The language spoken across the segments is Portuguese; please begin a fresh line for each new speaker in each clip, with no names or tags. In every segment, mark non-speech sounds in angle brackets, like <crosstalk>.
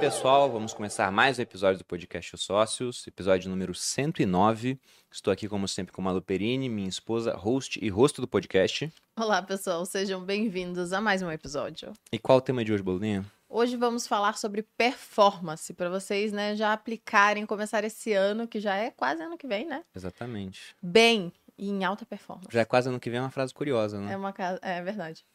pessoal, vamos começar mais um episódio do podcast Os Sócios, episódio número 109. Estou aqui, como sempre, com Malu Perini, minha esposa, host e rosto do podcast.
Olá, pessoal, sejam bem-vindos a mais um episódio.
E qual o tema de hoje, Bolinha?
Hoje vamos falar sobre performance, para vocês, né, já aplicarem, começar esse ano, que já é quase ano que vem, né?
Exatamente.
Bem e em alta performance.
Já é quase ano que vem, é uma frase curiosa, né?
É uma casa, é verdade.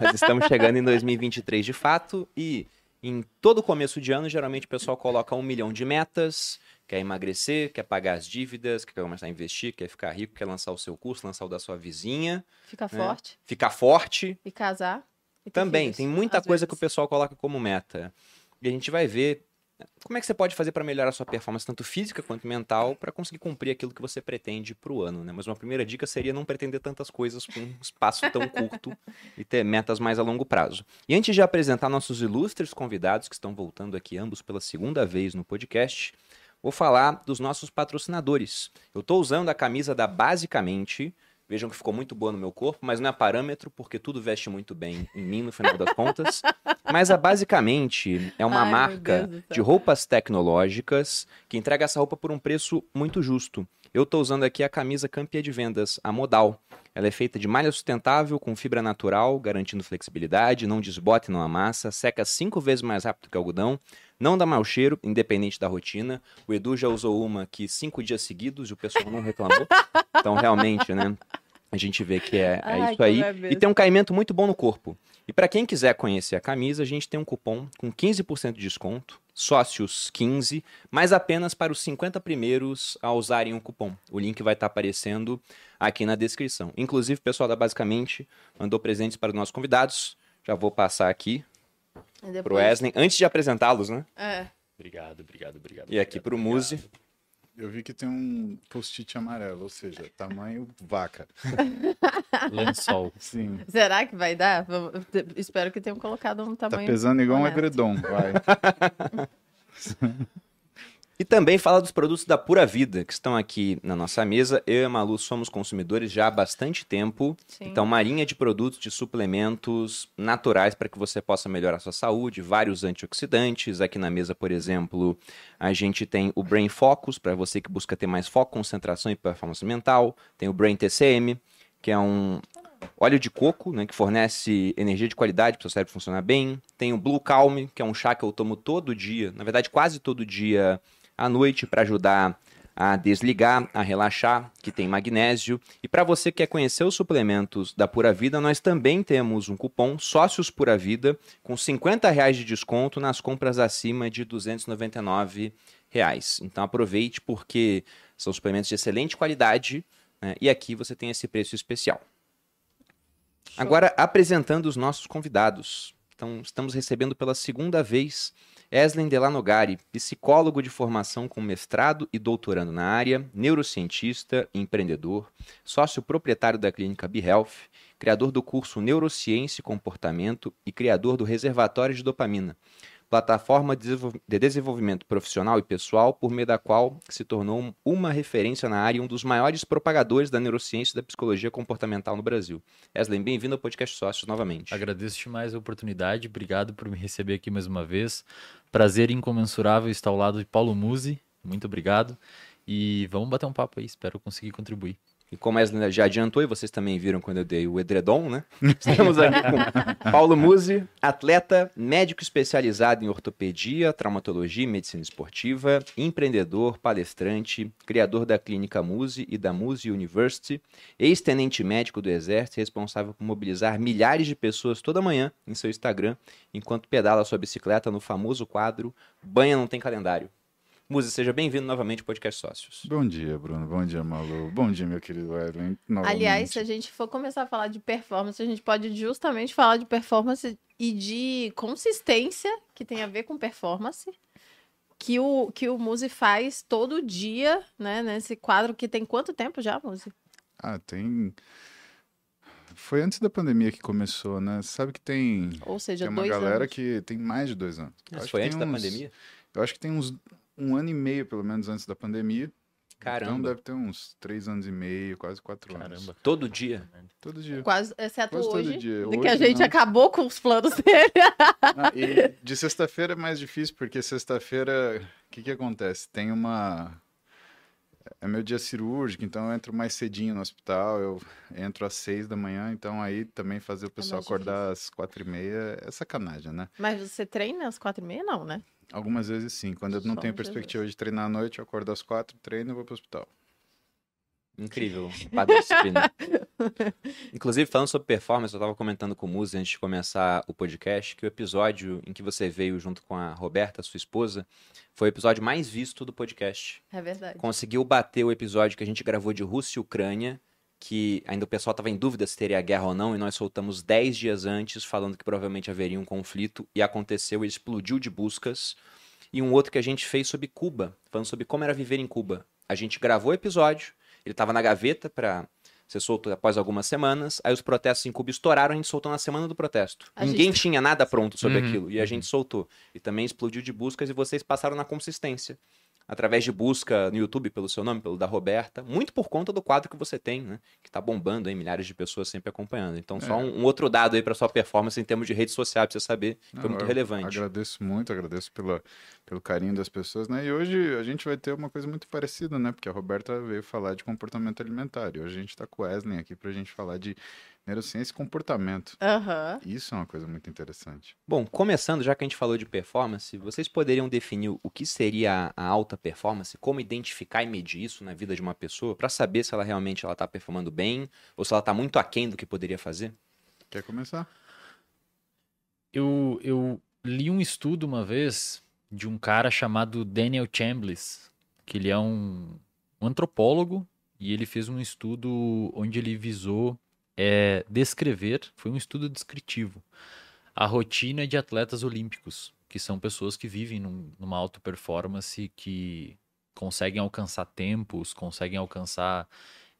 Nós estamos chegando em 2023 de fato e em todo começo de ano, geralmente o pessoal coloca um milhão de metas, quer emagrecer, quer pagar as dívidas, quer começar a investir, quer ficar rico, quer lançar o seu curso, lançar o da sua vizinha.
Ficar
né?
forte
Ficar forte.
e casar. e
Também,
filhos,
tem muita coisa que o
vezes.
pessoal coloca como meta. E a gente vai ver como é que você pode fazer para melhorar a sua performance, tanto física quanto mental, para conseguir cumprir aquilo que você pretende para o ano. Né? Mas uma primeira dica seria não pretender tantas coisas com um espaço tão <laughs> curto e ter metas mais a longo prazo. E antes de apresentar nossos ilustres convidados que estão voltando aqui ambos pela segunda vez no podcast, vou falar dos nossos patrocinadores. Eu estou usando a camisa da Basicamente. Vejam que ficou muito boa no meu corpo, mas não é parâmetro, porque tudo veste muito bem em mim, no final das contas. <laughs> Mas a Basicamente é uma
Ai,
marca de roupas tecnológicas que entrega essa roupa por um preço muito justo. Eu estou usando aqui a camisa campeã de vendas, a Modal. Ela é feita de malha sustentável com fibra natural, garantindo flexibilidade, não desbote, não amassa, seca cinco vezes mais rápido que algodão, não dá mau cheiro, independente da rotina. O Edu já usou uma aqui cinco dias seguidos e o pessoal não reclamou. Então, realmente, né? A gente vê que é, é
Ai,
isso aí.
é.
E tem um caimento muito bom no corpo. E para quem quiser conhecer a camisa, a gente tem um cupom com 15% de desconto, sócios 15, mas apenas para os 50 primeiros a usarem o cupom. O link vai estar aparecendo aqui na descrição. Inclusive, o pessoal da Basicamente mandou presentes para os nossos convidados. Já vou passar aqui Para o
depois-
Wesley, antes de apresentá-los, né?
É.
Obrigado, obrigado, obrigado.
E aqui
obrigado,
para o
obrigado.
Muzi.
Eu vi que tem um post-it amarelo, ou seja, tamanho vaca. <laughs>
Lençol.
Sim.
Será que vai dar? Vamos- Espero que tenham colocado um
Tá
tamanho.
pesando igual um edredom, vai. <laughs>
E também fala dos produtos da Pura Vida, que estão aqui na nossa mesa. Eu e a Malu somos consumidores já há bastante tempo.
Sim.
Então, uma linha de produtos, de suplementos naturais para que você possa melhorar a sua saúde, vários antioxidantes. Aqui na mesa, por exemplo, a gente tem o Brain Focus, para você que busca ter mais foco, concentração e performance mental. Tem o Brain TCM, que é um óleo de coco, né, que fornece energia de qualidade para o seu cérebro funcionar bem. Tem o Blue Calm, que é um chá que eu tomo todo dia, na verdade quase todo dia à noite para ajudar a desligar, a relaxar, que tem magnésio. E para você que quer conhecer os suplementos da Pura Vida, nós também temos um cupom Sócios Pura Vida com 50 reais de desconto nas compras acima de 299 reais. Então aproveite porque são suplementos de excelente qualidade né, e aqui você tem esse preço especial. Agora, apresentando os nossos convidados. Então, estamos recebendo pela segunda vez Eslen Delanogari, psicólogo de formação com mestrado e doutorando na área, neurocientista empreendedor, sócio proprietário da clínica BeHealth, criador do curso Neurociência e Comportamento e criador do Reservatório de Dopamina, plataforma de desenvol- de desenvolvimento profissional e pessoal por meio da qual se tornou uma referência na área e um dos maiores propagadores da neurociência e da psicologia comportamental no Brasil. Eslen, bem-vindo ao podcast Sócios novamente.
Agradeço demais a oportunidade, obrigado por me receber aqui mais uma vez. Prazer incomensurável estar ao lado de Paulo Musi, muito obrigado. E vamos bater um papo aí, espero conseguir contribuir.
E como a Eslen já adiantou, e vocês também viram quando eu dei o edredom, né? <laughs> Estamos aqui com Paulo Musi, atleta, médico especializado em ortopedia, traumatologia e medicina esportiva, empreendedor, palestrante, criador da clínica Musi e da Musi University, ex-tenente médico do Exército, responsável por mobilizar milhares de pessoas toda manhã em seu Instagram, enquanto pedala sua bicicleta no famoso quadro Banha Não Tem Calendário. Musi, seja bem-vindo novamente ao Podcast Sócios.
Bom dia, Bruno. Bom dia, Malu. Bom dia, meu querido. Novamente.
Aliás, se a gente for começar a falar de performance, a gente pode justamente falar de performance e de consistência, que tem a ver com performance, que o, que o Muzi faz todo dia, né? Nesse quadro que tem quanto tempo já, Muzi?
Ah, tem... Foi antes da pandemia que começou, né? Sabe que tem,
Ou seja,
tem uma
dois
galera
anos.
que tem mais de dois anos. Acho
foi antes
tem
da
uns-
pandemia?
Eu acho que tem uns um ano e meio, pelo menos, antes da pandemia. Então
Caramba.
deve ter uns três anos e meio, quase quatro anos.
Caramba.
Todo dia.
Todo dia.
Quase, exceto
Quase todo
hoje,
dia.
de que a
Hoje,
gente
não.
acabou com os planos <laughs> dele.
Ah, e de sexta-feira é mais difícil, porque sexta-feira, o que que acontece? Tem uma... É meu dia cirúrgico, então eu entro mais cedinho no hospital, eu entro às seis da manhã, então aí também fazer o pessoal
mais
acordar às quatro e meia é sacanagem, né?
Mas você treina às quatro e meia, não, né?
Algumas vezes sim. Quando eu não
Só
tenho perspectiva de treinar à noite, eu acordo às quatro, treino e vou pro hospital.
Incrível. Padre. Inclusive, falando sobre performance, eu estava comentando com o Muzi antes de começar o podcast que o episódio em que você veio junto com a Roberta, sua esposa, foi o episódio mais visto do podcast.
É verdade.
Conseguiu bater o episódio que a gente gravou de Rússia e Ucrânia, que ainda o pessoal estava em dúvida se teria guerra ou não, e nós soltamos 10 dias antes, falando que provavelmente haveria um conflito, e aconteceu, e explodiu de buscas. E um outro que a gente fez sobre Cuba, falando sobre como era viver em Cuba. A gente gravou o episódio, ele estava na gaveta para ser solto após algumas semanas, aí os protestos em Cuba estouraram, a gente soltou na semana do protesto.
A
Ninguém
gente-
tinha nada pronto sobre
Uhum,
aquilo, e a gente soltou. E também explodiu de buscas, e vocês passaram na consistência através de busca no YouTube pelo seu nome, pelo da Roberta, muito por conta do quadro que você tem, né? Que tá bombando aí, milhares de pessoas sempre acompanhando. Então, só
É.
um, um outro dado aí para sua performance em termos de rede social, pra você saber, que foi
Não,
muito relevante.
Agradeço muito, agradeço pela, pelo carinho das pessoas, né? E hoje a gente vai ter uma coisa muito parecida, né? Porque a Roberta veio falar de comportamento alimentar. E hoje a gente tá com o Wesley aqui pra gente falar de neurociência e comportamento.
Aham.
Isso é uma coisa muito interessante.
Bom, começando, já que a gente falou de performance, vocês poderiam definir o que seria a alta performance, como identificar e medir isso na vida de uma pessoa, para saber se ela realmente ela tá performando bem ou se ela tá muito aquém do que poderia fazer?
Quer começar?
Eu, eu li um estudo uma vez de um cara chamado Daniel Chambliss, que ele é um, um antropólogo e ele fez um estudo onde ele visou é, descrever, foi um estudo descritivo, a rotina de atletas olímpicos, que são pessoas que vivem num- numa alta performance, que conseguem alcançar tempos, conseguem alcançar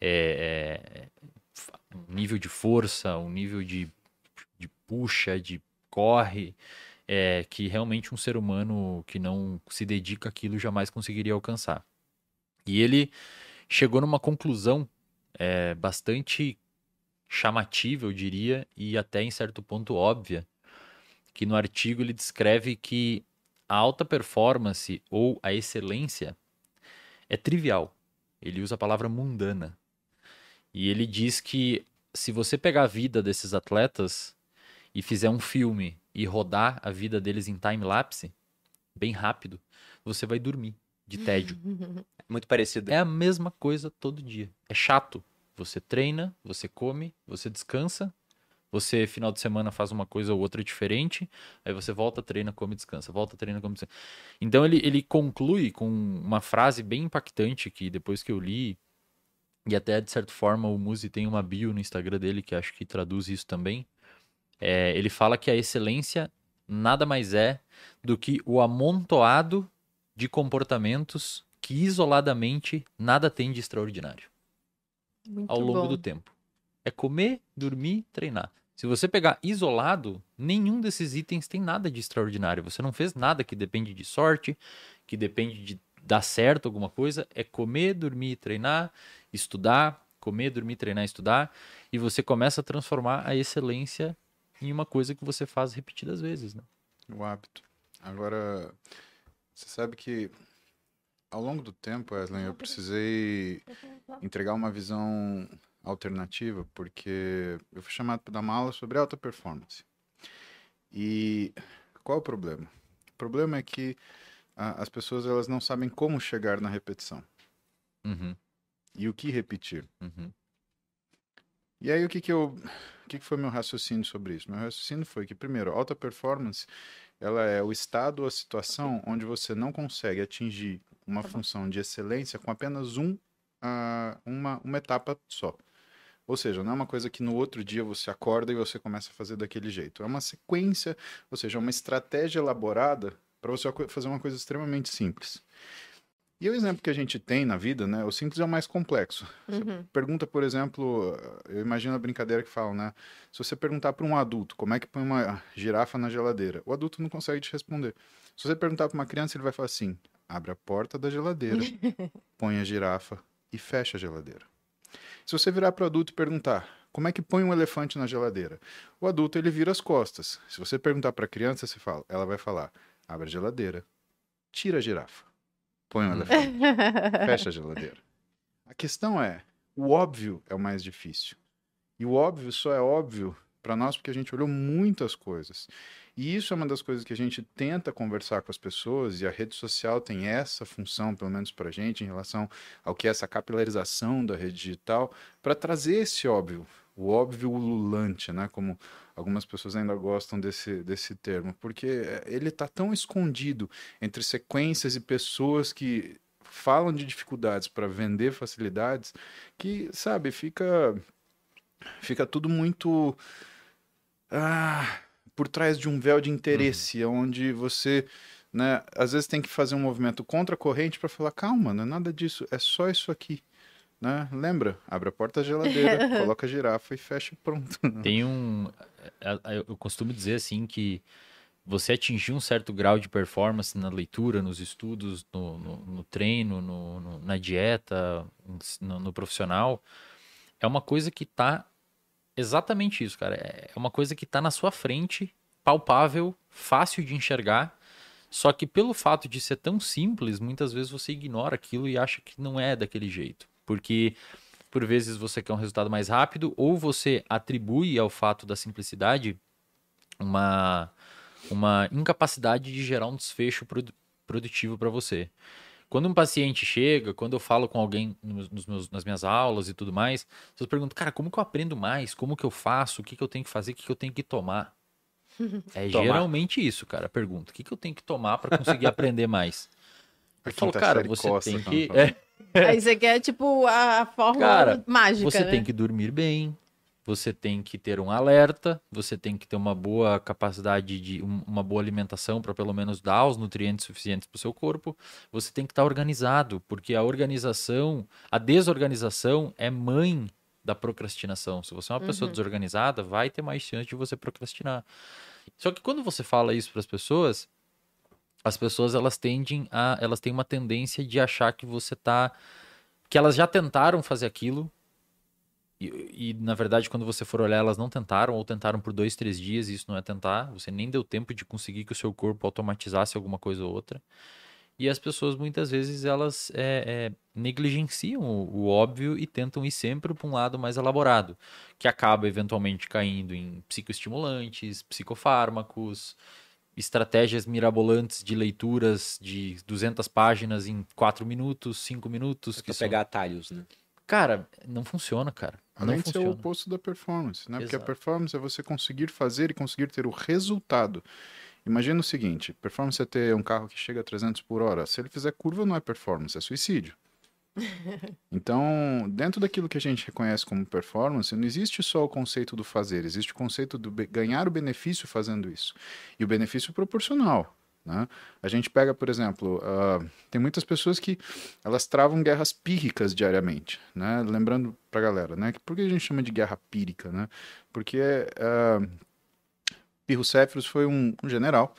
é, é, um nível de força, um nível de, de puxa, de corre, é, que realmente um ser humano que não se dedica àquilo jamais conseguiria alcançar. E ele chegou numa conclusão é, bastante chamativa, eu diria, e até em certo ponto óbvia, que no artigo ele descreve que a alta performance ou a excelência é trivial. Ele usa a palavra mundana. E ele diz que se você pegar a vida desses atletas e fizer um filme e rodar a vida deles em time-lapse, bem rápido, você vai dormir de tédio. <laughs>
Muito parecido.
É a mesma coisa todo dia. É chato. Você treina, você come, você descansa. Você, final de semana, faz uma coisa ou outra diferente. Aí você volta, treina, come, descansa. Volta, treina, come, descansa. Então ele, ele conclui com uma frase bem impactante que depois que eu li, e até de certa forma o Muzi tem uma bio no Instagram dele que acho que traduz isso também. É, ele fala que a excelência nada mais é do que o amontoado de comportamentos que isoladamente nada tem de extraordinário
Muito
ao longo
bom.
do tempo. É comer, dormir, treinar. Se você pegar isolado, nenhum desses itens tem nada de extraordinário. Você não fez nada que depende de sorte, que depende de dar certo alguma coisa. É comer, dormir, treinar, estudar, comer, dormir, treinar, estudar. E você começa a transformar a excelência em uma coisa que você faz repetidas vezes, né?
O hábito. Agora, você sabe que ao longo do tempo, Wesley, eu precisei entregar uma visão alternativa, porque eu fui chamado para dar uma aula sobre alta performance. E qual é o problema? O problema é que ah, as pessoas elas não sabem como chegar na repetição
Uhum,
e o que repetir.
uhum,
E aí, o que que eu... O que que foi meu raciocínio sobre isso? Meu raciocínio foi que, primeiro, alta performance, ela é o estado ou a situação onde você não consegue atingir uma função de excelência com apenas um, ah, uma, uma etapa só. Ou seja, não é uma coisa que no outro dia você acorda e você começa a fazer daquele jeito. É uma sequência, ou seja, é uma estratégia elaborada para você fazer uma coisa extremamente simples. E o exemplo que a gente tem na vida, né? O simples é o mais complexo.
Uhum.
Pergunta, por exemplo, eu imagino a brincadeira que falam, né? Se você perguntar para um adulto como é que põe uma girafa na geladeira, o adulto não consegue te responder. Se você perguntar para uma criança, ele vai falar assim: abre a porta da geladeira, <laughs> põe a girafa e fecha a geladeira. Se você virar para o adulto e perguntar como é que põe um elefante na geladeira, o adulto ele vira as costas. Se você perguntar para a criança, você fala, ela vai falar: abre a geladeira, tira a girafa, põe um elefante, <laughs> fecha a geladeira. A questão é, o óbvio é o mais difícil. E o óbvio só é óbvio para nós porque a gente olhou muitas coisas. E isso é uma das coisas que a gente tenta conversar com as pessoas, e a rede social tem essa função, pelo menos para a gente, em relação ao que é essa capilarização da rede digital, para trazer esse óbvio, o óbvio ululante, né? Como algumas pessoas ainda gostam desse, desse termo, porque ele está tão escondido entre sequências e pessoas que falam de dificuldades para vender facilidades que, sabe, fica fica tudo muito ah, por trás de um véu de interesse, uhum. onde você, né, às vezes tem que fazer um movimento contra a corrente para falar, calma, não é nada disso, é só isso aqui. Né? Lembra? Abre a porta da geladeira, <laughs> coloca a girafa e fecha e pronto.
Tem um. Eu costumo dizer assim que você atingir um certo grau de performance na leitura, nos estudos, no, no, no treino, no, na dieta, no, profissional, é uma coisa que está exatamente isso, cara. É uma coisa que está na sua frente, palpável, fácil de enxergar. Só que pelo fato de ser tão simples, muitas vezes você ignora aquilo e acha que não é daquele jeito. Porque por vezes você quer um resultado mais rápido ou você atribui ao fato da simplicidade uma, uma incapacidade de gerar um desfecho produtivo para você. Quando um paciente chega, quando eu falo com alguém nos meus, nas minhas aulas e tudo mais, você pergunta, cara, como que eu aprendo mais? Como que eu faço? O que, que eu tenho que fazer? O que, que eu tenho que tomar? <laughs> É tomar. geralmente isso, cara, a pergunta. O que, que eu tenho que tomar para conseguir <laughs> aprender mais? Eu falo, cara, você tem que... É... <laughs>
Aí você quer, tipo, a fórmula cara, mágica,
Você
né?
tem que dormir bem, você tem que ter um alerta, você tem que ter uma boa capacidade de uma boa alimentação para pelo menos dar os nutrientes suficientes para o seu corpo. Você tem que estar tá organizado, porque a organização, a desorganização é mãe da procrastinação. Se você é uma uhum. pessoa desorganizada, vai ter mais chance de você procrastinar. Só que quando você fala isso para as pessoas, as pessoas elas tendem a, elas têm uma tendência de achar que você tá que elas já tentaram fazer aquilo e, e, na verdade, quando você for olhar, elas não tentaram, ou tentaram por dois, três dias, e isso não é tentar. Você nem deu tempo de conseguir que o seu corpo automatizasse alguma coisa ou outra. E as pessoas, muitas vezes, elas é, é, negligenciam o, o, óbvio e tentam ir sempre para um lado mais elaborado, que acaba eventualmente caindo em psicoestimulantes, psicofármacos, estratégias mirabolantes de leituras de 200 páginas em 4 minutos, 5 minutos.
que pegar atalhos, né?
Cara, não funciona, cara.
Além
não
de ser o oposto da performance, né? Exato. Porque a performance é você conseguir fazer e conseguir ter o resultado. Imagina o seguinte: performance é ter um carro que chega a 300 por hora. Se ele fizer curva, não é performance, é suicídio. Então, dentro daquilo que a gente reconhece como performance, não existe só o conceito do fazer, existe o conceito do ganhar o benefício fazendo isso. E o benefício proporcional. Né? A gente pega, por exemplo, uh, tem muitas pessoas que elas travam guerras pírricas diariamente, né? Lembrando para a galera, né? Por que a gente chama de guerra pírica, né? Porque uh, Pirro Céfiros foi um, um general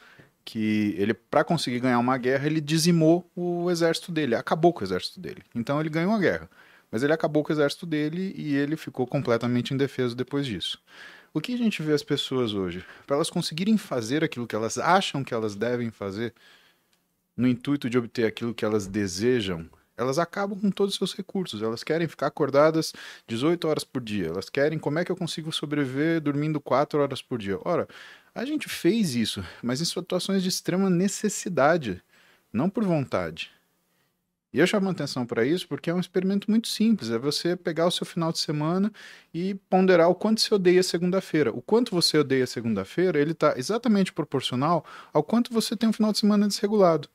que ele para conseguir ganhar uma guerra ele dizimou o exército dele, acabou com o exército dele. Então ele ganhou a guerra, mas ele acabou com o exército dele e ele ficou completamente indefeso depois disso. O que a gente vê as pessoas hoje? Para elas conseguirem fazer aquilo que elas acham que elas devem fazer, no intuito de obter aquilo que elas desejam, elas acabam com todos os seus recursos. Elas querem ficar acordadas 18 horas por dia. Elas querem como é que eu consigo sobreviver dormindo 4 horas por dia. Ora, a gente fez isso, mas em situações de extrema necessidade, não por vontade. E eu chamo atenção para isso porque é um experimento muito simples. É você pegar o seu final de semana e ponderar o quanto você odeia segunda-feira. O quanto você odeia segunda-feira, ele está exatamente proporcional ao quanto você tem um final de semana desregulado.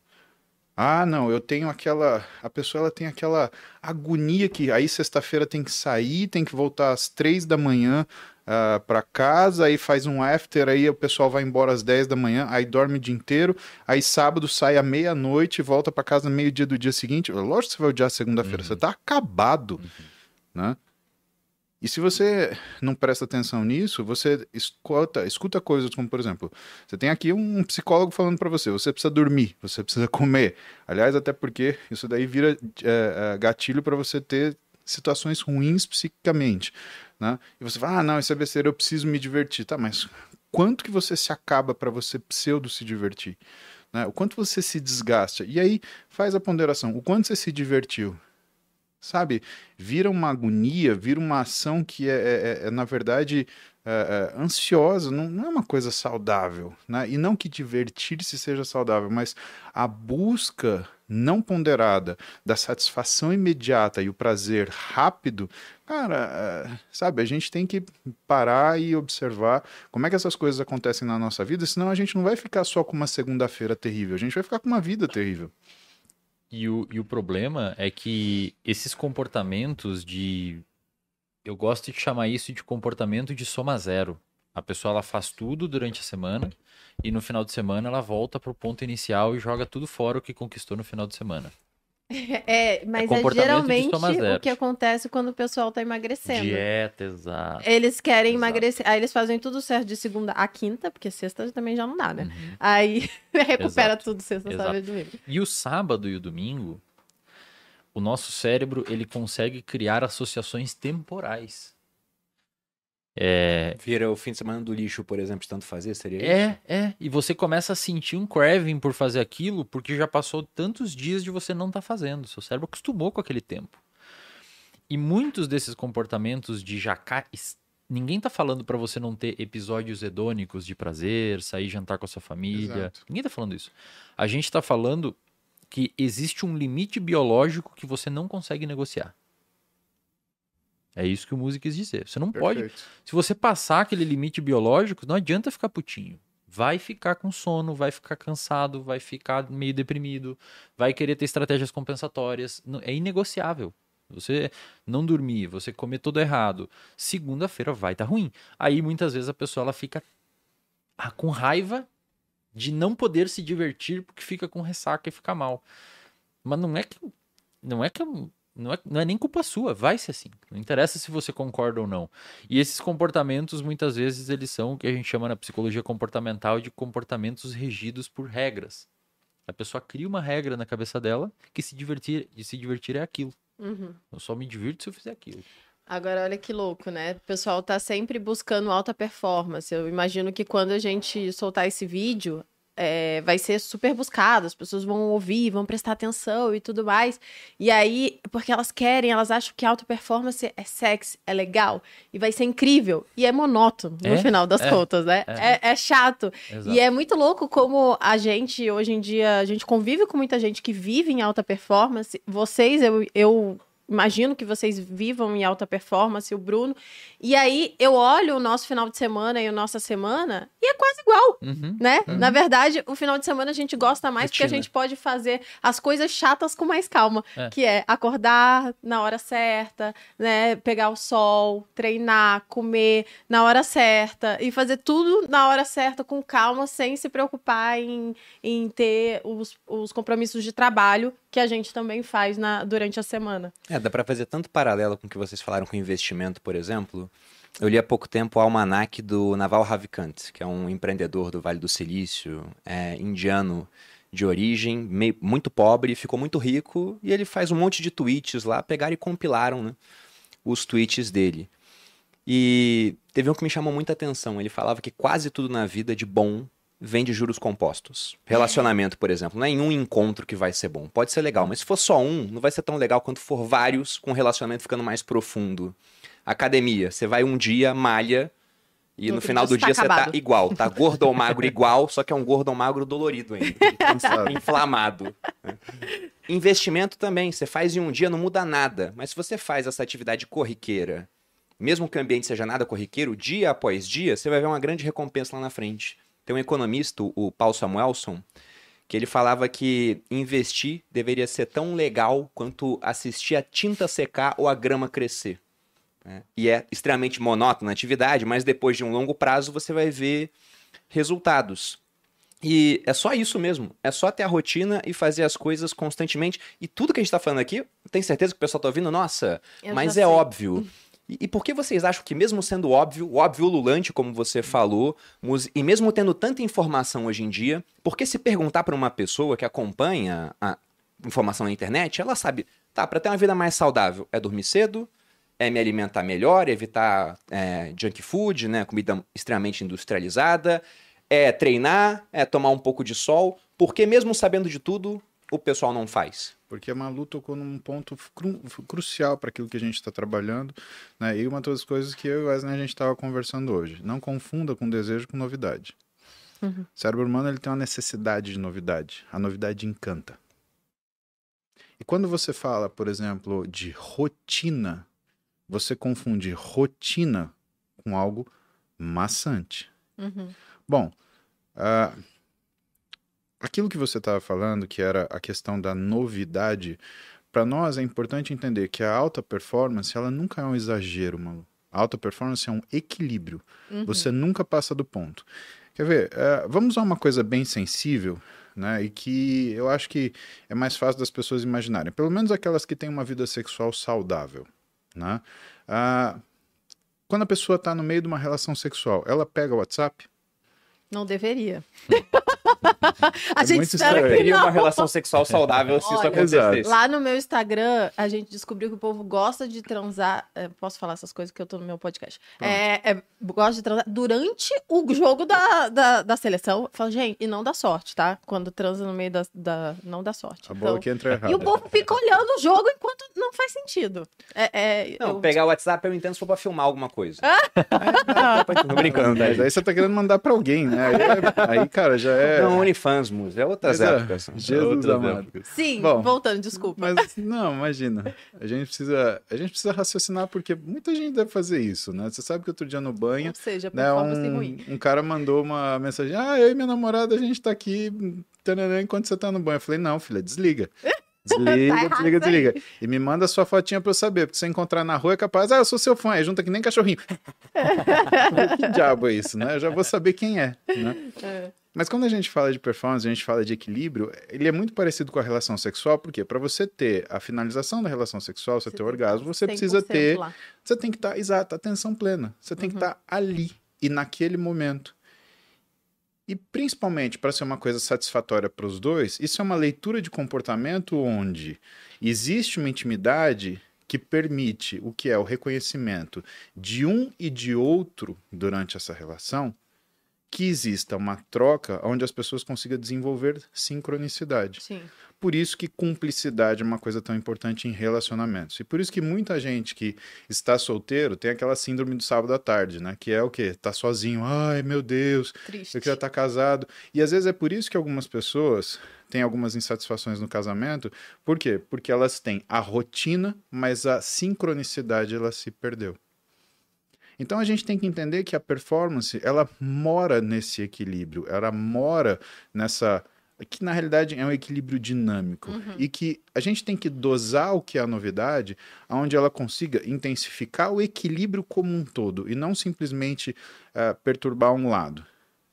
Ah, não, eu tenho aquela. A pessoa ela tem aquela agonia que aí sexta-feira tem que sair, tem que voltar às três da manhã uh, ah, para casa, aí faz um after, aí o pessoal vai embora às 10 da manhã, aí dorme o dia inteiro, aí sábado sai à meia-noite e volta para casa no meio-dia do dia seguinte. Lógico que você vai odiar segunda-feira, uhum. você tá acabado, uhum. né? E se você não presta atenção nisso, você escuta, escuta coisas como, por exemplo, você tem aqui um psicólogo falando para você, você precisa dormir, você precisa comer. Aliás, até porque isso daí vira é, é, gatilho para você ter situações ruins psiquicamente, né? E você fala, ah, não, isso é besteira, eu preciso me divertir. Tá, mas quanto que você se acaba para você pseudo se divertir? Né? O quanto você se desgasta? E aí faz a ponderação, o quanto você se divertiu? Sabe? Vira uma agonia, vira uma ação que é, é, é, é na verdade, é, é, ansiosa, não, não, é uma coisa saudável, né? E não que divertir-se seja saudável, mas a busca não ponderada da satisfação imediata e o prazer rápido, cara, é, sabe, a gente tem que parar e observar como é que essas coisas acontecem na nossa vida, senão a gente não vai ficar só com uma segunda-feira terrível, a gente vai ficar com uma vida terrível.
E o, e o problema é que esses comportamentos de. Eu gosto de chamar isso de comportamento de soma zero. A pessoa ela faz tudo durante a semana e no final de semana ela volta para o ponto inicial e joga tudo fora o que conquistou no final de semana. <laughs>
É, mas é, é geralmente o que acontece quando o pessoal tá emagrecendo.
Dieta, exato.
Eles querem exato. emagrecer, aí eles fazem tudo certo de segunda a quinta, porque sexta também já não dá, né? Uhum. Aí <laughs> recupera exato. tudo sexta, sábado e domingo.
E o sábado e o domingo, o nosso cérebro, ele consegue criar associações temporais.
É... Vira o fim de semana do lixo, por exemplo, de tanto fazer, seria
é,
isso?
É, é. E você começa a sentir um craving por fazer aquilo, porque já passou tantos dias de você não estar tá fazendo. Seu cérebro acostumou com aquele tempo. E muitos desses comportamentos de jacar. Ninguém tá falando para você não ter episódios hedônicos de prazer, sair jantar com a sua família. Exato. Ninguém tá falando isso. A gente tá falando que existe um limite biológico que você não consegue negociar. É isso que o músico quis dizer. Você não Perfeito. pode. Se você passar aquele limite biológico, não adianta ficar putinho. Vai ficar com sono, vai ficar cansado, vai ficar meio deprimido, vai querer ter estratégias compensatórias. É inegociável. Você não dormir, você comer todo errado, segunda-feira vai estar tá ruim. Aí muitas vezes a pessoa ela fica ah, com raiva de não poder se divertir porque fica com ressaca e fica mal. Mas não é que não é que não é, não é nem culpa sua, vai ser assim. Não interessa se você concorda ou não. E esses comportamentos, muitas vezes, eles são o que a gente chama na psicologia comportamental de comportamentos regidos por regras. A pessoa cria uma regra na cabeça dela que se divertir, de se divertir é aquilo. Uhum. Eu só me divirto se eu fizer aquilo.
Agora, olha que louco, né? O pessoal tá sempre buscando alta performance. Eu imagino que quando a gente soltar esse vídeo, é, vai ser super buscado, as pessoas vão ouvir, vão prestar atenção e tudo mais. E aí, porque elas querem, elas acham que alta performance é sexy, é legal e vai ser incrível. E é monótono no é? final das é. contas, né? É, é, é chato. Exato. E é muito louco como a gente, hoje em dia, a gente convive com muita gente que vive em alta performance. Vocês, eu, eu imagino que vocês vivam em alta performance, o Bruno. E aí eu olho o nosso final de semana e a nossa semana e é quase igual, uhum, né? Uhum. Na verdade, o final de semana a gente gosta mais Rotina. porque a gente pode fazer as coisas chatas com mais calma, é. que é acordar na hora certa, né? Pegar o sol, treinar, comer na hora certa e fazer tudo na hora certa com calma, sem se preocupar em, em ter os, os compromissos de trabalho que a gente também faz na, durante a semana.
É, dá para fazer tanto paralelo com o que vocês falaram com investimento, por exemplo. Eu li há pouco tempo o almanac do Naval Ravikant, que é um empreendedor do Vale do Silício, é, indiano de origem, meio, muito pobre, ficou muito rico, e ele faz um monte de tweets lá, pegaram e compilaram né, os tweets dele. E teve um que me chamou muita atenção. Ele falava que quase tudo na vida de bom vem de juros compostos. Relacionamento, por exemplo, não é em um encontro que vai ser bom. Pode ser legal, mas se for só um, não vai ser tão legal quanto for vários, com o relacionamento ficando mais profundo. Academia, você vai um dia, malha, e no, no final do tá dia você tá igual, tá gordo ou magro igual, só que é um gordo ou magro dolorido ainda, <laughs> inflamado. Né? Investimento também, você faz em um dia, não muda nada. Mas se você faz essa atividade corriqueira, mesmo que o ambiente seja nada corriqueiro, dia após dia, você vai ver uma grande recompensa lá na frente. Tem um economista, o Paul Samuelson, que ele falava que investir deveria ser tão legal quanto assistir a tinta secar ou a grama crescer. Né? E é extremamente monótona a atividade, mas depois de um longo prazo você vai ver resultados. E é só isso mesmo. É só ter a rotina e fazer as coisas constantemente. E tudo que a gente está falando aqui, tem certeza que o pessoal está ouvindo? Nossa, Eu mas é óbvio. <laughs> E, e por que vocês acham que, mesmo sendo óbvio, óbvio ululante, como você falou, e mesmo tendo tanta informação hoje em dia, por que se perguntar para uma pessoa que acompanha a informação na internet, ela sabe, tá, para ter uma vida mais saudável, é dormir cedo, é me alimentar melhor, evitar é, junk food, né, comida extremamente industrializada, é treinar, é tomar um pouco de sol, porque mesmo sabendo de tudo, o pessoal não faz.
Porque a Malu tocou num ponto cru- crucial para aquilo que a gente está trabalhando, né? E uma das coisas que eu e o Wesley a gente estava conversando hoje. Não confunda com desejo com novidade. O cérebro humano ele tem uma necessidade de novidade. A novidade encanta. E quando você fala, por exemplo, de rotina, você confunde rotina com algo maçante.
Uhum.
Bom, ah, aquilo que você estava falando, que era a questão da novidade, para nós é importante entender que a alta performance, ela nunca é um exagero, mano. A alta performance é um equilíbrio.
Uhum.
Você nunca passa do ponto. Quer ver? eh, vamos a uma coisa bem sensível, né? E que eu acho que é mais fácil das pessoas imaginarem. Pelo menos aquelas que têm uma vida sexual saudável, né? Ah, quando a pessoa está no meio de uma relação sexual, ela pega o WhatsApp?
Não deveria. <laughs> <laughs> a
É
gente
muito
espera
estranho.
que
Teria
não.
uma relação sexual saudável se isso acontecesse.
Lá no meu Instagram, a gente descobriu que o povo gosta de transar. é, posso falar essas coisas que eu tô no meu podcast. É, é, gosta de transar durante o jogo da, da, da seleção. Fala, gente, e não dá sorte, tá? Quando transa no meio da. da- não dá sorte.
A bola
Então,
aqui entra errada.
e o povo fica olhando o jogo enquanto não faz sentido. É, é,
Não,
eu-
pegar o WhatsApp eu entendo se for pra filmar alguma coisa. <laughs>
Ah,
Tô brincando, <laughs>
Mas aí você tá querendo mandar pra alguém, né? Aí, é- aí, cara, já é.
Não, OnlyFans, Mus, é outras
Mas é,
épocas.
Jesus
Outras
amado.
épocas.
Sim,
Bom,
voltando, desculpa.
Mas não, imagina. A gente precisa, a gente precisa raciocinar porque muita gente deve fazer isso, né? Você sabe que outro dia no banho,
Ou seja,
né,
performance ruim.
um, um cara mandou uma mensagem: "Ah, eu e minha namorada a gente tá aqui tananã, enquanto você tá no banho". Eu falei: "Não, filha, desliga". <laughs> Desliga,
Tá
desliga,
isso aí.
desliga. E me manda a sua fotinha pra eu saber, porque se você encontrar na rua é capaz, ah, eu sou seu fã, aí junta que nem cachorrinho. <laughs> <laughs> que diabo é isso, né? Eu já vou saber quem é, né?
É.
Mas quando a gente fala de performance, a gente fala de equilíbrio, ele é muito parecido com a relação sexual, porque para você ter a finalização da relação sexual, você,
Você
ter o orgasmo, você
100%
precisa ter,
lá.
você tem que estar, exato, atenção plena. Você tem que estar ali e naquele momento. E principalmente para ser uma coisa satisfatória para os dois, isso é uma leitura de comportamento onde existe uma intimidade que permite o que é o reconhecimento de um e de outro durante essa relação, que exista uma troca onde as pessoas consigam desenvolver sincronicidade.
Sim.
Por isso que cumplicidade é uma coisa tão importante em relacionamentos. E por isso que muita gente que está solteiro tem aquela síndrome do sábado à tarde, né? Que é o quê? Tá sozinho. Ai, meu Deus,
Triste.
eu queria estar casado. E às vezes é por isso que algumas pessoas têm algumas insatisfações no casamento. Por quê? Porque elas têm a rotina, mas a sincronicidade ela se perdeu. Então a gente tem que entender que a performance, ela mora nesse equilíbrio, ela mora nessa que na realidade é um equilíbrio dinâmico e que a gente tem que dosar o que é a novidade, aonde ela consiga intensificar o equilíbrio como um todo e não simplesmente eh, perturbar um lado.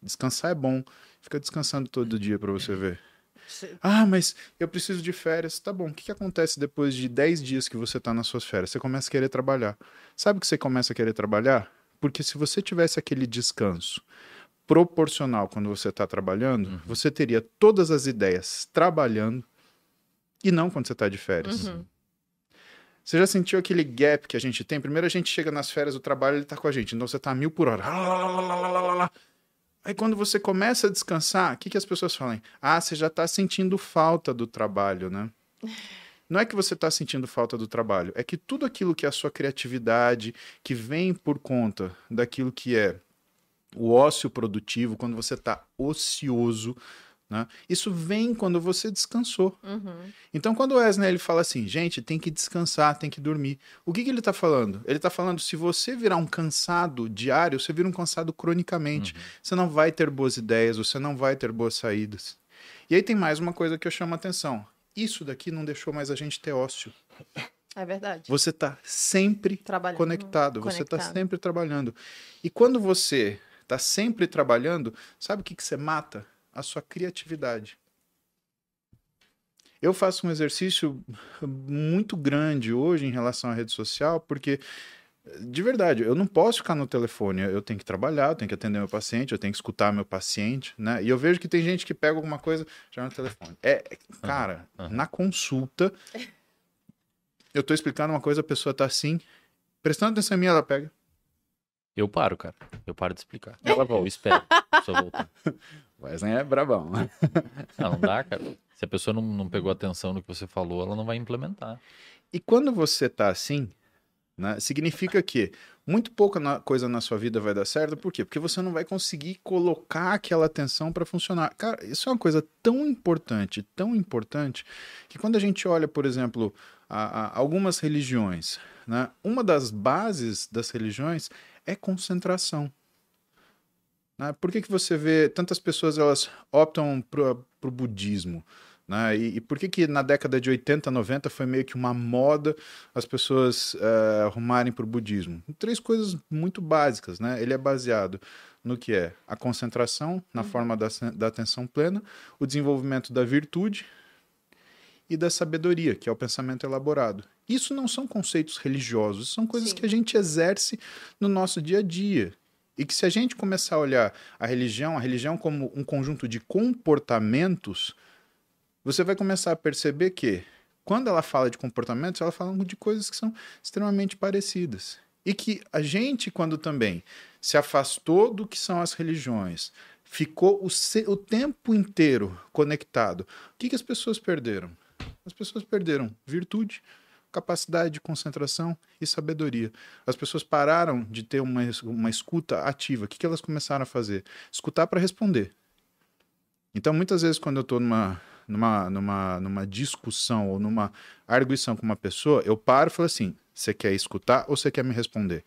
Descansar é bom, fica descansando todo dia para você ver. Ah, mas eu preciso de férias. Tá bom, o que, que acontece depois de 10 dias que você tá nas suas férias? Você começa a querer trabalhar. Sabe que você começa a querer trabalhar? Porque se você tivesse aquele descanso proporcional quando você está trabalhando, você teria todas as ideias trabalhando e não quando você está de férias.
Uhum.
Você já sentiu aquele gap que a gente tem? Primeiro a gente chega nas férias do trabalho, ele tá com a gente, então você tá a mil por hora. Aí quando você começa a descansar, o que, que as pessoas falam? Ah, você já está sentindo falta do trabalho, né? <laughs> Não é que você está sentindo falta do trabalho, é que tudo aquilo que é a sua criatividade, que vem por conta daquilo que é o ócio produtivo, quando você está ocioso, né? Isso vem quando você descansou.
Uhum.
Então, quando o Wesley ele fala assim, gente, tem que descansar, tem que dormir. O que, que ele está falando? Ele está falando, se você virar um cansado diário, você vira um cansado cronicamente. Você não vai ter boas ideias, você não vai ter boas saídas. E aí tem mais uma coisa que eu chamo a atenção. Isso daqui não deixou mais a gente ter ócio.
É verdade.
Você está sempre
Trabalhando.
conectado, você está
Conectado.
sempre trabalhando. E quando você está sempre trabalhando, sabe o que, que você mata? A sua criatividade. Eu faço um exercício muito grande hoje em relação à rede social, porque De verdade, eu não posso ficar no telefone. Eu tenho que trabalhar, eu tenho que atender meu paciente, eu tenho que escutar meu paciente, né? E eu vejo que tem gente que pega alguma coisa já no telefone. É, cara,
Aham.
na consulta, <laughs> eu tô explicando uma coisa, a pessoa tá assim, prestando atenção em mim, ela pega.
Eu paro, cara. Eu paro de explicar. <laughs>
Ela
Eu
volta.
espero a pessoa voltar.
Wesley é brabão.
Não, não dá, cara. Se a pessoa não, não pegou atenção no que você falou, ela não vai implementar.
E quando você tá assim, né, significa que muito pouca na- coisa na sua vida vai dar certo. Por quê? Porque você não vai conseguir colocar aquela atenção para funcionar. Cara, isso é uma coisa tão importante, tão importante, que quando a gente olha, por exemplo, a- a algumas religiões, né, uma das bases das religiões é concentração. Né? Por que, que você vê tantas pessoas elas optam para o budismo? Né? E, e por que, que na década de 80, 90 foi meio que uma moda as pessoas eh, arrumarem para o budismo? Três coisas muito básicas. Né? Ele é baseado no que é a concentração, na forma da, da atenção plena, o desenvolvimento da virtude e da sabedoria, que é o pensamento elaborado. Isso não são conceitos religiosos, são coisas
Sim.
que a gente exerce no nosso dia a dia. E que se a gente começar a olhar a religião, a religião como um conjunto de comportamentos, você vai começar a perceber que quando ela fala de comportamentos, ela fala de coisas que são extremamente parecidas. E que a gente, quando também se afastou do que são as religiões, ficou o, se- o tempo inteiro conectado, o que, que as pessoas perderam? As pessoas perderam virtude, capacidade de concentração e sabedoria. As pessoas pararam de ter uma, uma escuta ativa. O que, que elas começaram a fazer? Escutar para responder. Então, muitas vezes, quando eu estou numa, numa, numa, numa discussão ou numa arguição com uma pessoa, eu paro e falo assim: você quer escutar ou você quer me responder?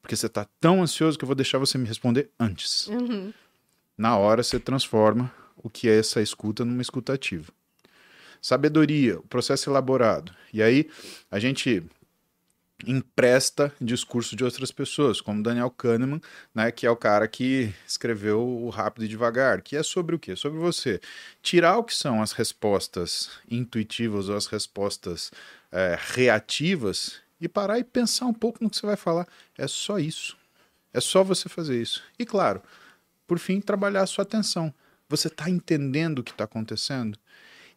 Porque você está tão ansioso que eu vou deixar você me responder antes.
Uhum.
Na hora, você transforma o que é essa escuta numa escuta ativa. Sabedoria, o processo elaborado. E aí, a gente empresta discurso de outras pessoas, como Daniel Kahneman, né, que é o cara que escreveu o Rápido e Devagar, que é sobre o quê? Sobre você tirar o que são as respostas intuitivas ou as respostas é, reativas e parar e pensar um pouco no que você vai falar. É só isso. É só você fazer isso. E claro, por fim, trabalhar a sua atenção. Você está entendendo o que está acontecendo?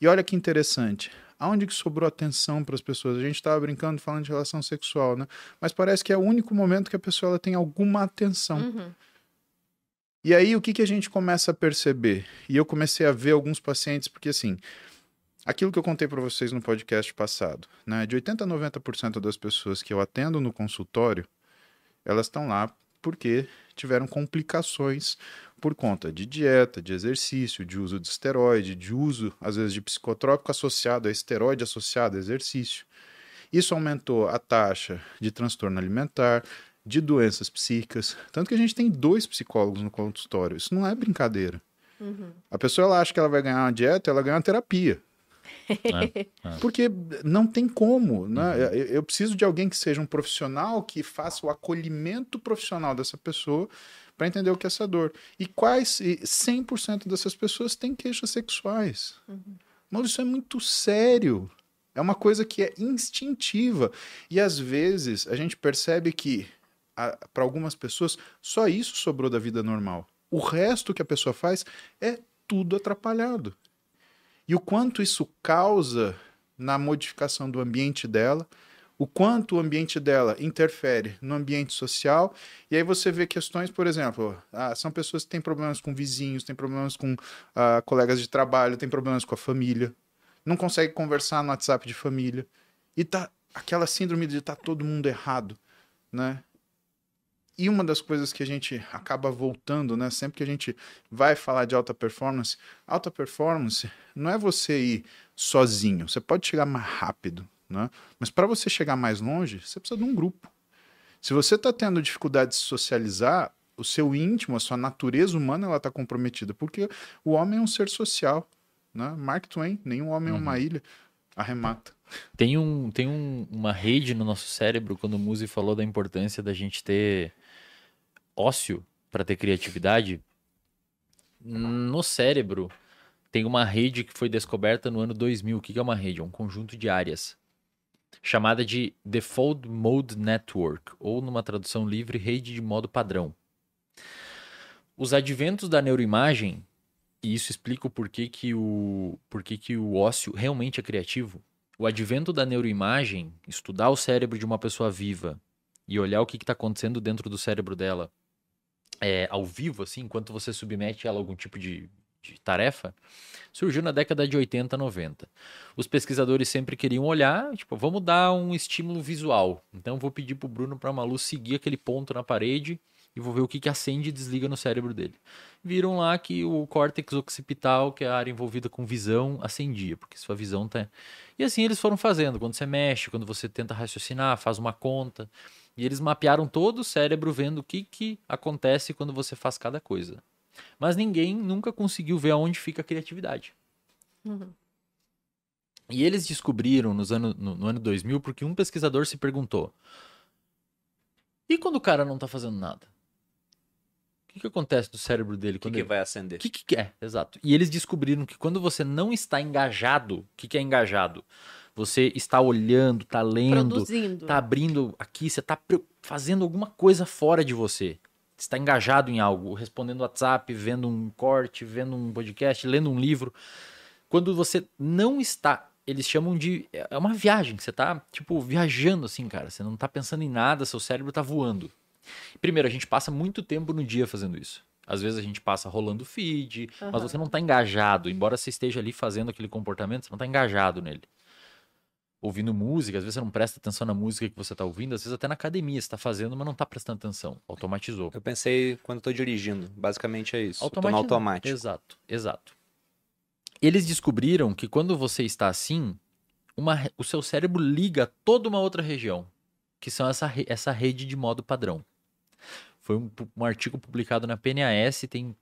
E olha que interessante. Aonde que sobrou atenção para as pessoas? A gente estava brincando, falando de relação sexual, né? Mas parece que é o único momento que a pessoa ela tem alguma atenção.
Uhum.
E aí, o que, que a gente começa a perceber? E eu comecei a ver alguns pacientes, porque assim, aquilo que eu contei para vocês no podcast passado, né? De 80% a 90% das pessoas que eu atendo no consultório, elas estão lá porque tiveram complicações por conta de dieta, de exercício, de uso de esteroide, de uso, às vezes, de psicotrópico associado a esteroide associado a exercício. Isso aumentou a taxa de transtorno alimentar, de doenças psíquicas. Tanto que a gente tem dois psicólogos no consultório. Isso não é brincadeira.
Uhum.
A pessoa ela acha que ela vai ganhar uma dieta, ela ganha uma terapia.
É, é.
Porque não tem como, né? Eu, eu preciso de alguém que seja um profissional que faça o acolhimento profissional dessa pessoa para entender o que é essa dor. E quais e 100% dessas pessoas têm queixas sexuais. Mas isso é muito sério. É uma coisa que é instintiva. E às vezes a gente percebe que para algumas pessoas só isso sobrou da vida normal. O resto que a pessoa faz é tudo atrapalhado. E o quanto isso causa na modificação do ambiente dela, o quanto o ambiente dela interfere no ambiente social. E aí você vê questões, por exemplo, ah, são pessoas que têm problemas com vizinhos, têm problemas com ah, colegas de trabalho, têm problemas com a família, não consegue conversar no WhatsApp de família. E tá aquela síndrome de tá todo mundo errado, né? E uma das coisas que a gente acaba voltando, né? Sempre que a gente vai falar de alta performance, alta performance não é você ir sozinho. Você pode chegar mais rápido, né? Mas para você chegar mais longe, você precisa de um grupo. Se você está tendo dificuldade de se socializar, o seu íntimo, a sua natureza humana, ela está comprometida, porque o homem é um ser social, né? Mark Twain, nenhum homem é uma ilha, arremata.
Tem, um, tem um- uma rede no nosso cérebro, quando o Muzi falou da importância da gente ter ócio para ter criatividade. No cérebro tem uma rede que foi descoberta no ano 2000. O que que é uma rede? É um conjunto de áreas. Chamada de Default Mode Network, ou numa tradução livre, rede de modo padrão. Os adventos da neuroimagem, e isso explica o porquê que o, porquê que o ócio realmente é criativo. O advento da neuroimagem, estudar o cérebro de uma pessoa viva e olhar o que está acontecendo dentro do cérebro dela é, ao vivo, assim, enquanto você submete ela a algum tipo de, de tarefa, surgiu na década de 80, 90. Os pesquisadores sempre queriam olhar, tipo, vamos dar um estímulo visual. Então vou pedir pro Bruno para Malu seguir aquele ponto na parede e vou ver o que, que acende e desliga no cérebro dele. Viram lá que o córtex occipital, que é a área envolvida com visão, acendia, porque sua visão tá. E assim eles foram fazendo. Quando você mexe, quando você tenta raciocinar, faz uma conta. E eles mapearam todo o cérebro vendo o que, que acontece quando você faz cada coisa. Mas ninguém nunca conseguiu ver aonde fica a criatividade.
Uhum.
E eles descobriram nos ano, no, no ano 2000 porque um pesquisador se perguntou: e quando o cara não tá fazendo nada? O que, que acontece no cérebro dele?
O que,
quando
que
ele...
vai acender?
O que, que é? Exato. E eles descobriram que quando você não está engajado, o que, que é engajado? Você está olhando, está lendo, está abrindo aqui, você está fazendo alguma coisa fora de você. Você está engajado em algo, respondendo WhatsApp, vendo um corte, vendo um podcast, lendo um livro. Quando você não está, eles chamam de. É uma viagem, você está, tipo, viajando assim, cara. Você não está pensando em nada, seu cérebro está voando. Primeiro, a gente passa muito tempo no dia fazendo isso. Às vezes a gente passa rolando feed, mas
Aham.
você não está engajado. Embora você esteja ali fazendo aquele comportamento, você não está engajado nele. Ouvindo música, às vezes você não presta atenção na música que você está ouvindo, às vezes até na academia você está fazendo, mas não está prestando atenção. Automatizou.
Eu pensei quando eu tô dirigindo. Basicamente é isso.
Automatizou.
automático.
Exato, exato. Eles descobriram que quando você está assim, uma o seu cérebro liga toda uma outra região, que são essa, essa rede de modo padrão. Foi um, um artigo publicado na PNAS, tem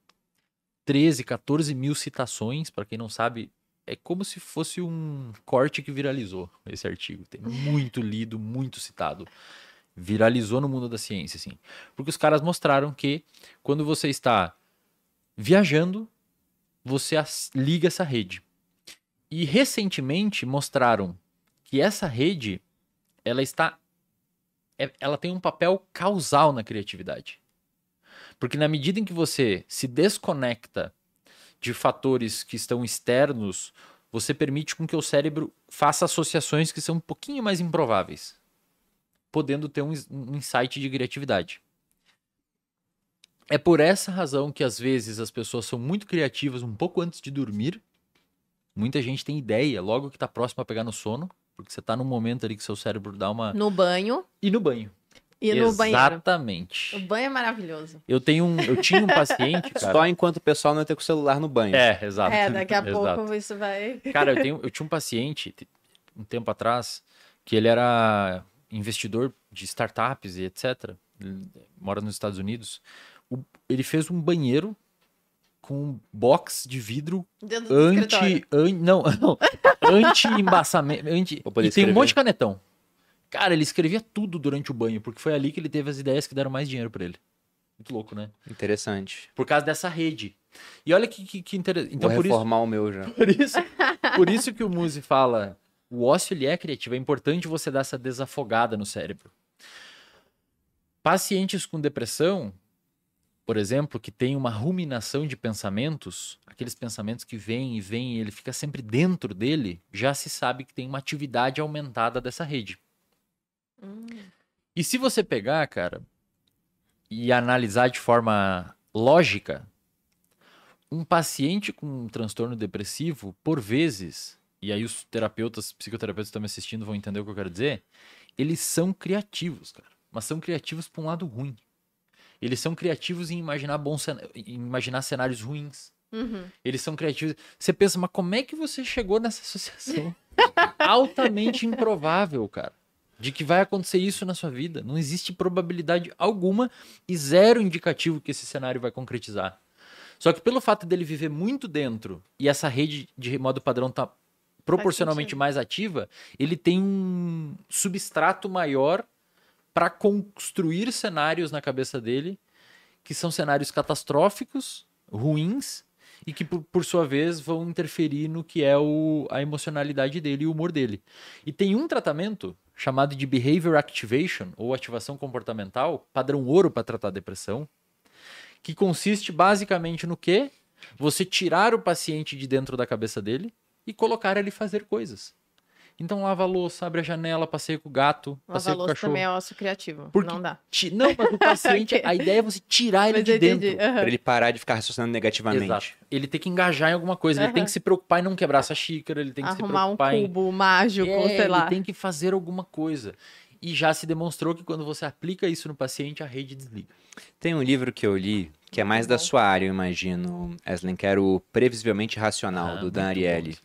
13, 14 mil citações, para quem não sabe, é como se fosse um corte que viralizou esse artigo. Tem muito lido, muito citado. Viralizou no mundo da ciência, assim. Porque os caras mostraram que quando você está viajando, você liga essa rede. E recentemente mostraram que essa rede ela está é- ela tem um papel causal na criatividade. Porque na medida em que você se desconecta de fatores que estão externos, você permite com que o cérebro faça associações que são um pouquinho mais improváveis, podendo ter um, um insight de criatividade. É por essa razão que às vezes as pessoas são muito criativas um pouco antes de dormir. Muita gente tem ideia logo que está próximo a pegar no sono, porque você está num momento ali que seu cérebro dá uma.
No banho
E no banho.
E no banheiro.
Exatamente.
O banho é maravilhoso.
Eu tenho um, eu tinha um paciente, <laughs> cara.
Só enquanto o pessoal não entra com o celular no banho.
É, exato.
É, daqui a <laughs>
Exato.
pouco isso vai. <laughs>
Cara, eu, tenho, eu tinha um paciente, te- um tempo atrás, que ele era investidor de startups e etc. Ele mora nos Estados Unidos. O- ele fez um banheiro com um box de vidro
Dentro do
anti, an, não, não, anti-embaçamento. Anti,
Pra poder
e tem um
escrever.
monte de canetão. Cara, ele escrevia tudo durante o banho, porque foi ali que ele teve as ideias que deram mais dinheiro pra ele. Muito louco, né?
Interessante.
Por causa dessa rede. E olha que, que, que interessante. Então,
Vou
por isso,
reformar o meu já. <laughs>
por isso, por isso que o Muzi fala, o ócio ele é criativo, é importante você dar essa desafogada no cérebro. Pacientes com depressão, por exemplo, que tem uma ruminação de pensamentos, aqueles pensamentos que vêm e vêm e ele fica sempre dentro dele, já se sabe que tem uma atividade aumentada dessa rede.
Hum.
E se você pegar, cara, e analisar de forma lógica, um paciente com um transtorno depressivo, por vezes, e aí os terapeutas, psicoterapeutas que estão me assistindo vão entender o que eu quero dizer, eles são criativos, cara. Mas são criativos para um lado ruim. Eles são criativos em imaginar bons imaginar cenários ruins.
Uhum.
Eles são criativos. Você pensa, mas como é que você chegou nessa associação? <laughs> Altamente improvável, cara. De que vai acontecer isso na sua vida. Não existe probabilidade alguma e zero indicativo que esse cenário vai concretizar. Só que pelo fato dele viver muito dentro e essa rede de modo padrão tá proporcionalmente mais ativa, ele tem um substrato maior para construir cenários na cabeça dele que são cenários catastróficos, ruins e que, por, por sua vez, vão interferir no que é o, a emocionalidade dele e o humor dele. E tem um tratamento chamado de Behavior Activation, ou ativação comportamental, padrão ouro para tratar depressão, que consiste basicamente no que? Você tirar o paciente de dentro da cabeça dele e colocar ele fazer coisas. Então lava a louça, abre a janela, passeia com o gato,
Lavar
passeia com o
louça
cachorro.
também é ócio criativo.
Porque-
Não dá.
Ti- Não, mas o <laughs> paciente, a ideia é você tirar ele
Mas
de dentro.
entendi. aham.
Pra ele parar de ficar raciocinando negativamente.
Exato. Ele tem que engajar em alguma coisa, ele
Aham.
tem que se preocupar em não quebrar essa xícara, ele tem que se
Arrumar um
preocupar em
cubo mágico,
É,
sei lá.
Ele tem que fazer alguma coisa. E já se demonstrou que quando você aplica isso no paciente, a rede desliga.
Tem um livro que eu li, que é mais da
bom.
sua área, eu imagino, Eslen, que era o Previsivelmente Racional,
Ah,
do Dan
bom
Ariely.
esse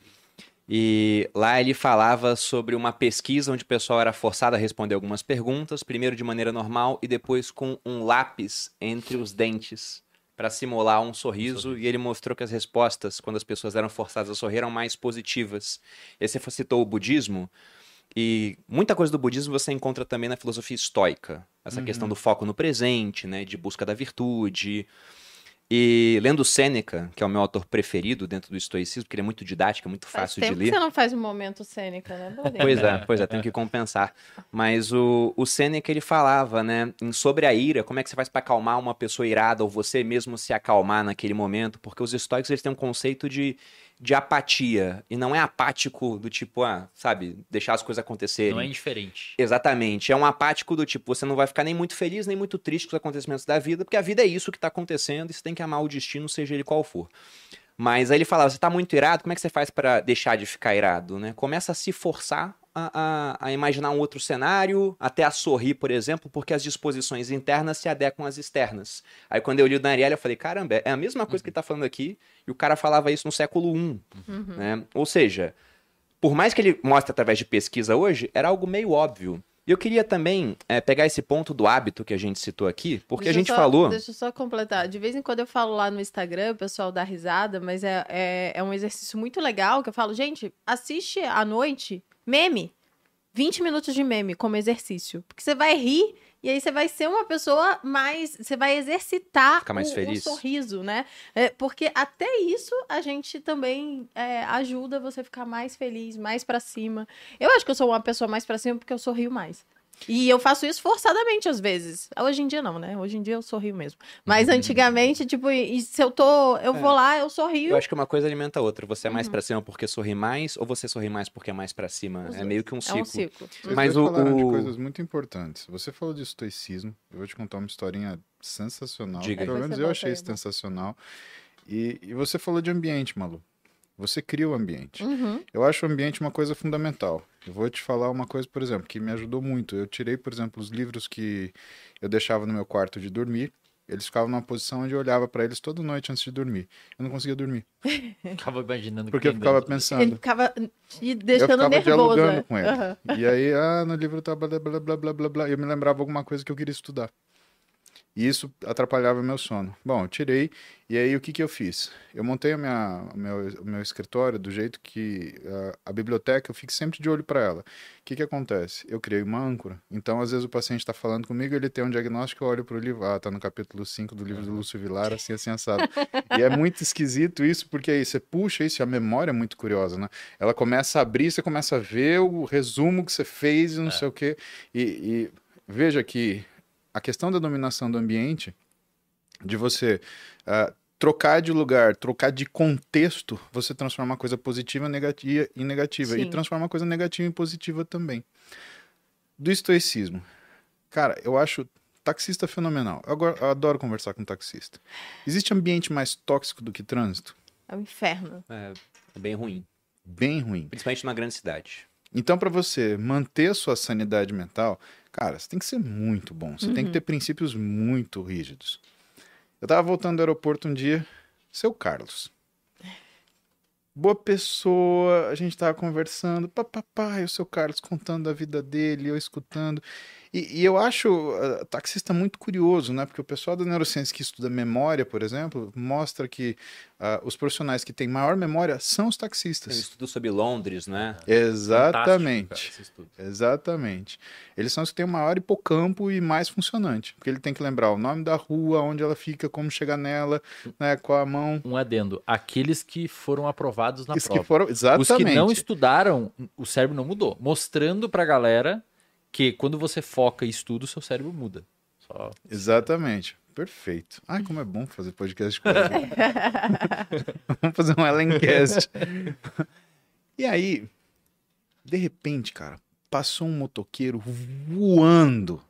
E lá ele falava sobre uma pesquisa onde o pessoal era forçado a responder algumas perguntas, primeiro de maneira normal e depois com um lápis entre os dentes para simular um sorriso, e ele mostrou que as respostas, quando as pessoas eram forçadas a sorrir, eram mais positivas. E aí você citou o budismo, e muita coisa do budismo você encontra também na filosofia estoica. Essa
Uhum.
questão do foco no presente, né, de busca da virtude. E lendo Sêneca, que é o meu autor preferido dentro do estoicismo, porque ele é muito didático, é muito
Faz
fácil de
tempo
ler.
que você não faz um momento cênica, né? <laughs>
Pois é, pois é, tenho que compensar. Mas o, o Seneca, ele falava, né, sobre a ira, como é que você faz para acalmar uma pessoa irada ou você mesmo se acalmar naquele momento, porque os estoicos, eles têm um conceito de, de apatia, e não é apático do tipo, ah, sabe, deixar as coisas acontecerem.
Não é indiferente.
Exatamente. É um apático do tipo, você não vai ficar nem muito feliz, nem muito triste com os acontecimentos da vida, porque a vida é isso que tá acontecendo e você tem que amar o destino, seja ele qual for. Mas aí ele falava, você tá muito irado, como é que você faz para deixar de ficar irado, né? Começa a se forçar a, a, a imaginar um outro cenário, até a sorrir, por exemplo, porque as disposições internas se adequam às externas. Aí quando eu li o Daniel, eu falei, caramba, é a mesma coisa que ele tá falando aqui, e o cara falava isso no século I,
Uhum.
né? Ou seja, por mais que ele mostre através de pesquisa hoje, era algo meio óbvio. E eu queria também eh, pegar esse ponto do hábito que a gente citou aqui, porque
Deixa
a gente
só-
falou.
Deixa eu só completar. De vez em quando eu falo lá no Instagram, o pessoal dá risada, mas é, é, é um exercício muito legal que eu falo, gente, assiste à noite meme. 20 minutos de meme como exercício. Porque você vai rir e aí você vai ser uma pessoa mais. Você vai exercitar
mais
o, o
feliz.
sorriso, né? É, porque até isso a gente também é, ajuda você a ficar mais feliz, mais pra cima. Eu acho que eu sou uma pessoa mais pra cima porque eu sorrio mais. E eu faço isso forçadamente às vezes. Hoje em dia não, né? Hoje em dia eu sorrio mesmo. Mas antigamente, tipo, e se eu tô. Eu vou lá, eu sorrio.
Eu acho que uma coisa alimenta a outra. Você é mais
Uhum.
pra cima porque sorri mais, ou você sorri mais porque é mais pra cima?
Os
É
dois.
meio que um
É
ciclo.
um ciclo.
Vocês
Mas
dois
o-
falaram de
o-
coisas muito importantes. Você falou de estoicismo. Eu vou te contar uma historinha sensacional.
Diga aí.
Pelo menos eu achei isso sensacional. E, e você falou de ambiente, Malu. Você cria o ambiente.
Uhum.
Eu acho o ambiente uma coisa fundamental. Eu vou te falar uma coisa, por exemplo, que me ajudou muito. Eu tirei, por exemplo, os livros que eu deixava no meu quarto de dormir. Eles ficavam numa posição onde eu olhava para eles toda noite antes de dormir. Eu não conseguia dormir, <laughs>
Ficava imaginando
porque eu ficava
dentro.
Ele
pensando.
ficava te
Eu
deixando
ficava
nervoso.
dialogando
né?
com ele.
Aham.
E aí, ah, no livro tá blá blá blá blá blá blá. Eu me lembrava alguma coisa que eu queria estudar. E isso atrapalhava meu sono. Bom, eu tirei. E aí, o que que eu fiz? Eu montei a minha, o, meu, o meu escritório do jeito que ah, a biblioteca, eu fico sempre de olho para ela. O que que acontece? Eu criei uma âncora. Então, às vezes, o paciente está falando comigo, ele tem um diagnóstico, eu olho para o livro. Ah, tá no capítulo 5 do livro do Lúcio Vilar, assim, assim, assado. e é muito esquisito isso, porque aí você puxa isso, e a memória é muito curiosa, né? Ela começa a abrir, você começa a ver o resumo que você fez e não sei o quê. E, e veja que a questão da dominação do ambiente, de você ah, trocar de lugar, trocar de contexto, você transforma uma coisa positiva negativa, em negativa. E
Sim.
transforma uma coisa negativa em positiva também. Do estoicismo. Cara, eu acho taxista fenomenal. Eu, agora- eu adoro conversar com taxista. Existe ambiente mais tóxico do que trânsito?
É um inferno.
É, é bem ruim.
Bem ruim.
Principalmente numa grande cidade.
Então, para você manter a sua sanidade mental, cara, você tem que ser muito bom. Você tem que ter princípios muito rígidos. Eu tava voltando do aeroporto um dia, seu Carlos. Boa pessoa, a gente tava conversando, papapá, e o seu Carlos contando a vida dele, eu escutando. E, e eu acho uh, taxista muito curioso, né? Porque o pessoal da neurociência que estuda memória, por exemplo, mostra que uh, os profissionais que têm maior memória são os
Tem um
taxistas.
estudo sobre Londres, né?
Exatamente.
Fantástico, cara.
Exatamente. Eles são os que têm o maior hipocampo e mais funcionante. Porque ele tem que lembrar o nome da rua, onde ela fica, como chegar nela, né, qual a mão.
Um adendo. Aqueles que foram aprovados na
Os
prova.
que foram. Exatamente.
Os que não estudaram, o cérebro não mudou. Mostrando pra galera que quando você foca e estuda, o seu cérebro muda. Só...
Exatamente. Perfeito. Ai, como é bom fazer podcast com. <laughs> <laughs> Vamos fazer um Ellencast. e aí, de repente, cara, passou um motoqueiro voando,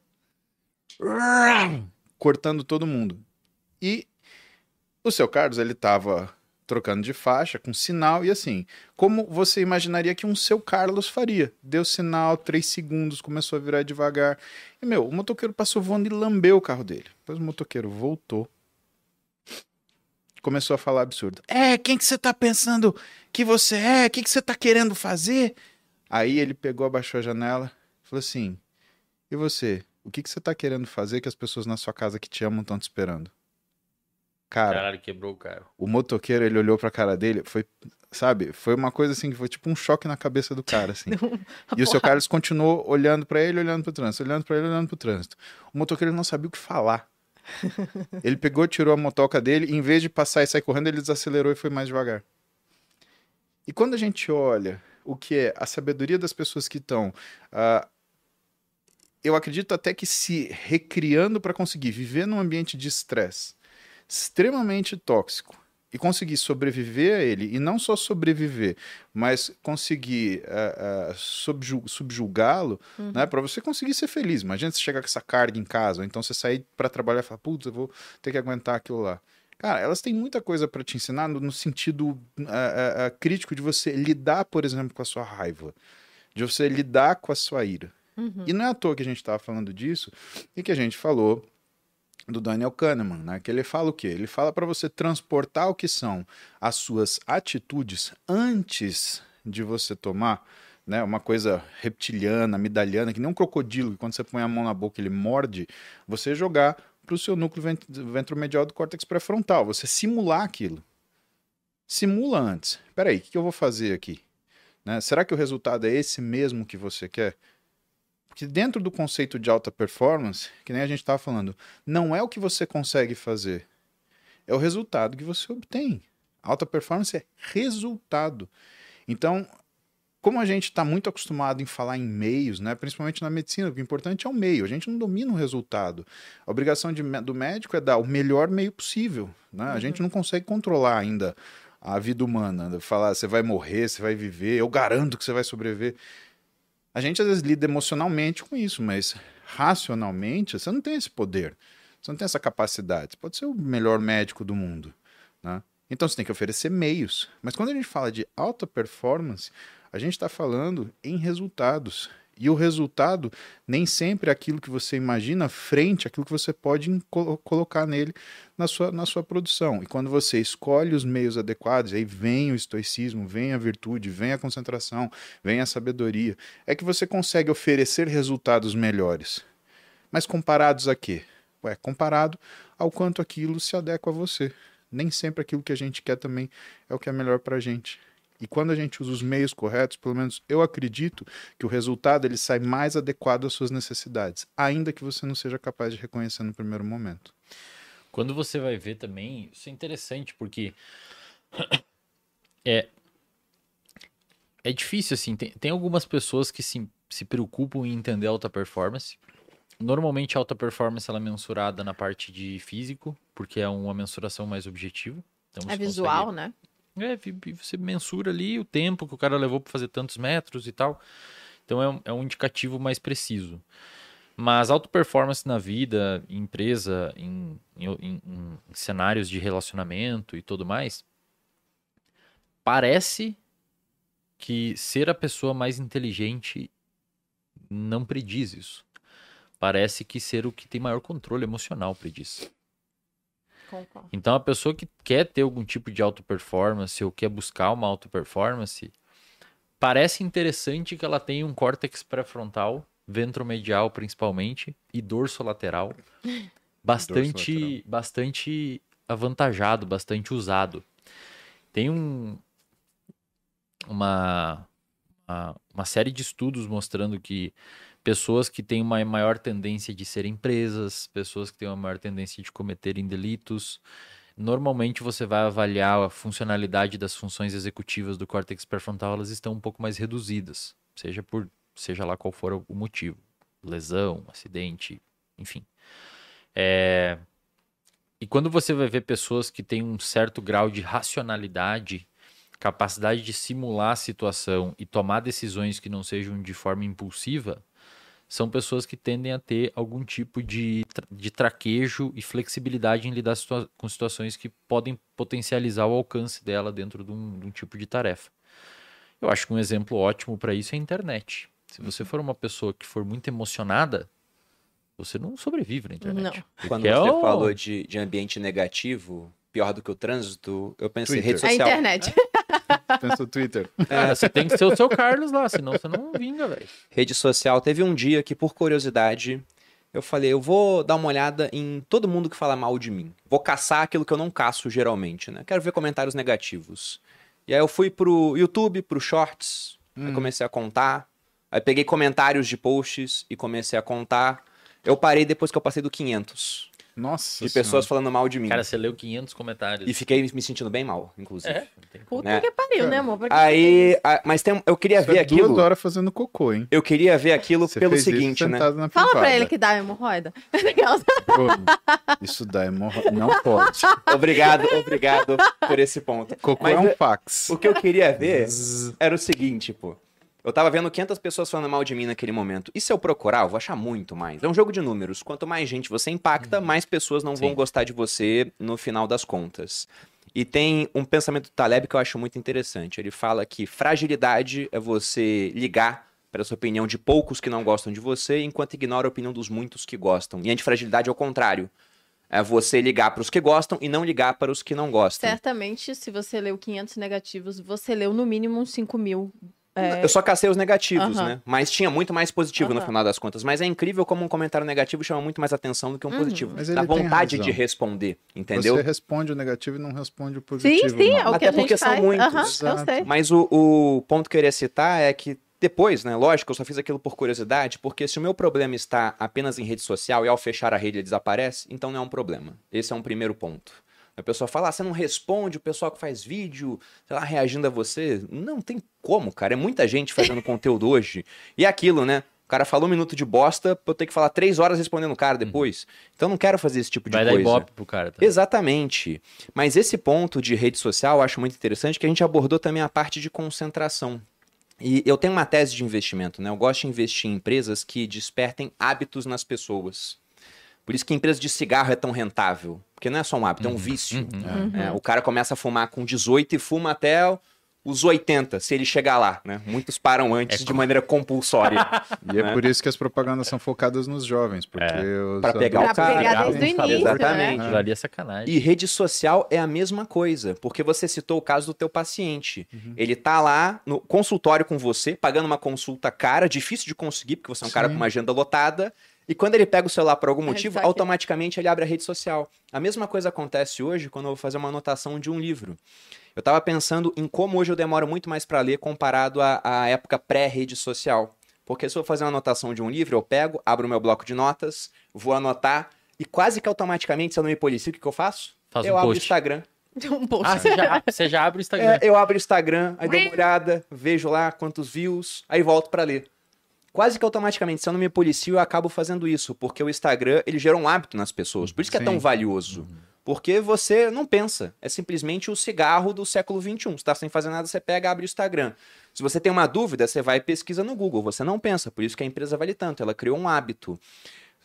cortando todo mundo. E o seu Carlos, ele tava trocando de faixa, com sinal, e assim, como você imaginaria que um seu Carlos faria. Deu sinal, três segundos, começou a virar devagar. E, meu, o motoqueiro passou voando e lambeu o carro dele. Depois o motoqueiro voltou. Começou a falar absurdo. É, quem que você tá pensando que você é? O que, que você tá querendo fazer? Aí ele pegou, abaixou a janela falou assim: E você? O que, que você tá querendo fazer que as pessoas na sua casa que te amam estão te esperando? Cara,
Caralho, quebrou o carro.
o motoqueiro, ele olhou pra cara dele, foi, sabe, foi uma coisa assim que foi tipo um choque na cabeça do cara, assim. <laughs> E o seu Carlos continuou olhando pra ele, olhando pro trânsito, olhando pra ele, olhando pro trânsito. O motoqueiro não sabia o que falar. <laughs> Ele pegou, tirou a motoca dele, e em vez de passar e sair correndo, ele desacelerou e foi mais devagar. E quando a gente olha o que é a sabedoria das pessoas que estão, ah, eu acredito até que se recriando para conseguir viver num ambiente de estresse extremamente tóxico e conseguir sobreviver a ele, e não só sobreviver, mas conseguir uh, uh, subju subjugá-lo, né, para você conseguir ser feliz. Imagina você chegar com essa carga em casa, ou então você sair para trabalhar e falar, putz, eu vou ter que aguentar aquilo lá. Cara, elas têm muita coisa para te ensinar no, no sentido uh, crítico de você lidar, por exemplo, com a sua raiva, de você lidar com a sua ira.
Uhum.
E não é à toa que a gente estava falando disso e que a gente falou do Daniel Kahneman, né? Que ele fala o quê? Ele fala para você transportar o que são as suas atitudes antes de você tomar, né? Uma coisa reptiliana, medalhana, que nem um crocodilo, que quando você põe a mão na boca ele morde, você jogar para o seu núcleo vent ventromedial do córtex pré-frontal, você simular aquilo. Simula antes. Peraí, o que, que eu vou fazer aqui? Né? Será que o resultado é esse mesmo que você quer? Porque dentro do conceito de alta performance, que nem a gente estava falando, não é o que você consegue fazer, é o resultado que você obtém. Alta performance é resultado. Então, como a gente está muito acostumado em falar em meios, né, principalmente na medicina, o importante é o meio, a gente não domina o resultado. A obrigação de, do médico é dar o melhor meio possível. Né? A gente não consegue controlar ainda a vida humana, falar você vai morrer, você vai viver, eu garanto que você vai sobreviver. A gente às vezes lida emocionalmente com isso, mas racionalmente você não tem esse poder. Você não tem essa capacidade. Você pode ser o melhor médico do mundo. Né? Então você tem que oferecer meios. Mas quando a gente fala de alta performance, a gente está falando em resultados. E o resultado nem sempre é aquilo que você imagina frente àquilo que você pode colo colocar nele na sua, na sua produção. E quando você escolhe os meios adequados, aí vem o estoicismo, vem a virtude, vem a concentração, vem a sabedoria, é que você consegue oferecer resultados melhores. Mas comparados a quê? Ué, comparado ao quanto aquilo se adequa a você. Nem sempre aquilo que a gente quer também é o que é melhor para a gente. E quando a gente usa os meios corretos, pelo menos eu acredito que o resultado ele sai mais adequado às suas necessidades, ainda que você não seja capaz de reconhecer no primeiro momento.
Quando você vai ver também, isso é interessante, porque <coughs> é, é difícil, assim, tem, tem algumas pessoas que se, se preocupam em entender alta performance. Normalmente a alta performance ela é mensurada na parte de físico, porque é uma mensuração mais objetiva. Então,
É visual,
consegue-
né?
É, você mensura ali o tempo que o cara levou para fazer tantos metros e tal. Então é um, é um indicativo mais preciso. Mas alta performance na vida, em empresa, em, em, em- em cenários de relacionamento e tudo mais, parece que ser a pessoa mais inteligente não prediz isso. Parece que ser o que tem maior controle emocional prediz.
Concordo.
Então, a pessoa que quer ter algum tipo de auto performance ou quer buscar uma auto performance, parece interessante que ela tenha um córtex pré-frontal ventromedial principalmente e dorsolateral, <laughs> bastante,
Dorsolateral.
bastante avantajado, bastante usado. Tem um, uma, uma, uma série de estudos mostrando que pessoas que têm uma maior tendência de serem presas, pessoas que têm uma maior tendência de cometerem delitos, normalmente você vai avaliar a funcionalidade das funções executivas do córtex pré-frontal, elas estão um pouco mais reduzidas, seja por seja lá qual for o motivo, lesão, acidente, enfim. É, E quando você vai ver pessoas que têm um certo grau de racionalidade, capacidade de simular a situação e tomar decisões que não sejam de forma impulsiva, são pessoas que tendem a ter algum tipo de, tra- de traquejo e flexibilidade em lidar situa- com situações que podem potencializar o alcance dela dentro de um, de um tipo de tarefa. Eu acho que um exemplo ótimo para isso é a internet. Se você for uma pessoa que for muito emocionada, você não sobrevive na internet.
Quando
é
você
o-
falou de, de ambiente negativo, pior do que o trânsito, eu pensei
Twitter.
rede
A
social.
internet.
Pensa no Twitter. <laughs>
É, você tem que ser o seu Carlos lá, senão você não vinga, velho.
Rede social. Teve um dia que, por curiosidade, eu falei, eu vou dar uma olhada em todo mundo que fala mal de mim. Vou caçar aquilo que eu não caço geralmente, né? Quero ver comentários negativos. E aí eu fui pro YouTube, pro Shorts, aí comecei a contar. Aí peguei comentários de posts e comecei a contar. Eu parei depois que eu passei do 500
Nossa
de pessoas
Senhora.
falando mal de mim.
Cara, você leu 500 comentários.
E fiquei me sentindo bem mal, inclusive.
É, como.
Puta
Né?
que pariu, né, amor?
Aí, a- mas tem, eu queria
Isso
ver
é duas
aquilo.
horas fazendo cocô, hein?
Eu queria ver aquilo
Você
pelo
fez isso
seguinte, né?
Fala pra ele que dá hemorroida. <laughs>
Isso dá hemorro... Não pode.
Obrigado, obrigado por esse ponto.
Cocô
Mas
é um fax.
O que eu queria ver era o seguinte, pô. Eu tava vendo 500 pessoas falando mal de mim naquele momento. E se eu procurar, eu vou achar muito mais. É um jogo de números. Quanto mais gente você impacta, mais pessoas não vão
Sim.
gostar de você no final das contas. E tem um pensamento do Taleb que eu acho muito interessante. Ele fala que fragilidade é você ligar para a sua opinião de poucos que não gostam de você, enquanto ignora a opinião dos muitos que gostam. E antifragilidade é o contrário. É você ligar para os que gostam e não ligar para os que não gostam.
Certamente, se você leu 500 negativos, você leu no mínimo uns 5 mil. É,
Eu só cacei os negativos,
Aham.
né? Mas tinha muito mais positivo no
Aham.
final das contas. Mas é incrível como um comentário negativo chama muito mais atenção do que um
Uhum.
positivo.
Mas
Dá
ele tem
vontade
razão.
de responder, entendeu?
Você responde o negativo e não responde o
Sim,
positivo.
sim, é
não.
o que
Até
a gente
porque são
faz.
muitos.
Aham, eu
Exato.
sei.
Mas o, o ponto que eu queria citar é que depois, né? Lógico, eu só fiz aquilo por curiosidade, porque se o meu problema está apenas em rede social e ao fechar a rede ele desaparece, então não é um problema. Esse é um primeiro ponto. A pessoa fala, ah, você não responde, o pessoal que faz vídeo, sei lá, reagindo a você. Não tem como, cara. É muita gente fazendo <laughs> conteúdo hoje. E é aquilo, né? O cara falou um minuto de bosta, pra eu ter que falar três horas respondendo o cara depois. Então eu não quero fazer esse tipo de
Vai dar
coisa.
ibope pro cara. Tá?
Exatamente. Mas esse ponto de rede social eu acho muito interessante, que a gente abordou também a parte de concentração. E eu tenho uma tese de investimento, né? Eu gosto de investir em empresas que despertem hábitos nas pessoas. Por isso que a empresa de cigarro é tão rentável. Porque não é só um hábito, é um vício.
Uhum.
É, o cara começa a fumar com 18 e fuma até os 80, se ele chegar lá, né? Muitos param antes
É
de maneira compulsória. <laughs>
E é
né?
por isso que as propagandas são focadas nos jovens, porque os
Pra pegar o cara.
pegar desde o
Exatamente.
início,
Exatamente.
né?
Aquilo ali é sacanagem.
E rede social é a mesma coisa, porque você citou o caso do teu paciente.
Uhum.
Ele tá lá no consultório com você, pagando uma consulta cara, difícil de conseguir, porque você é um cara
Sim.
com uma agenda lotada. E quando ele pega o celular por algum motivo,
saquei.
automaticamente ele abre a rede social. A mesma coisa acontece hoje quando eu vou fazer uma anotação de um livro. Eu tava pensando em como hoje eu demoro muito mais para ler comparado à, à época pré-rede social. Porque se eu fazer uma anotação de um livro, eu pego, abro o meu bloco de notas, vou anotar, e quase que automaticamente, se eu não me policio, o que, que eu faço?
Faz
eu
um
abro o. Instagram. <laughs>
Um post.
Ah, você já, você já abre o Instagram.
É, eu abro o Instagram, aí dou uma olhada, vejo lá quantos views, aí volto pra ler. Quase que automaticamente, se eu não me policio, eu acabo fazendo isso, porque o Instagram, ele gera um hábito nas pessoas. Por isso que é tão
Sim.
valioso. Porque você não pensa. É simplesmente o cigarro do século XXI. Você tá sem fazer nada, você pega, abre o Instagram. Se você tem uma dúvida, você vai e pesquisa no Google. Você não pensa. Por isso que a empresa vale tanto. Ela criou um hábito.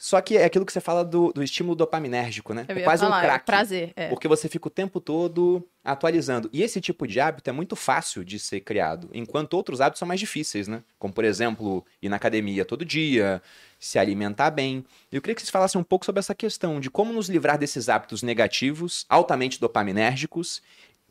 Só que é aquilo que você fala do, do estímulo dopaminérgico, né?
Eu
É quase
falar,
um
é
crack.
prazer. É.
Porque você fica o tempo todo atualizando. E esse tipo de hábito é muito fácil de ser criado, enquanto outros hábitos são mais difíceis, né? Como, por exemplo, ir na academia todo dia, se alimentar bem. Eu queria que vocês falassem um pouco sobre essa questão de como nos livrar desses hábitos negativos, altamente dopaminérgicos,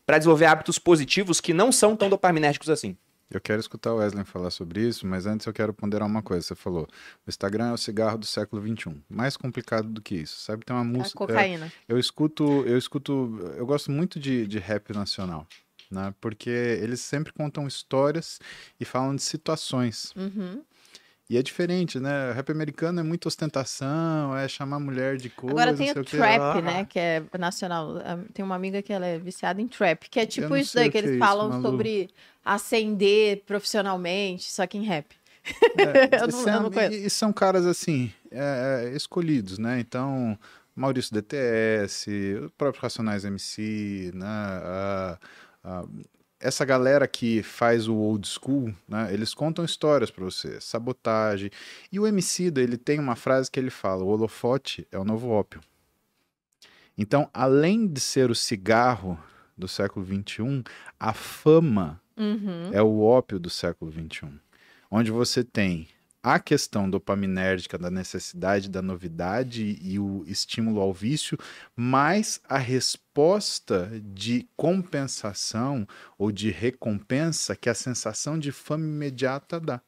para desenvolver hábitos positivos que não são tão dopaminérgicos assim.
Eu quero escutar o Wesley falar sobre isso, mas antes eu quero ponderar uma coisa. Você falou, o Instagram é o cigarro do século XXI. Mais complicado do que isso. Sabe, tem uma
A
música.
cocaína.
Eu escuto, eu escuto, eu gosto muito de, de rap nacional, né? Porque eles sempre contam histórias e falam de situações.
Uhum.
E é diferente, né? O rap americano é muita ostentação, é chamar a mulher de coisa,
Agora
não
tem
sei
o
o
trap,
Ah,
né? Que é nacional. Ah, Tem uma amiga que ela é viciada em trap, que é tipo isso daí que
que é
eles
isso,
falam
Malu.
sobre ascender profissionalmente, só que em rap.
É, <laughs>
Eu não-
são-
eu não conheço.
e, e são caras assim, é, é, escolhidos, né? Então, Maurício DTS, o próprio Racionais MC, né? A- a- essa galera que faz o old school, né? Eles contam histórias pra você, sabotagem. E o MC, ele tem uma frase que ele fala: o holofote é o novo ópio. Então, além de ser o cigarro do século XXI, a fama
Uhum.
é o ópio do século XXI, onde você tem a questão dopaminérgica da necessidade da novidade e o estímulo ao vício, mais a resposta de compensação ou de recompensa que a sensação de fama imediata dá.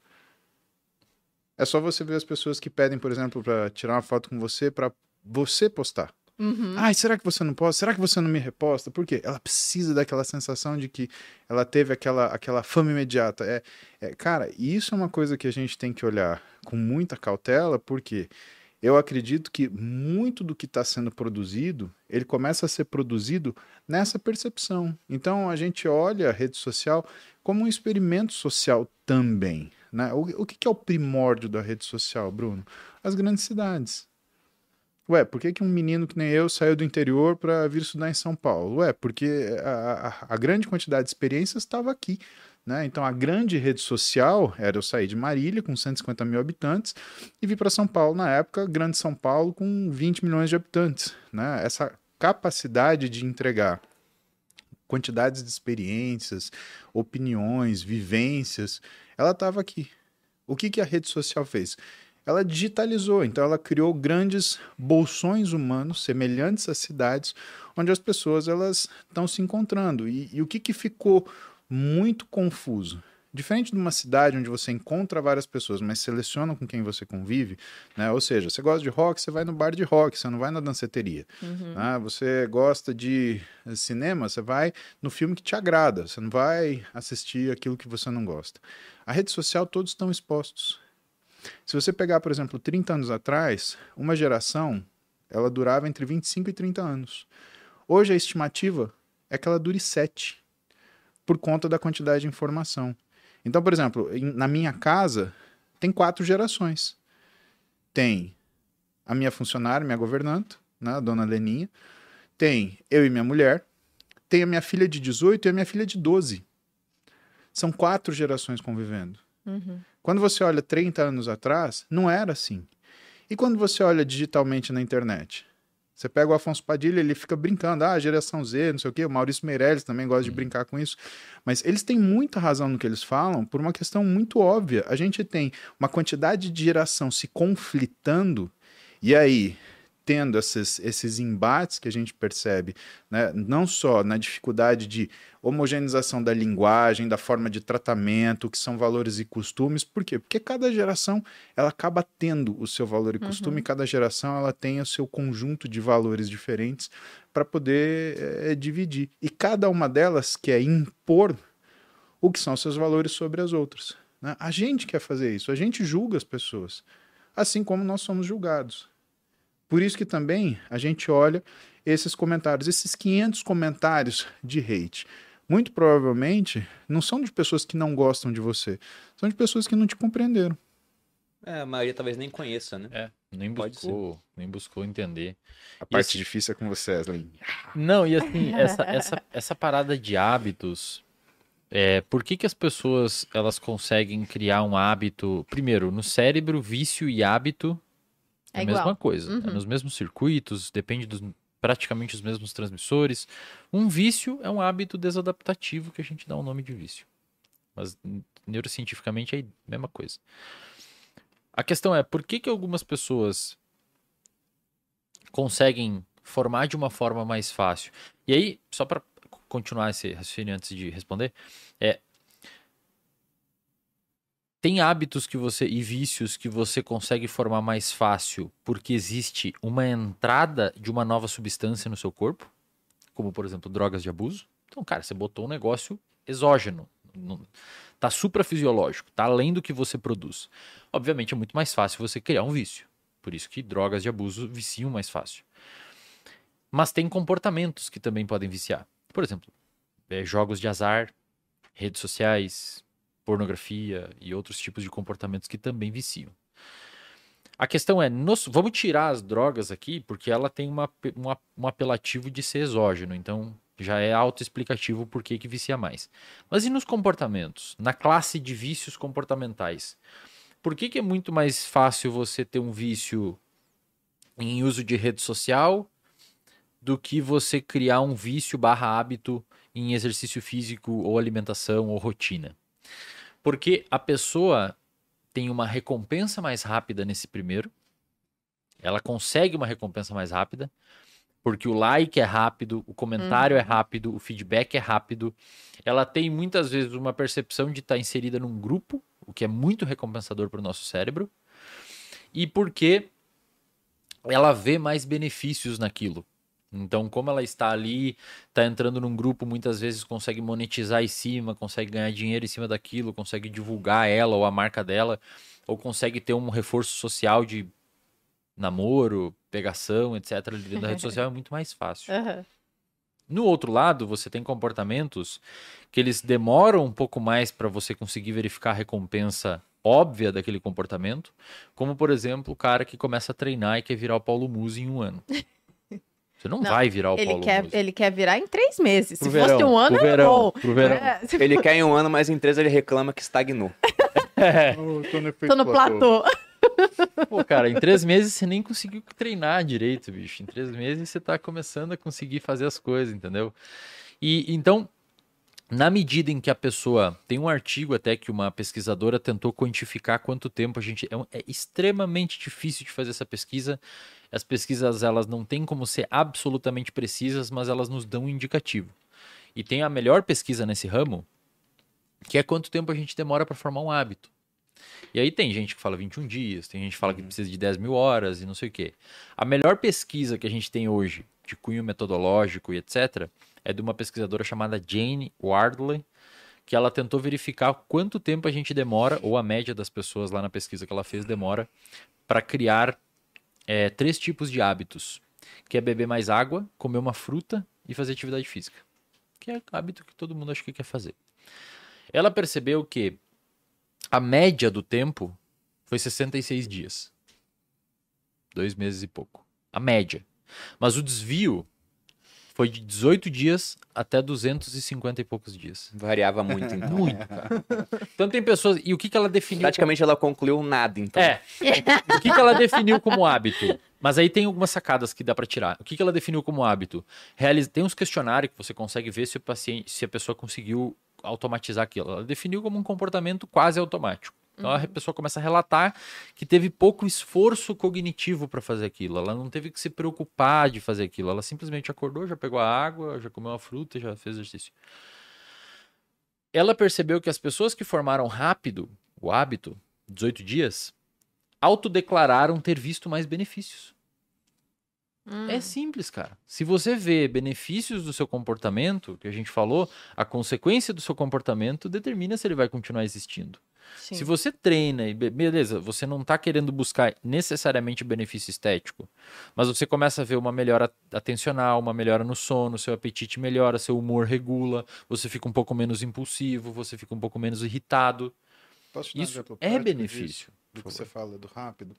É só você ver as pessoas que pedem, por exemplo, para tirar uma foto com você para você postar.
Uhum.
Ai, será que você não posta? Será que você não me reposta? Por quê? Ela precisa daquela sensação de que ela teve aquela, aquela fama imediata. É, é, cara, isso é uma coisa que a gente tem que olhar com muita cautela, porque eu acredito que muito do que está sendo produzido, ele começa a ser produzido nessa percepção. Então a gente olha a rede social como um experimento social também. Né? O, o que, que é o primórdio da rede social, Bruno? As grandes cidades. Ué, por que, que um menino que nem eu saiu do interior para vir estudar em São Paulo? Ué, porque a, a, a grande quantidade de experiências estava aqui. Né? Então, a grande rede social era eu sair de Marília, com 150 mil habitantes, e vir para São Paulo, na época, Grande São Paulo, com 20 milhões de habitantes. Né? Essa capacidade de entregar quantidades de experiências, opiniões, vivências, ela estava aqui. O que, que a rede social fez? Ela digitalizou, então ela criou grandes bolsões humanos semelhantes às cidades, onde as pessoas elas estão se encontrando. E, e o que, que ficou muito confuso? Diferente de uma cidade onde você encontra várias pessoas, mas seleciona com quem você convive, né? Ou seja, você gosta de rock, você vai no bar de rock, você não vai na danceteria.
Uhum.
né? Você gosta de cinema, você vai no filme que te agrada, você não vai assistir aquilo que você não gosta. A rede social, todos estão expostos. Se você pegar, por exemplo, 30 anos atrás, uma geração, ela durava entre 25 e 30 anos. Hoje a estimativa é que ela dure 7, por conta da quantidade de informação. Então, por exemplo, em- na minha casa, tem quatro gerações. Tem a minha funcionária, minha governanta, né, a dona Leninha. Tem eu e minha mulher. Tem a minha filha de 18 e a minha filha de 12. São quatro gerações convivendo.
Uhum.
Quando você olha 30 anos atrás, não era assim. E quando você olha digitalmente na internet? Você pega o Afonso Padilha, ele fica brincando, ah, geração Z, não sei o quê. O Maurício Meirelles também gosta de brincar com isso. Mas eles têm muita razão no que eles falam por uma questão muito óbvia. A gente tem uma quantidade de geração se conflitando, e aí tendo esses, esses embates que a gente percebe, né, não só na dificuldade de homogeneização da linguagem, da forma de tratamento, que são valores e costumes. Por quê? Porque cada geração ela acaba tendo o seu valor e costume, e cada geração ela tem o seu conjunto de valores diferentes para poder eh, dividir. E cada uma delas quer impor o que são seus valores sobre as outras. né? A gente quer fazer isso, a gente julga as pessoas, assim como nós somos julgados. Por isso que também a gente olha esses comentários, esses 500 comentários de hate. Muito provavelmente não são de pessoas que não gostam de você, são de pessoas que não te compreenderam.
É, a maioria talvez nem conheça, né?
É, nem
Pode
buscou, nem buscou entender.
A
E
parte
esse-
difícil é com você, Wesley.
Não, e assim, essa, essa, essa parada de hábitos, é, por que que as pessoas elas conseguem criar um hábito? Primeiro, no cérebro, vício e hábito é,
É
a mesma
igual.
coisa. É
Uhum.
nos mesmos circuitos, depende dos praticamente os mesmos transmissores. Um vício é um hábito desadaptativo que a gente dá o nome de vício. Mas neurocientificamente é a mesma coisa. A questão é, por que que algumas pessoas conseguem formar de uma forma mais fácil? E aí, só para continuar esse raciocínio antes de responder, é tem hábitos que você e vícios que você consegue formar mais fácil porque existe uma entrada de uma nova substância no seu corpo, como por exemplo drogas de abuso. Então, cara, você botou um negócio exógeno, tá suprafisiológico, tá além do que você produz. Obviamente é muito mais fácil você criar um vício. Por isso que drogas de abuso viciam mais fácil. Mas tem comportamentos que também podem viciar. Por exemplo, eh, jogos de azar, redes sociais, pornografia e outros tipos de comportamentos que também viciam. A questão é, nos- vamos tirar as drogas aqui, porque ela tem uma, pe- um, a- um apelativo de ser exógeno, então já é autoexplicativo por que que vicia mais. Mas e nos comportamentos? Na classe de vícios comportamentais? Por que, que é muito mais fácil você ter um vício em uso de rede social do que você criar um vício barra hábito em exercício físico ou alimentação ou rotina? Porque a pessoa tem uma recompensa mais rápida nesse primeiro, ela consegue uma recompensa mais rápida, porque o like é rápido, o comentário é rápido, o feedback é rápido. Ela tem muitas vezes uma percepção de estar inserida num grupo, o que é muito recompensador para o nosso cérebro, e porque ela vê mais benefícios naquilo. Então, como ela está ali, está entrando num grupo, muitas vezes consegue monetizar em cima, consegue ganhar dinheiro em cima daquilo, consegue divulgar ela ou a marca dela, ou consegue ter um reforço social de namoro, pegação, etc. ali dentro da rede <laughs> social é muito mais fácil.
Aham.
No outro lado, você tem comportamentos que eles demoram um pouco mais para você conseguir verificar a recompensa óbvia daquele comportamento, como por exemplo, o cara que começa a treinar e quer virar o Paulo Musi em um ano. <laughs> Você não,
Não,
vai virar o
Ele
Paulo
quer,
Musi.
ele quer virar em três meses.
Pro
Se fosse
verão,
um ano,
pro
é
verão,
bom.
pro verão.
É,
Ele quer em um ano, mas em três ele reclama que estagnou.
Eu <laughs> tô no,
tô no platô.
Pô, cara, em três meses você nem conseguiu treinar direito, bicho. Em três meses você tá começando a conseguir fazer as coisas, entendeu? E então, na medida em que a pessoa. Tem um artigo até que uma pesquisadora tentou quantificar quanto tempo a gente. É, é extremamente difícil de fazer essa pesquisa. As pesquisas, elas não têm como ser absolutamente precisas, mas elas nos dão um indicativo. E tem a melhor pesquisa nesse ramo, que é quanto tempo a gente demora para formar um hábito. E aí tem gente que fala 21 dias, tem gente que fala que precisa de 10 mil horas e não sei o quê. A melhor pesquisa que a gente tem hoje, de cunho metodológico e etc., é de uma pesquisadora chamada Jane Wardley, que ela tentou verificar quanto tempo a gente demora, ou a média das pessoas lá na pesquisa que ela fez demora, para criar é, três tipos de hábitos, que é beber mais água, comer uma fruta e fazer atividade física, que é hábito que todo mundo acha que quer fazer. Ela percebeu que a média do tempo foi 66 dias. Dois meses e pouco. A média. Mas o desvio foi de 18 dias até 250 e poucos dias.
Variava muito, então.
Muito, cara. <laughs> Então tem pessoas. E o que, que ela definiu?
Praticamente ela concluiu nada, então.
É. <laughs> O que, que ela definiu como hábito? Mas aí tem algumas sacadas que dá pra tirar. O que, que ela definiu como hábito? Realiz... Tem uns questionários que você consegue ver se o paciente, se a pessoa conseguiu automatizar aquilo. Ela definiu como um comportamento quase automático. Então a pessoa começa a relatar que teve pouco esforço cognitivo para fazer aquilo. Ela não teve que se preocupar de fazer aquilo. Ela simplesmente acordou, já pegou a água, já comeu uma fruta, já fez exercício. Ela percebeu que as pessoas que formaram rápido o hábito, 18 dias, autodeclararam ter visto mais benefícios.
Hum.
É simples, cara. Se você vê benefícios do seu comportamento, que a gente falou, a consequência do seu comportamento determina se ele vai continuar existindo.
Sim.
Se você treina e be- beleza, você não está querendo buscar necessariamente benefício estético, mas você começa a ver uma melhora atencional, uma melhora no sono, seu apetite melhora, seu humor regula, você fica um pouco menos impulsivo, você fica um pouco menos irritado.
Posso te dar um
Isso
exemplo
é benefício.
disso? do que você fala do rápido.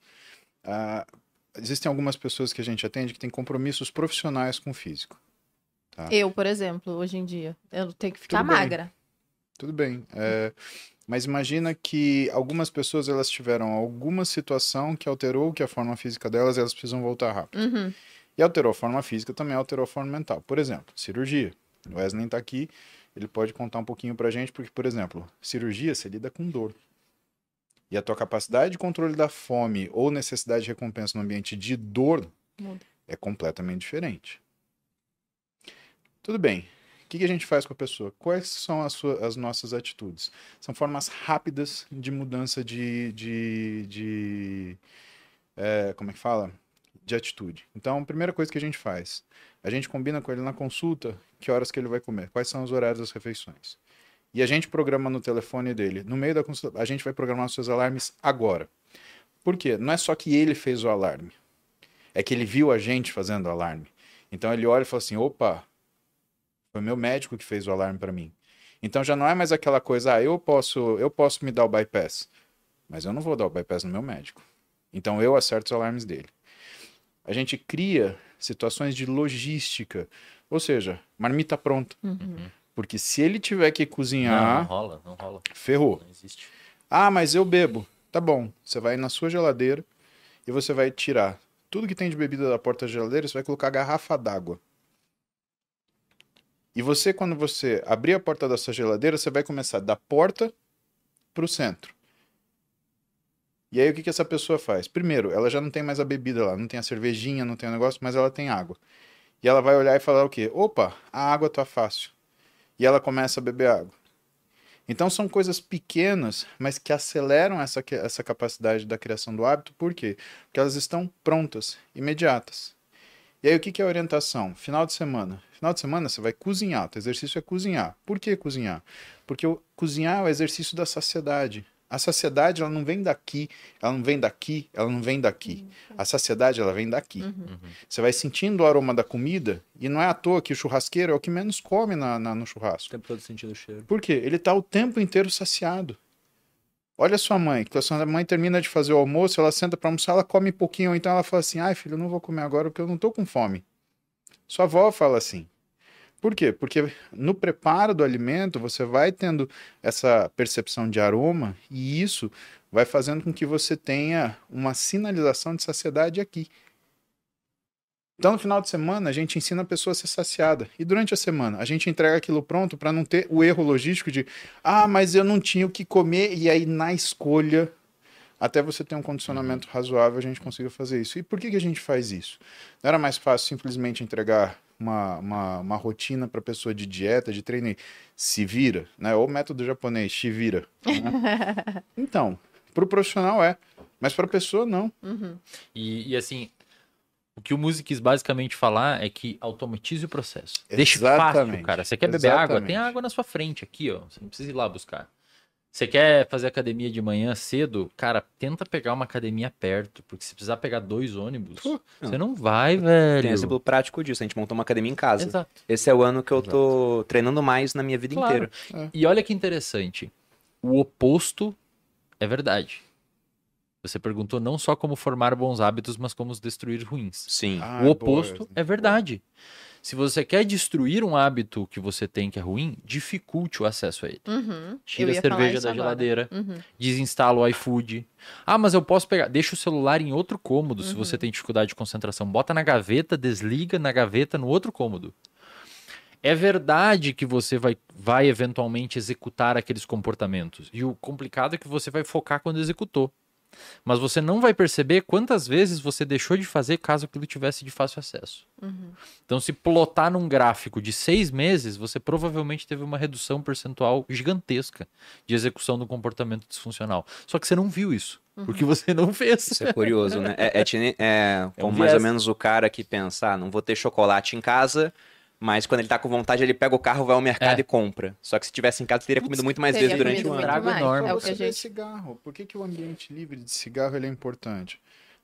Ah, existem algumas pessoas que a gente atende que têm compromissos profissionais com o físico.
Eu, por exemplo, hoje em dia, eu tenho que ficar
Tudo bem.
magra.
Tudo bem. é, mas imagina que algumas pessoas elas tiveram alguma situação que alterou que a forma física delas e elas precisam voltar rápido.
Uhum.
E alterou a forma física, também alterou a forma mental. Por exemplo, cirurgia. O Wesley está aqui, ele pode contar um pouquinho pra gente, porque, por exemplo, cirurgia você lida com dor. E a tua capacidade de controle da fome ou necessidade de recompensa no ambiente de dor
Muda.
é completamente diferente. Tudo bem. Que, que a gente faz com a pessoa? Quais são as, sua- as nossas atitudes? São formas rápidas de mudança de. de, de é, como é que fala? De atitude. Então, a primeira coisa que a gente faz, a gente combina com ele na consulta que horas que ele vai comer, quais são os horários das refeições. E a gente programa no telefone dele. No meio da consulta, a gente vai programar os seus alarmes agora. Por quê? Não é só que ele fez o alarme. É que ele viu a gente fazendo o alarme. Então ele olha e fala assim: opa, foi meu médico que fez o alarme para mim. Então já não é mais aquela coisa, ah, eu posso, eu posso me dar o bypass, mas eu não vou dar o bypass no meu médico. Então eu acerto os alarmes dele. A gente cria situações de logística, ou seja, marmita pronta. Porque se ele tiver que
Não,
cozinhar,
não rola, não rola.
ferrou.
Não existe.
Ah, mas eu bebo. Tá bom. Você vai na sua geladeira e você vai tirar tudo que tem de bebida da porta da geladeira, você vai colocar garrafa d'água. E você, quando você abrir a porta da sua geladeira, você vai começar da porta para o centro. E aí o que, que essa pessoa faz? Primeiro, ela já não tem mais a bebida lá, não tem a cervejinha, não tem o negócio, mas ela tem água. E ela vai olhar e falar o quê? Opa, a água tá fácil. E ela começa a beber água. Então são coisas pequenas, mas que aceleram essa, essa capacidade da criação do hábito. Por quê? Porque elas estão prontas, imediatas. E aí o que, que é orientação? Final de semana. Final de semana você vai cozinhar. O exercício é cozinhar. Por que cozinhar? Porque o cozinhar é o exercício da saciedade. A saciedade ela não vem daqui, ela não vem daqui, ela não vem daqui. A saciedade ela vem daqui. Você vai sentindo o aroma da comida e não é à toa que o churrasqueiro é o que menos come na- na- no churrasco.
O tempo todo sentindo o cheiro.
Por quê? Ele tá o tempo inteiro saciado. Olha sua mãe, que a sua mãe termina de fazer o almoço, ela senta para almoçar, ela come pouquinho, ou então ela fala assim: ai filho, eu não vou comer agora porque eu não tô com fome. Sua avó fala assim. Por quê? Porque no preparo do alimento você vai tendo essa percepção de aroma e isso vai fazendo com que você tenha uma sinalização de saciedade aqui. Então, no final de semana, a gente ensina a pessoa a ser saciada. E durante a semana, a gente entrega aquilo pronto para não ter o erro logístico de ah, mas eu não tinha o que comer. E aí, na escolha, até você ter um condicionamento razoável, a gente consiga fazer isso. E por que, que a gente faz isso? Não era mais fácil simplesmente entregar uma, uma, uma rotina para pessoa de dieta, de treino e se vira, né? Ou método japonês, se vira. né? <laughs> então, para o profissional é, mas para a pessoa não.
E, e, assim, o que o Music quis basicamente falar é que automatize o processo. Deixe fácil,
Exatamente.
cara. Você quer beber água?
Exatamente.
Tem água na sua frente aqui, ó. Você não precisa ir lá buscar. Você quer fazer academia de manhã cedo? Cara, tenta pegar uma academia perto, porque se precisar pegar dois ônibus,
Pô,
você não vai, velho.
Tem exemplo prático disso. A gente montou uma academia em casa.
Exato.
Esse é o ano que eu tô treinando mais na minha vida
Claro.
inteira.
E olha que interessante. O oposto é verdade. Você perguntou não só como formar bons hábitos, mas como os destruir ruins.
Sim.
Ah,
o
boa,
oposto é verdade. Se você quer destruir um hábito que você tem que é ruim, dificulte o acesso a ele.
Uhum.
Tira a cerveja da
agora.
geladeira,
Uhum.
desinstala o iFood. Ah, mas eu posso pegar. Deixa o celular em outro cômodo se
Uhum.
você tem dificuldade de concentração. Bota na gaveta, desliga na gaveta no outro cômodo. É verdade que você vai, vai eventualmente executar aqueles comportamentos. E o complicado é que você vai focar quando executou. Mas você não vai perceber quantas vezes você deixou de fazer caso aquilo tivesse de fácil acesso.
Uhum.
Então, se plotar num gráfico de seis meses, você provavelmente teve uma redução percentual gigantesca de execução do comportamento disfuncional. Só que você não viu isso, porque você não fez.
Isso é curioso, né? É, é, tine- é
É <laughs> um
como mais ou menos o cara que pensa, ah, não vou ter chocolate em casa, mas quando ele tá com vontade, ele pega o carro, vai ao mercado
É.
e compra. Só que se tivesse em casa, teria comido muito mais vezes durante o
muito
ano.
Trago
mais.
enorme.
É o que a gente...
cigarro. Por que, que o ambiente livre de cigarro ele é importante?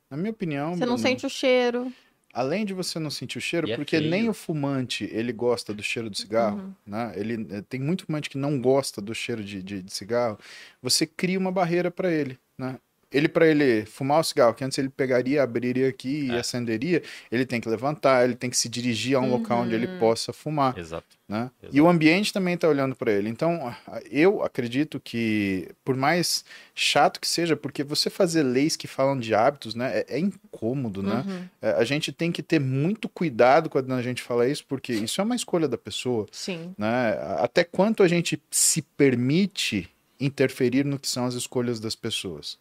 Na minha opinião,
Você não
Bruno,
sente o cheiro.
além de você não sentir o cheiro,
E é
porque
feio.
nem o fumante ele gosta do cheiro do cigarro,
Uhum.
né? Ele eh, tem muito fumante que não gosta do cheiro de, de, de cigarro. Você cria uma barreira para ele, né? Ele para ele fumar o cigarro, que antes ele pegaria, abriria aqui e
É.
acenderia, ele tem que levantar, ele tem que se dirigir a um local onde ele
Uhum.
possa fumar
Exato.
né?
Exato.
E o ambiente também está olhando para ele. Então, eu acredito que, por mais chato que seja, porque você fazer leis que falam de hábitos, né, é, é incômodo, né?
Uhum.
É, A gente tem que ter muito cuidado quando a gente fala isso, porque isso é uma escolha da pessoa,
Sim.
né? Até quanto a gente se permite interferir no que são as escolhas das pessoas.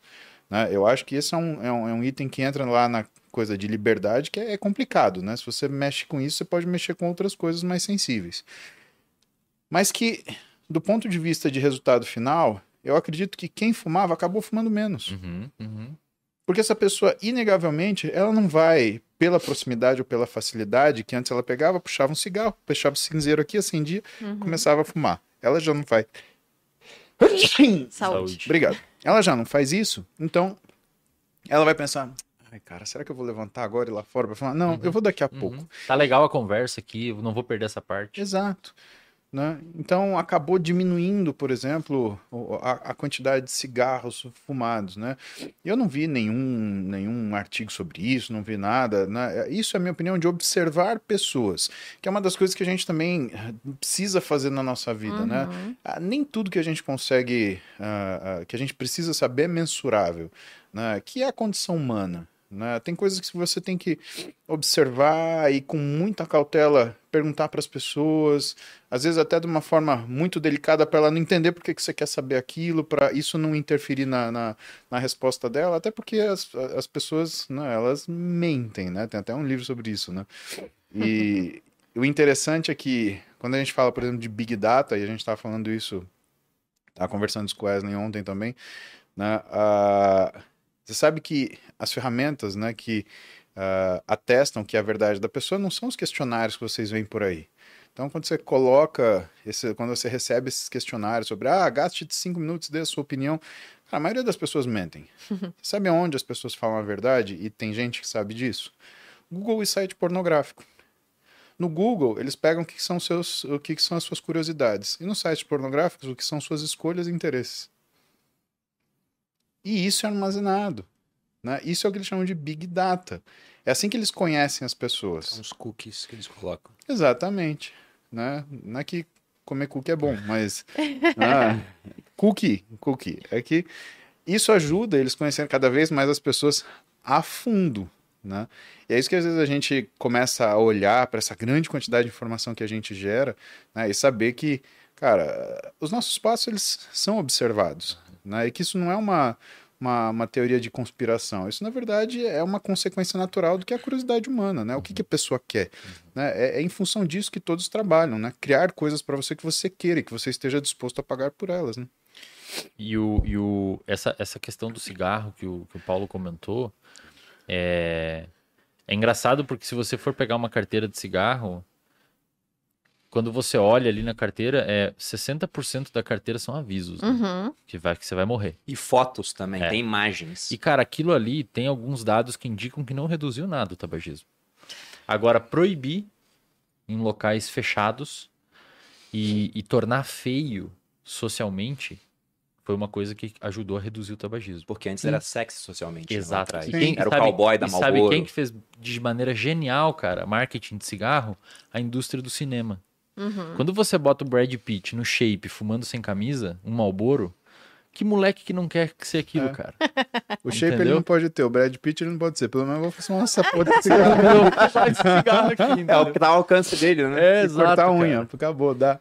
Né? Eu acho que esse é um, é, um, é um item que entra lá na coisa de liberdade, que é, é complicado, né? Se você mexe com isso, você pode mexer com outras coisas mais sensíveis. Mas que, do ponto de vista de resultado final, eu acredito que quem fumava acabou fumando menos.
Uhum, uhum.
Porque essa pessoa, inegavelmente, ela não vai pela proximidade ou pela facilidade, que antes ela pegava, puxava um cigarro, fechava o cinzeiro aqui, acendia,
Uhum.
começava a fumar. Ela já não vai.
Saúde.
Obrigado. Ela já não faz isso, então ela vai pensar: ai, cara, será que eu vou levantar agora e ir lá fora pra falar? Não,
Uhum.
eu vou daqui a
Uhum.
pouco.
Tá legal a conversa aqui, eu não vou perder essa parte.
Exato. Né? Então acabou diminuindo, por exemplo, a, a quantidade de cigarros fumados. Né? Eu não vi nenhum, nenhum artigo sobre isso, não vi nada. Né? Isso é a minha opinião de observar pessoas, que é uma das coisas que a gente também eh, precisa fazer na nossa vida. Né?
Uhum.
Ah, nem tudo que a gente consegue, ah, ah, que a gente precisa saber é mensurável, né? que é a condição humana. Né? Tem coisas que você tem que observar e com muita cautela perguntar para as pessoas, às vezes até de uma forma muito delicada para ela não entender por que, que você quer saber aquilo, para isso não interferir na, na, na resposta dela, até porque as, as pessoas, né, elas mentem, né? Tem até um livro sobre isso, né? E <laughs> o interessante é que quando a gente fala, por exemplo, de Big Data, e a gente estava falando isso, estava conversando isso com o Wesley ontem também, né? ah, você sabe que as ferramentas né, que ah, atestam que é a verdade da pessoa não são os questionários que vocês veem por aí. Então, quando você coloca, esse, quando você recebe esses questionários sobre, ah, gaste cinco minutos, dê a sua opinião, a maioria das pessoas mentem. <laughs> sabe onde as pessoas falam a verdade? E tem gente que sabe disso? Google e site pornográfico. No Google, eles pegam o que são, seus, o que são as suas curiosidades. E nos sites pornográficos, o que são suas escolhas e interesses. E isso é armazenado. Né? Isso é o que eles chamam de Big Data. É assim que eles conhecem as pessoas.
São os cookies que eles colocam.
Exatamente. Né? Não é que comer cookie é bom, <laughs> mas. ah, cookie, cookie. É que isso ajuda eles conhecerem cada vez mais as pessoas a fundo. Né? E é isso que às vezes a gente começa a olhar para essa grande quantidade de informação que a gente gera né? e saber que, cara, os nossos passos eles são observados. Né? E que isso não é uma, uma, uma, teoria de conspiração. Isso, na verdade, é uma consequência natural do que é a curiosidade humana, né? O que, que a pessoa quer. Né? É, é, em função disso que todos trabalham, né? Criar coisas para você que você queira e que você esteja disposto a pagar por elas, né?
E, o, e o, essa, essa questão do cigarro que o, que o Paulo comentou é, é engraçado porque se você for pegar uma carteira de cigarro, quando você olha ali na carteira, é 60% da carteira são avisos, né?
Uhum.
que, vai, que você vai morrer.
E fotos também,
É.
tem imagens.
E, cara, aquilo ali tem alguns dados que indicam que não reduziu nada o tabagismo. Agora, proibir em locais fechados e, e tornar feio socialmente foi uma coisa que ajudou a reduzir o tabagismo.
Porque antes era sexy socialmente.
Exato.
atrás.
E
Sim.
quem,
Era o
sabe-
cowboy da
e sabe
Marlboro.
quem que fez de maneira genial, cara, marketing de cigarro? A indústria do cinema.
Uhum.
Quando você bota o Brad Pitt no shape, fumando sem camisa, um Malboro, que moleque que não quer ser aquilo,
É.
cara? <laughs>
O shape ele
Entendeu?
não pode ter, o Brad Pitt ele não pode ser. Pelo menos eu vou fazer uma sapota de cigarro <laughs>
É o que tá ao alcance dele, né?
É, exato,
cortar a
cara.
unha. Acabou, dá.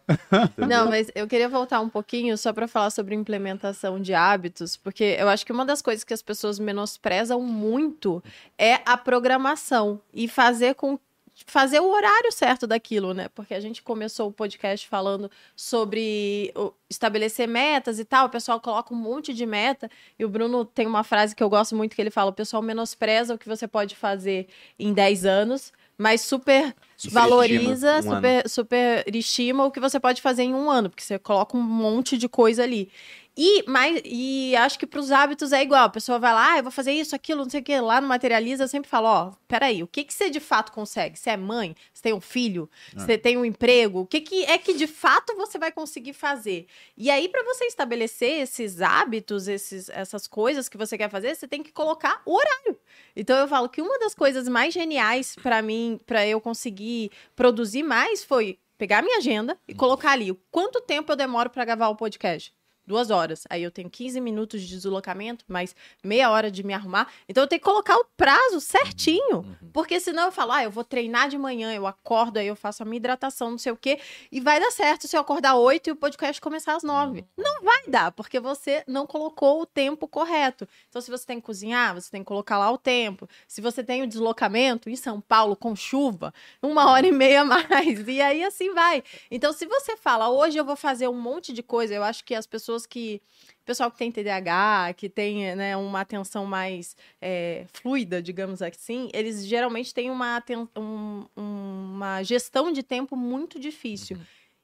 Não, mas eu queria voltar um pouquinho só para falar sobre implementação de hábitos, porque eu acho que uma das coisas que as pessoas menosprezam muito é a programação e fazer com fazer o horário certo daquilo, né? Porque a gente começou o podcast falando sobre estabelecer metas e tal, o pessoal coloca um monte de meta, e o Bruno tem uma frase que eu gosto muito que ele fala: o pessoal menospreza o que você pode fazer em 10 anos, mas super valoriza,
um
super, super estima o que você pode fazer em um ano, porque você coloca um monte de coisa ali. E, mas, e acho que para os hábitos é igual. A pessoa vai lá, ah, eu vou fazer isso, aquilo, não sei o que. Lá no Materializa, eu sempre falo: ó, peraí, o que, que você de fato consegue? Você é mãe? Você tem um filho? Você tem um emprego? O que, que é que de fato você vai conseguir fazer? E aí, para você estabelecer esses hábitos, esses, essas coisas que você quer fazer, você tem que colocar o horário. Então, eu falo que uma das coisas mais geniais para mim, para eu conseguir produzir mais, foi pegar minha agenda e colocar ali o quanto tempo eu demoro para gravar o podcast. Duas horas. Aí eu tenho 15 minutos de deslocamento, mais meia hora de me arrumar. Então eu tenho que colocar o prazo certinho.
Uhum.
Porque senão eu falo, ah, eu vou treinar de manhã, eu acordo, aí eu faço a minha hidratação, não sei o quê. E vai dar certo se eu acordar 8 e o podcast começar às 9. Não vai dar, porque você não colocou o tempo correto. Então, se você tem que cozinhar, você tem que colocar lá o tempo. Se você tem o deslocamento em São Paulo com chuva, uma hora e meia a mais. E aí assim vai. Então, se você fala, hoje eu vou fazer um monte de coisa, eu acho que as pessoas que. O pessoal que tem TDAH, que tem né, uma atenção mais é, fluida, digamos assim, eles geralmente têm uma, um- uma gestão de tempo muito difícil.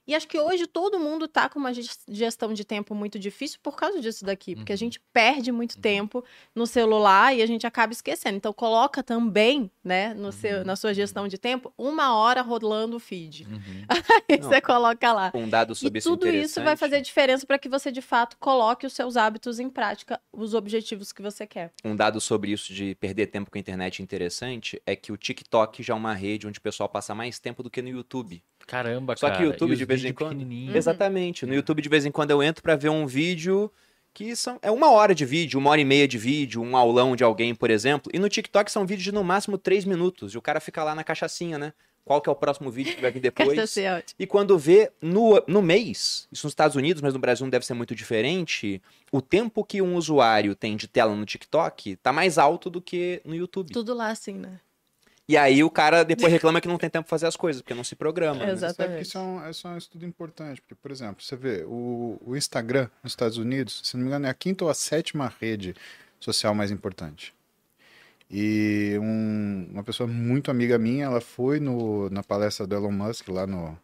E acho que hoje todo mundo tá com uma ges- gestão de tempo muito difícil por causa disso daqui, porque a
Uhum.
gente perde muito tempo no celular e a gente acaba esquecendo. Então coloca também, né, no seu, na sua gestão de tempo, uma hora rolando o feed.
Uhum. <laughs>
Aí
Não.
você coloca lá.
Um dado
E
sobre isso
tudo isso vai fazer diferença para que você de fato coloque os seus hábitos em prática, os objetivos que você quer.
Um dado sobre isso de perder tempo com a internet interessante é que o TikTok já é uma rede onde o pessoal passa mais tempo do que no YouTube.
Caramba,
Só que
cara.
o YouTube,
e os
de vez em quando-. Exatamente. No YouTube, de vez em quando, eu entro pra ver um vídeo que são, é uma hora de vídeo, uma hora e meia de vídeo, um aulão de alguém, por exemplo. E no TikTok são vídeos de no máximo três minutos. E o cara fica lá na cachaçinha, né? Qual que é o próximo vídeo que vai vir <laughs> depois?
É ótimo.
E quando vê no, no mês, isso nos Estados Unidos, mas no Brasil não deve ser muito diferente, o tempo que um usuário tem de tela no TikTok tá mais alto do que no YouTube.
Tudo lá assim, né?
E aí o cara depois <laughs> reclama que não tem tempo pra fazer as coisas, porque não se programa. né?
Mas Sabe que
Exatamente.
isso é um, isso é um estudo importante, porque, por exemplo, você vê, o, o Instagram nos Estados Unidos, se não me engano, é a quinta ou a sétima rede social mais importante. E um- uma pessoa muito amiga minha, ela foi no, na palestra do Elon Musk lá no.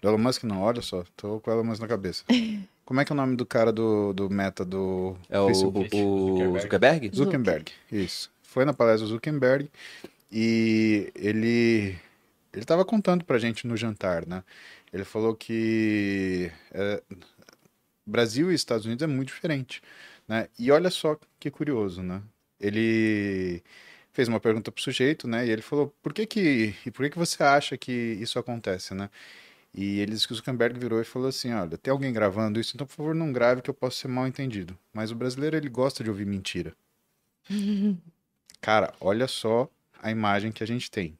Do Elon Musk não, olha só, tô com o Elon Musk na cabeça. <laughs> Como é que é o nome do cara do, do Meta do
É o,
Facebook?
o Zuckerberg?
Zuckerberg, isso. Foi na palestra do Zuckerberg e ele ele estava contando pra gente no jantar, né? Ele falou que é, Brasil e Estados Unidos é muito diferente, né? E olha só que curioso, né? Ele fez uma pergunta pro sujeito, né? E ele falou: "Por que que e por que que você acha que isso acontece, né?" E ele disse que o Zuckerberg virou e falou assim: Olha, tem alguém gravando isso, então por favor não grave que eu posso ser mal entendido. Mas o brasileiro ele gosta de ouvir mentira. <laughs> Cara, olha só a imagem que a gente tem.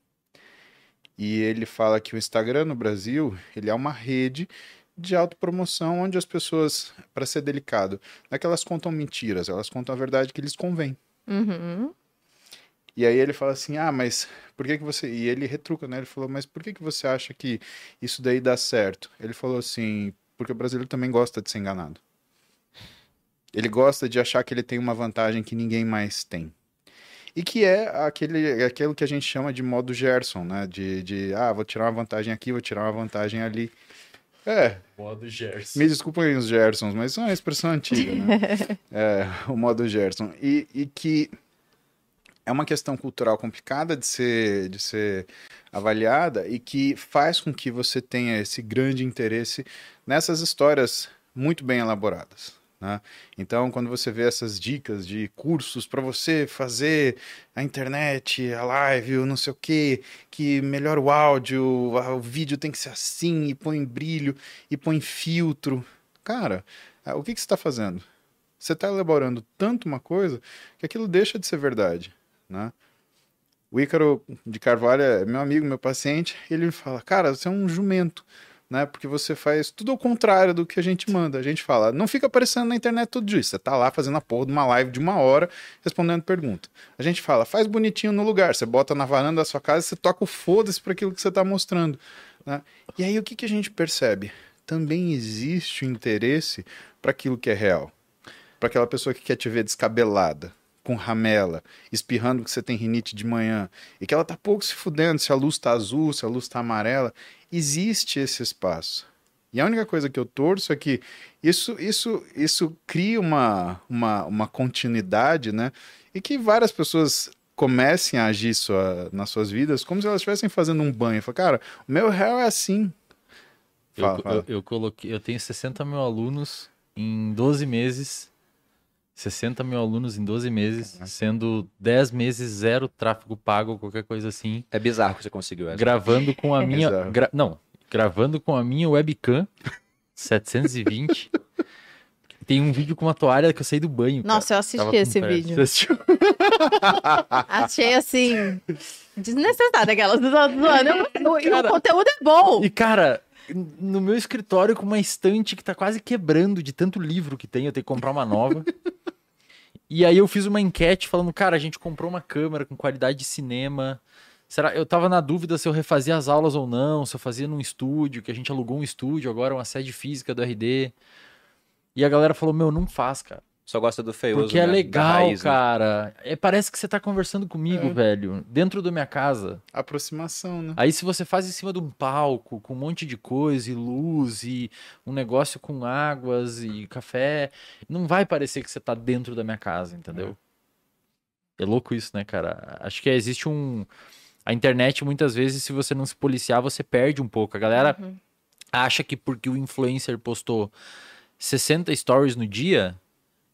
E ele fala que o Instagram no Brasil, ele é uma rede de autopromoção onde as pessoas, para ser delicado, não é que elas contam mentiras, elas contam a verdade que lhes convém.
Uhum.
E aí ele fala assim: "Ah, mas por que que você..." E ele retruca, né? Ele falou: "Mas por que que você acha que isso daí dá certo?" Ele falou assim: "Porque o brasileiro também gosta de ser enganado. Ele gosta de achar que ele tem uma vantagem que ninguém mais tem." E que é aquele, aquilo que a gente chama de modo Gerson, né? De, de, ah, vou tirar uma vantagem aqui, vou tirar uma vantagem ali. É,
Modo Gerson.
me desculpem os Gersons, mas isso é uma expressão antiga, né? <laughs> é, o modo Gerson. E, e que é uma questão cultural complicada de ser, de ser avaliada e que faz com que você tenha esse grande interesse nessas histórias muito bem elaboradas. Né? Então, quando você vê essas dicas de cursos para você fazer a internet, a live, o não sei o que, que melhora o áudio, o vídeo tem que ser assim, e põe brilho, e põe filtro. Cara, o que, que você está fazendo? Você está elaborando tanto uma coisa que aquilo deixa de ser verdade. Né? O Ícaro de Carvalho é meu amigo, meu paciente, ele fala, cara, você é um jumento né? Porque você faz tudo ao contrário do que a gente manda. A gente fala, não fica aparecendo na internet todo dia. Você tá lá fazendo a porra de uma live de uma hora respondendo pergunta. A gente fala, faz bonitinho no lugar. Você bota na varanda da sua casa, você toca o foda-se para aquilo que você tá mostrando. Né? E aí o que, que a gente percebe? Também existe o interesse para aquilo que é real. Para aquela pessoa que quer te ver descabelada, com ramela, espirrando que você tem rinite de manhã, e que ela tá pouco se fudendo se a luz tá azul, se a luz tá amarela. Existe esse espaço. E a única coisa que eu torço é que isso, isso, isso cria uma, uma, uma continuidade, né? E que várias pessoas comecem a agir sua, nas suas vidas como se elas estivessem fazendo um banho. Fala, cara, o meu réu é assim.
Eu,
Fala, fala.
eu, eu coloquei, eu tenho 60 mil alunos em 12 meses. 60 mil alunos em 12 meses, sendo 10 meses zero tráfego pago, qualquer coisa assim.
É bizarro que você conseguiu essa.
Gravando com a <laughs> minha.
Bizarro.
gra- não, gravando com a minha webcam <laughs> 720. tem um vídeo com uma toalha que eu saí do banho. cara.
Nossa, eu assisti
Tava
esse vídeo.
Você assistiu? <laughs>
Achei assim. Desnecessário aquela do. E o
Cara,
conteúdo é bom.
E, cara, no meu escritório com uma estante que tá quase quebrando de tanto livro que tem, eu tenho que comprar uma nova. <laughs> e aí eu fiz uma enquete falando, cara, a gente comprou uma câmera com qualidade de cinema. Será? Eu tava na dúvida se eu refazia as aulas ou não, se eu fazia num estúdio, que a gente alugou um estúdio, agora uma sede física do RD. E a galera falou, meu, não faz, cara.
Só gosta do feioso,
Porque é
né?
Legal,
raiz, né?
cara. É, parece que você tá conversando comigo,
É.
velho, dentro da minha casa.
Aproximação, né?
Aí se você faz em cima de um palco, com um monte de coisa e luz e um negócio com águas e café, não vai parecer que você tá dentro da minha casa, entendeu? É louco isso, né, cara? Acho que existe um... A internet, muitas vezes, se você não se policiar, você perde um pouco. A galera
Uhum.
acha que porque o influencer postou 60 stories no dia,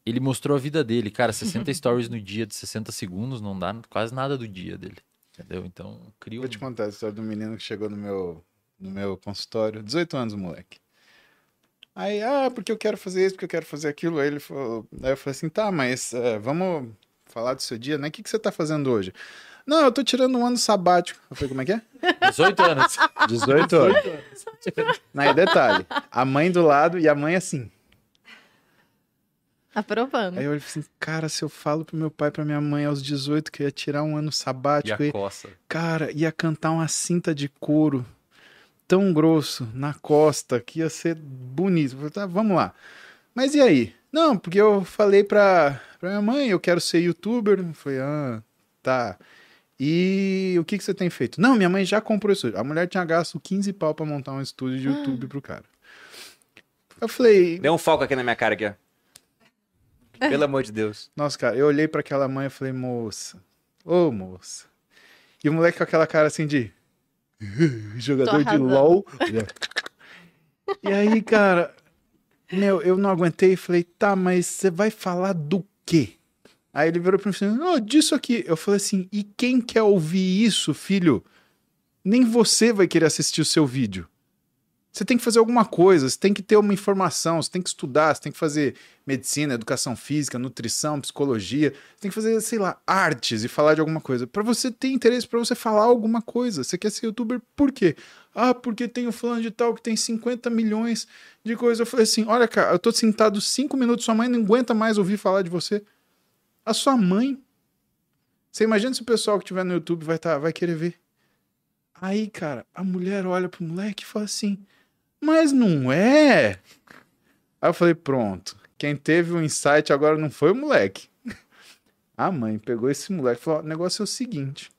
ele mostrou a vida dele. Cara, <laughs> 60 stories no dia de 60 segundos não dá quase nada do dia dele. Entendeu? Então, cria um...
Vou te contar a história do menino que chegou no meu, no meu consultório, 18 anos, moleque. Aí, ah, porque eu quero fazer isso, porque eu quero fazer aquilo. Aí ele falou, aí eu falei assim, tá, mas é, vamos falar do seu dia, né? O que, que você tá fazendo hoje? Não, eu tô tirando um ano sabático. Eu falei, como é que é? <laughs>
18 anos.
18 anos. Aí, detalhe, a mãe do lado e a mãe assim.
Aprovando.
Aí eu falei assim, cara, se eu falo pro meu pai e pra minha mãe aos 18 que eu ia tirar um ano
E
sabático,
a
e,
coça.
cara, ia cantar uma cinta de couro tão grosso na costa que ia ser bonito. Eu falei, tá, vamos lá. Mas e aí? Não, porque eu falei pra, pra minha mãe, eu quero ser youtuber. Eu falei, ah, tá. E o que, que você tem feito? Não, minha mãe já comprou isso. A mulher tinha gasto 15 pau pra montar um estúdio de YouTube pro cara. Eu falei,
Deu um foco aqui na minha cara aqui, ó. <laughs> Pelo amor de Deus.
Nossa, cara, eu olhei pra aquela mãe e falei, moça, ô moça. E o moleque com aquela cara assim de <laughs> jogador de. LOL. e aí, cara, meu, eu não aguentei e falei, tá, mas você vai falar do quê? Aí ele virou pra mim e falou, oh, disso aqui. Eu falei assim, e quem quer ouvir isso, filho? Nem você vai querer assistir o seu vídeo. Você tem que fazer alguma coisa, você tem que ter uma informação, você tem que estudar, você tem que fazer medicina, educação física, nutrição, psicologia, você tem que fazer, sei lá, artes e falar de alguma coisa. Pra você ter interesse, pra você falar alguma coisa. Você quer ser youtuber por quê? Ah, porque tem o fulano de tal que tem 50 milhões de coisas. Eu falei assim: olha, cara, eu tô sentado cinco minutos, sua mãe não aguenta mais ouvir falar de você. A sua mãe. Você imagina se o pessoal que tiver no YouTube vai, tá, vai querer ver. Aí, cara, a mulher olha pro moleque e fala assim: Mas não é? Aí eu falei: Pronto. Quem teve o insight agora não foi o moleque. <laughs> A mãe pegou esse moleque e falou: O negócio é o seguinte.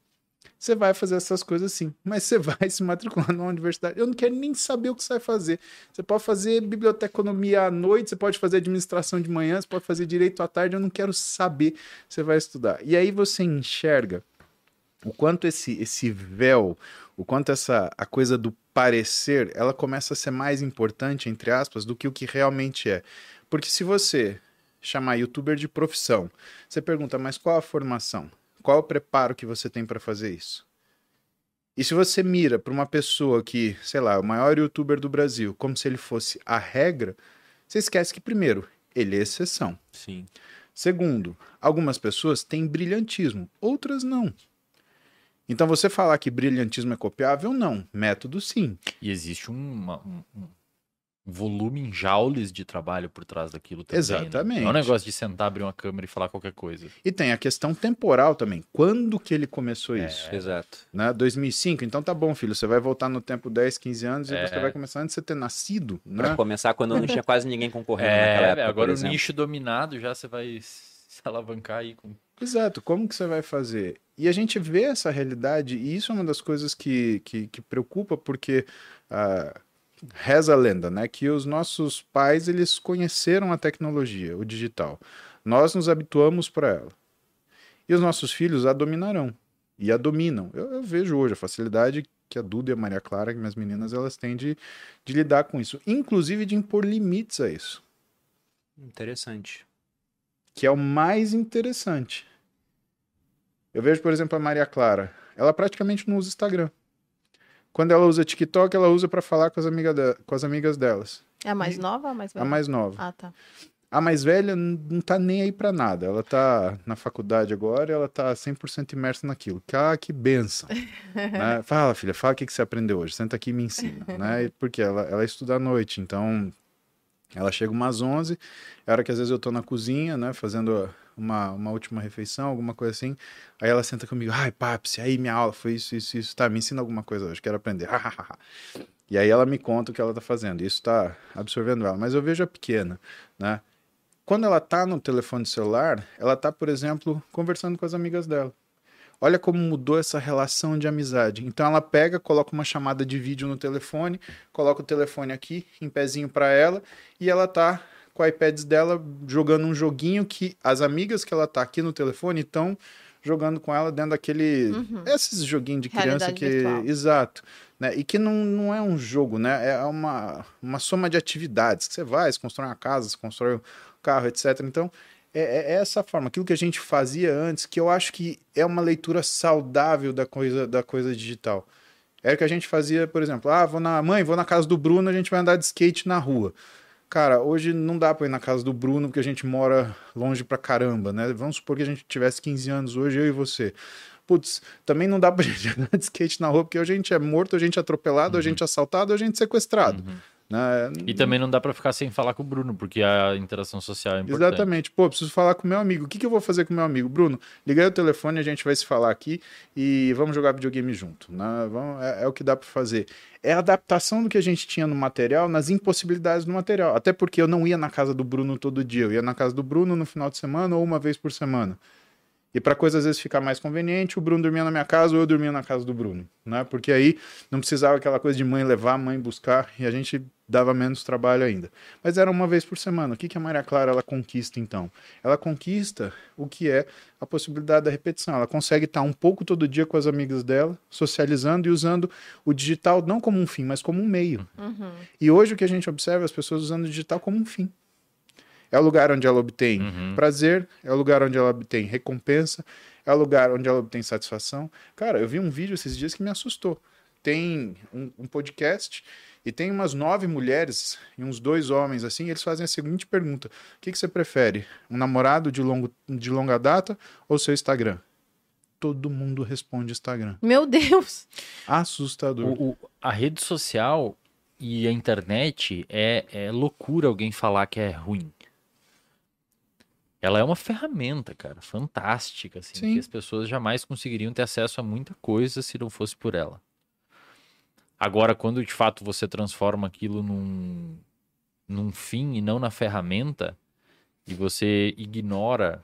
Você vai fazer essas coisas sim, mas você vai <laughs> se matricular numa universidade. Eu não quero nem saber o que você vai fazer. Você pode fazer biblioteconomia à noite, você pode fazer administração de manhã, você pode fazer direito à tarde, eu não quero saber. Você vai estudar. E aí você enxerga o quanto esse, esse véu, o quanto essa a coisa do parecer, ela começa a ser mais importante, entre aspas, do que o que realmente é. Porque se você chamar youtuber de profissão, você pergunta, mas qual a formação? Qual o preparo que você tem para fazer isso? E se você mira para uma pessoa que, sei lá, é o maior youtuber do Brasil, como se ele fosse a regra, você esquece que, primeiro, ele é exceção.
Sim.
Segundo, algumas pessoas têm brilhantismo, outras não. Então você falar que brilhantismo é copiável, não. Método, sim.
E existe uma- um, um volume em joules de trabalho por trás daquilo também. né?
Exatamente.
Não é um negócio de sentar, abrir uma câmera e falar qualquer coisa.
E tem a questão temporal também. Quando que ele começou isso?
Exato.
Né? 2005? Então tá bom, filho. Você vai voltar no tempo 10, 15 anos
É.
e você vai começar antes de você ter nascido,
Pra
né?
começar quando não tinha quase ninguém concorrendo naquela
É,
época,
agora
por
o nicho dominado já você vai se alavancar aí com.
Exato. Como que você vai fazer? E a gente vê essa realidade e isso é uma das coisas que, que, que preocupa porque ah, reza a lenda, né? Que os nossos pais, eles conheceram a tecnologia, o digital. Nós nos habituamos para ela. E os nossos filhos a dominarão. E a dominam. Eu, eu vejo hoje a facilidade que a Duda e a Maria Clara, que minhas meninas, elas têm de, de lidar com isso. Inclusive de impor limites a isso.
Interessante.
Que é o mais interessante. Eu vejo, por exemplo, a Maria Clara. Ela praticamente não usa Instagram. Quando ela usa TikTok, ela usa para falar com as, amiga de- com as amigas delas.
É a mais nova ou a mais
A
velha?
mais nova.
Ah, tá.
A mais velha não tá nem aí pra nada. Ela tá na faculdade agora e ela tá 100% imersa naquilo. Ah, que benção. <laughs> né? Fala, filha, fala o que, que você aprendeu hoje. Senta aqui e me ensina. né? E Porque ela, ela estuda à noite, então ela chega umas 11, é hora que às vezes eu tô na cozinha, né, fazendo uma, uma última refeição, alguma coisa assim. Aí ela senta comigo, ai, papi, aí minha aula foi isso, isso, isso. Tá, me ensina alguma coisa hoje, quero aprender. <laughs> e aí ela me conta o que ela tá fazendo. Isso tá absorvendo ela. Mas eu vejo a pequena, né? Quando ela tá no telefone celular, ela tá, por exemplo, conversando com as amigas dela. Olha como mudou essa relação de amizade. Então ela pega, coloca uma chamada de vídeo no telefone, coloca o telefone aqui, em pezinho para ela, e ela tá com o iPads dela jogando um joguinho que as amigas que ela tá aqui no telefone estão jogando com ela dentro daquele
Uhum.
esses joguinhos de criança
Realidade
que
virtual.
exato, né? E que não, não é um jogo, né? É uma uma soma de atividades que você vai, você constrói uma casa, você constrói um carro, etc. Então é, é essa forma, aquilo que a gente fazia antes, que eu acho que é uma leitura saudável da coisa da coisa digital. Era o que a gente fazia, por exemplo, ah, vou na mãe, vou na casa do Bruno, a gente vai andar de skate na rua. Cara, hoje não dá pra ir na casa do Bruno porque a gente mora longe pra caramba, né? Vamos supor que a gente tivesse 15 anos hoje, eu e você. Putz, também não dá pra <laughs> gente andar de skate na rua porque hoje a gente é morto, a gente é atropelado, a gente é assaltado, a gente é sequestrado. Né?
E também não dá pra ficar sem falar com o Bruno, porque a interação social é importante.
Exatamente. Pô, preciso falar com meu amigo. O que, que eu vou fazer com meu amigo? Bruno, liga aí o telefone, a gente vai se falar aqui e vamos jogar videogame junto. Né? Vamos, é, é o que dá para fazer. É a adaptação do que a gente tinha no material nas impossibilidades do material. Até porque eu não ia na casa do Bruno todo dia. Eu ia na casa do Bruno no final de semana ou uma vez por semana. E para coisa às vezes ficar mais conveniente, o Bruno dormia na minha casa ou eu dormia na casa do Bruno, né? Porque aí não precisava aquela coisa de mãe levar, mãe buscar e a gente dava menos trabalho ainda. Mas era uma vez por semana. O que, que a Maria Clara ela conquista então? Ela conquista o que é a possibilidade da repetição. Ela consegue estar um pouco todo dia com as amigas dela, socializando e usando o digital não como um fim, mas como um meio.
Uhum.
E hoje o que a gente observa é as pessoas usando o digital como um fim. É o lugar onde ela obtém
Uhum.
prazer, é o lugar onde ela obtém recompensa, é o lugar onde ela obtém satisfação. Cara, eu vi um vídeo esses dias que me assustou. Tem um, um podcast e tem umas nove mulheres e uns dois homens assim, e eles fazem a seguinte pergunta: O que, que você prefere? Um namorado de, longo, de longa data ou seu Instagram? Todo mundo responde Instagram.
Meu Deus!
Assustador.
O- o- a rede social e a internet é, é loucura alguém falar que é ruim. Ela é uma ferramenta, cara, fantástica, assim,
Sim.
que as pessoas jamais conseguiriam ter acesso a muita coisa se não fosse por ela. Agora, quando de fato você transforma aquilo num, num fim e não na ferramenta, e você ignora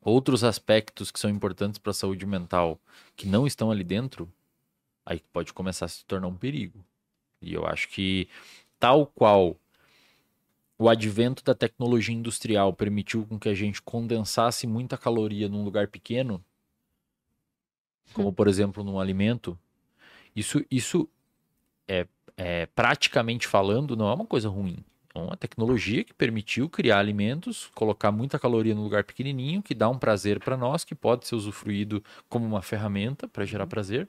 outros aspectos que são importantes para a saúde mental que não estão ali dentro, aí pode começar a se tornar um perigo. E eu acho que, tal qual o advento da tecnologia industrial permitiu com que a gente condensasse muita caloria num lugar pequeno, como por exemplo num alimento, isso, isso é, é praticamente falando não é uma coisa ruim. É uma tecnologia que permitiu criar alimentos, colocar muita caloria num lugar pequenininho, que dá um prazer para nós, que pode ser usufruído como uma ferramenta para gerar prazer.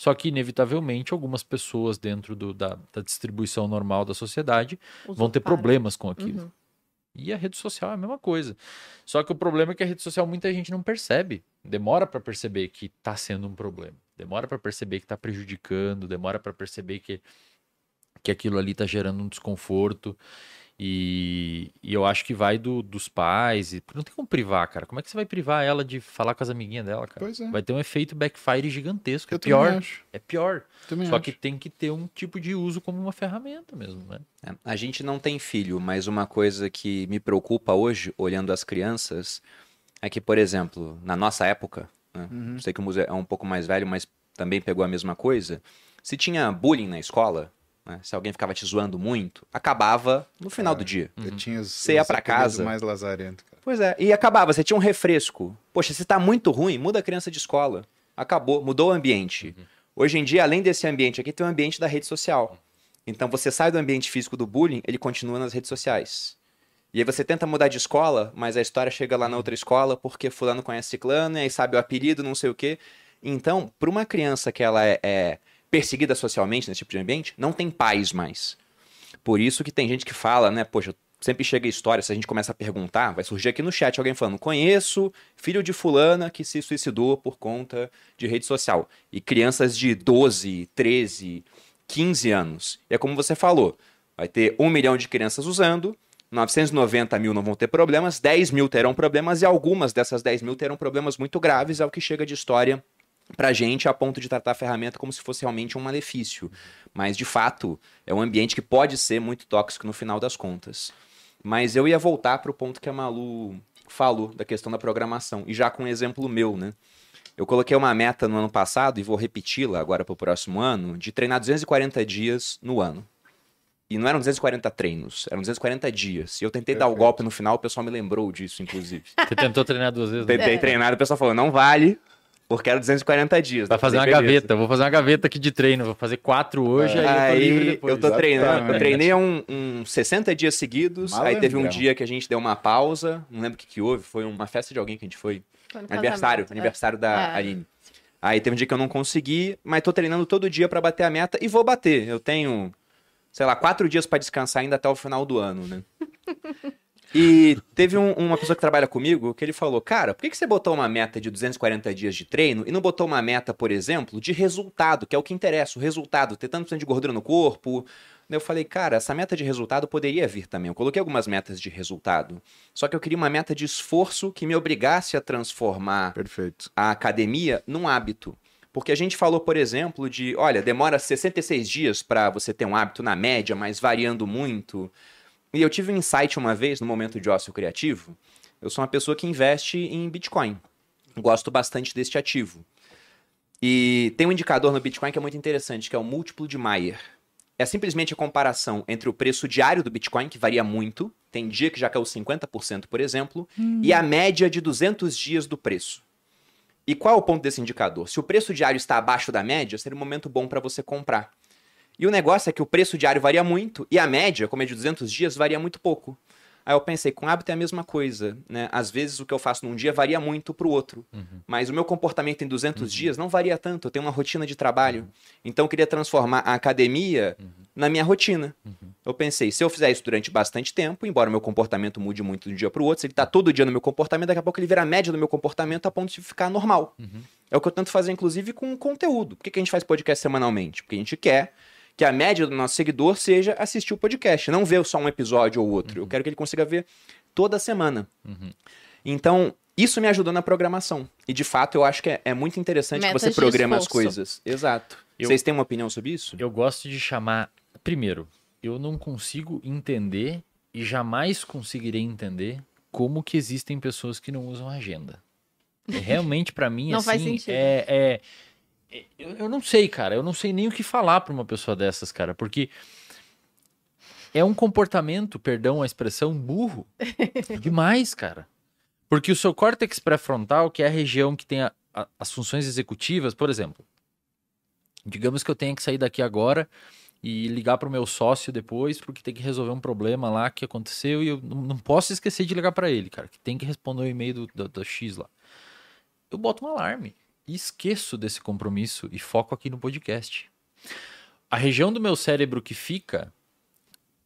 Só que, inevitavelmente, algumas pessoas dentro do- da, da distribuição normal da sociedade vão ter problemas com aquilo.
Uhum.
E a rede social é a mesma coisa. Só que o problema é que a rede social muita gente não percebe. Demora para perceber que está sendo um problema. Demora para perceber que está prejudicando. Demora para perceber que, que aquilo ali está gerando um desconforto. E, e eu acho que vai do- dos pais. E, não tem como privar, cara. Como é que você vai privar ela de falar com as amiguinhas dela, cara?
Pois é.
Vai ter um efeito backfire gigantesco. É
Eu também
pior.
acho.
É pior.
Também
Só
acho.
que tem que ter um tipo de uso como uma ferramenta mesmo, né?
É, A gente não tem filho, mas uma coisa que me preocupa hoje, olhando as crianças, é que, por exemplo, na nossa época, né,
Uhum.
sei que o museu é um pouco mais velho, mas também pegou a mesma coisa. Se tinha bullying na escola, né, se alguém ficava te zoando muito, acabava no final do dia.
Eu tinha os,
Você ia pra
apelidos
casa.
mais lazarento, cara.
Pois é, e acabava, você tinha um refresco. Poxa, se tá muito ruim, muda a criança de escola. Acabou, mudou o ambiente. Hoje em dia, além desse ambiente aqui, tem o ambiente da rede social. Então você sai do ambiente físico do bullying, ele continua nas redes sociais. E aí você tenta mudar de escola, mas a história chega lá na outra escola porque fulano conhece ciclano, e aí sabe o apelido, não sei o quê. Então, para uma criança que ela é, é perseguida socialmente nesse tipo de ambiente, não tem paz mais. Por isso que tem gente que fala, né, poxa, sempre chega história, se a gente começa a perguntar, vai surgir aqui no chat alguém falando: conheço filho de fulana que se suicidou por conta de rede social. E crianças de 12, 13, 15 anos. E é como você falou: vai ter um milhão de crianças usando, 990 mil não vão ter problemas, 10 mil terão problemas, e algumas dessas 10 mil terão problemas muito graves, é o que chega de história pra gente a ponto de tratar a ferramenta como se fosse realmente um malefício. Mas, de fato, é um ambiente que pode ser muito tóxico no final das contas. Mas eu ia voltar para o ponto que a Malu falou da questão da programação, e já com um exemplo meu, né? Eu coloquei uma meta no ano passado e vou repeti-la agora para o próximo ano, de treinar 240 dias no ano. E não eram 240 treinos, eram 240 dias. E eu tentei dar o
Perfeito.
golpe no final, o pessoal me lembrou disso, inclusive.
Você tentou treinar duas vezes? né?
Tentei treinar, o pessoal falou, não vale, porque era 240 dias.
Vai
Eu
fazer uma
"Beleza."
gaveta. Vou fazer uma gaveta aqui de treino. Vou fazer quatro hoje, aí, eu tô depois.
eu tô treinando, eu treinei um, uns 60 dias seguidos, aí teve um dia que a gente deu uma pausa, não lembro o que, que houve, foi uma festa de alguém que a gente foi,
Foi
aniversário,
casamento, é.
aniversário da
É.
Aline. Aí teve um dia que eu não consegui, mas tô treinando todo dia pra bater a meta e vou bater. Eu tenho, sei lá, quatro dias pra descansar ainda até o final do ano, né? <laughs> E teve um- uma pessoa que trabalha comigo que ele falou: Cara, por que, que você botou uma meta de 240 dias de treino e não botou uma meta, por exemplo, de resultado, que é o que interessa, o resultado, ter tanto de gordura no corpo? Eu falei, cara, essa meta de resultado poderia vir também. Eu coloquei algumas metas de resultado. Só que eu queria uma meta de esforço que me obrigasse a transformar
Perfeito.
a academia num hábito. Porque a gente falou, por exemplo, de, olha, demora 66 dias para você ter um hábito na média, mas variando muito. E eu tive um insight uma vez no momento de ócio criativo. Eu sou uma pessoa que investe em Bitcoin. Gosto bastante deste ativo. E tem um indicador no Bitcoin que é muito interessante, que é o múltiplo de Mayer. É simplesmente a comparação entre o preço diário do Bitcoin, que varia muito, tem dia que já caiu 50%, por exemplo, e a média de 200 dias do preço. E qual é o ponto desse indicador? Se o preço diário está abaixo da média, seria um momento bom para você comprar. E o negócio é que o preço diário varia muito e a média, como é de 200 dias, varia muito pouco. Aí eu pensei, com hábito é a mesma coisa, né? Às vezes o que eu faço num dia varia muito pro outro, mas o meu comportamento em 200 dias não varia tanto, eu tenho uma rotina de trabalho. Então eu queria transformar a academia na minha rotina. Eu pensei, se eu fizer isso durante bastante tempo, embora o meu comportamento mude muito de um dia pro outro, se ele tá todo dia no meu comportamento, daqui a pouco ele vira a média do meu comportamento a ponto de ficar normal. É o que eu tento fazer, inclusive, com conteúdo. Por que, que a gente faz podcast semanalmente? Porque a gente quer que a média do nosso seguidor seja assistir o podcast, não ver só um episódio ou outro. Eu quero que ele consiga ver toda semana. Então, isso me ajudou na programação. E, de fato, eu acho que é, é muito interessante
Metas
que você programa as coisas. Exato.
Eu-
Vocês têm uma opinião sobre isso?
Eu gosto de chamar. Primeiro, eu não consigo entender e jamais conseguirei entender como que existem pessoas que não usam agenda. É, realmente, pra mim, <laughs>
Não
assim,
faz sentido.
É- é- eu, eu não sei, cara. Eu não sei nem o que falar pra uma pessoa dessas, cara, porque é um comportamento, perdão a expressão, burro <laughs> demais, cara. Porque o seu córtex pré-frontal, que é a região que tem a- a- as funções executivas, por exemplo, digamos que eu tenha que sair daqui agora e ligar para o meu sócio depois, porque tem que resolver um problema lá que aconteceu e eu não, posso esquecer de ligar para ele, cara, que tem que responder o e-mail do, do, do X lá. Eu boto um alarme esqueço desse compromisso e foco aqui no podcast. A região do meu cérebro que fica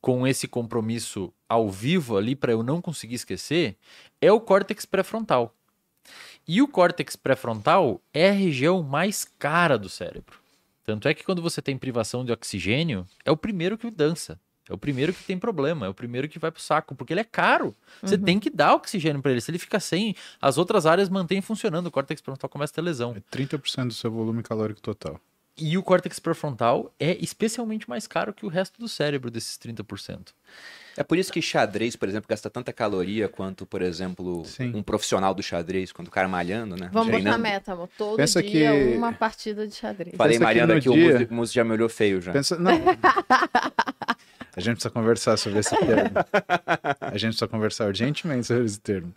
com esse compromisso ao vivo ali para eu não conseguir esquecer é o córtex pré-frontal. E o córtex pré-frontal é a região mais cara do cérebro. Tanto é que quando você tem privação de oxigênio, é o primeiro que dança. É o primeiro que tem problema, é o primeiro que vai pro saco, porque ele é caro. Você tem que dar oxigênio para ele. Se ele fica sem, as outras áreas mantêm funcionando, o córtex pré-frontal começa a ter lesão.
É 30% do seu volume calórico total.
E o córtex pré-frontal é especialmente mais caro que o resto do cérebro desses 30%.
É por isso que xadrez, por exemplo, gasta tanta caloria quanto, por exemplo,
Sim.
um profissional do xadrez, quando o cara malhando, né?
Vamos botar
Treinando.
meta, amor. Todo
Pensa
dia
que-
uma partida de xadrez.
Falei
Pensa que
malhando aqui, o
dia-
o Muzi já me olhou feio já.
Pensa, não. <laughs> A gente precisa conversar sobre esse <laughs> termo. A gente precisa conversar urgentemente sobre esse termo.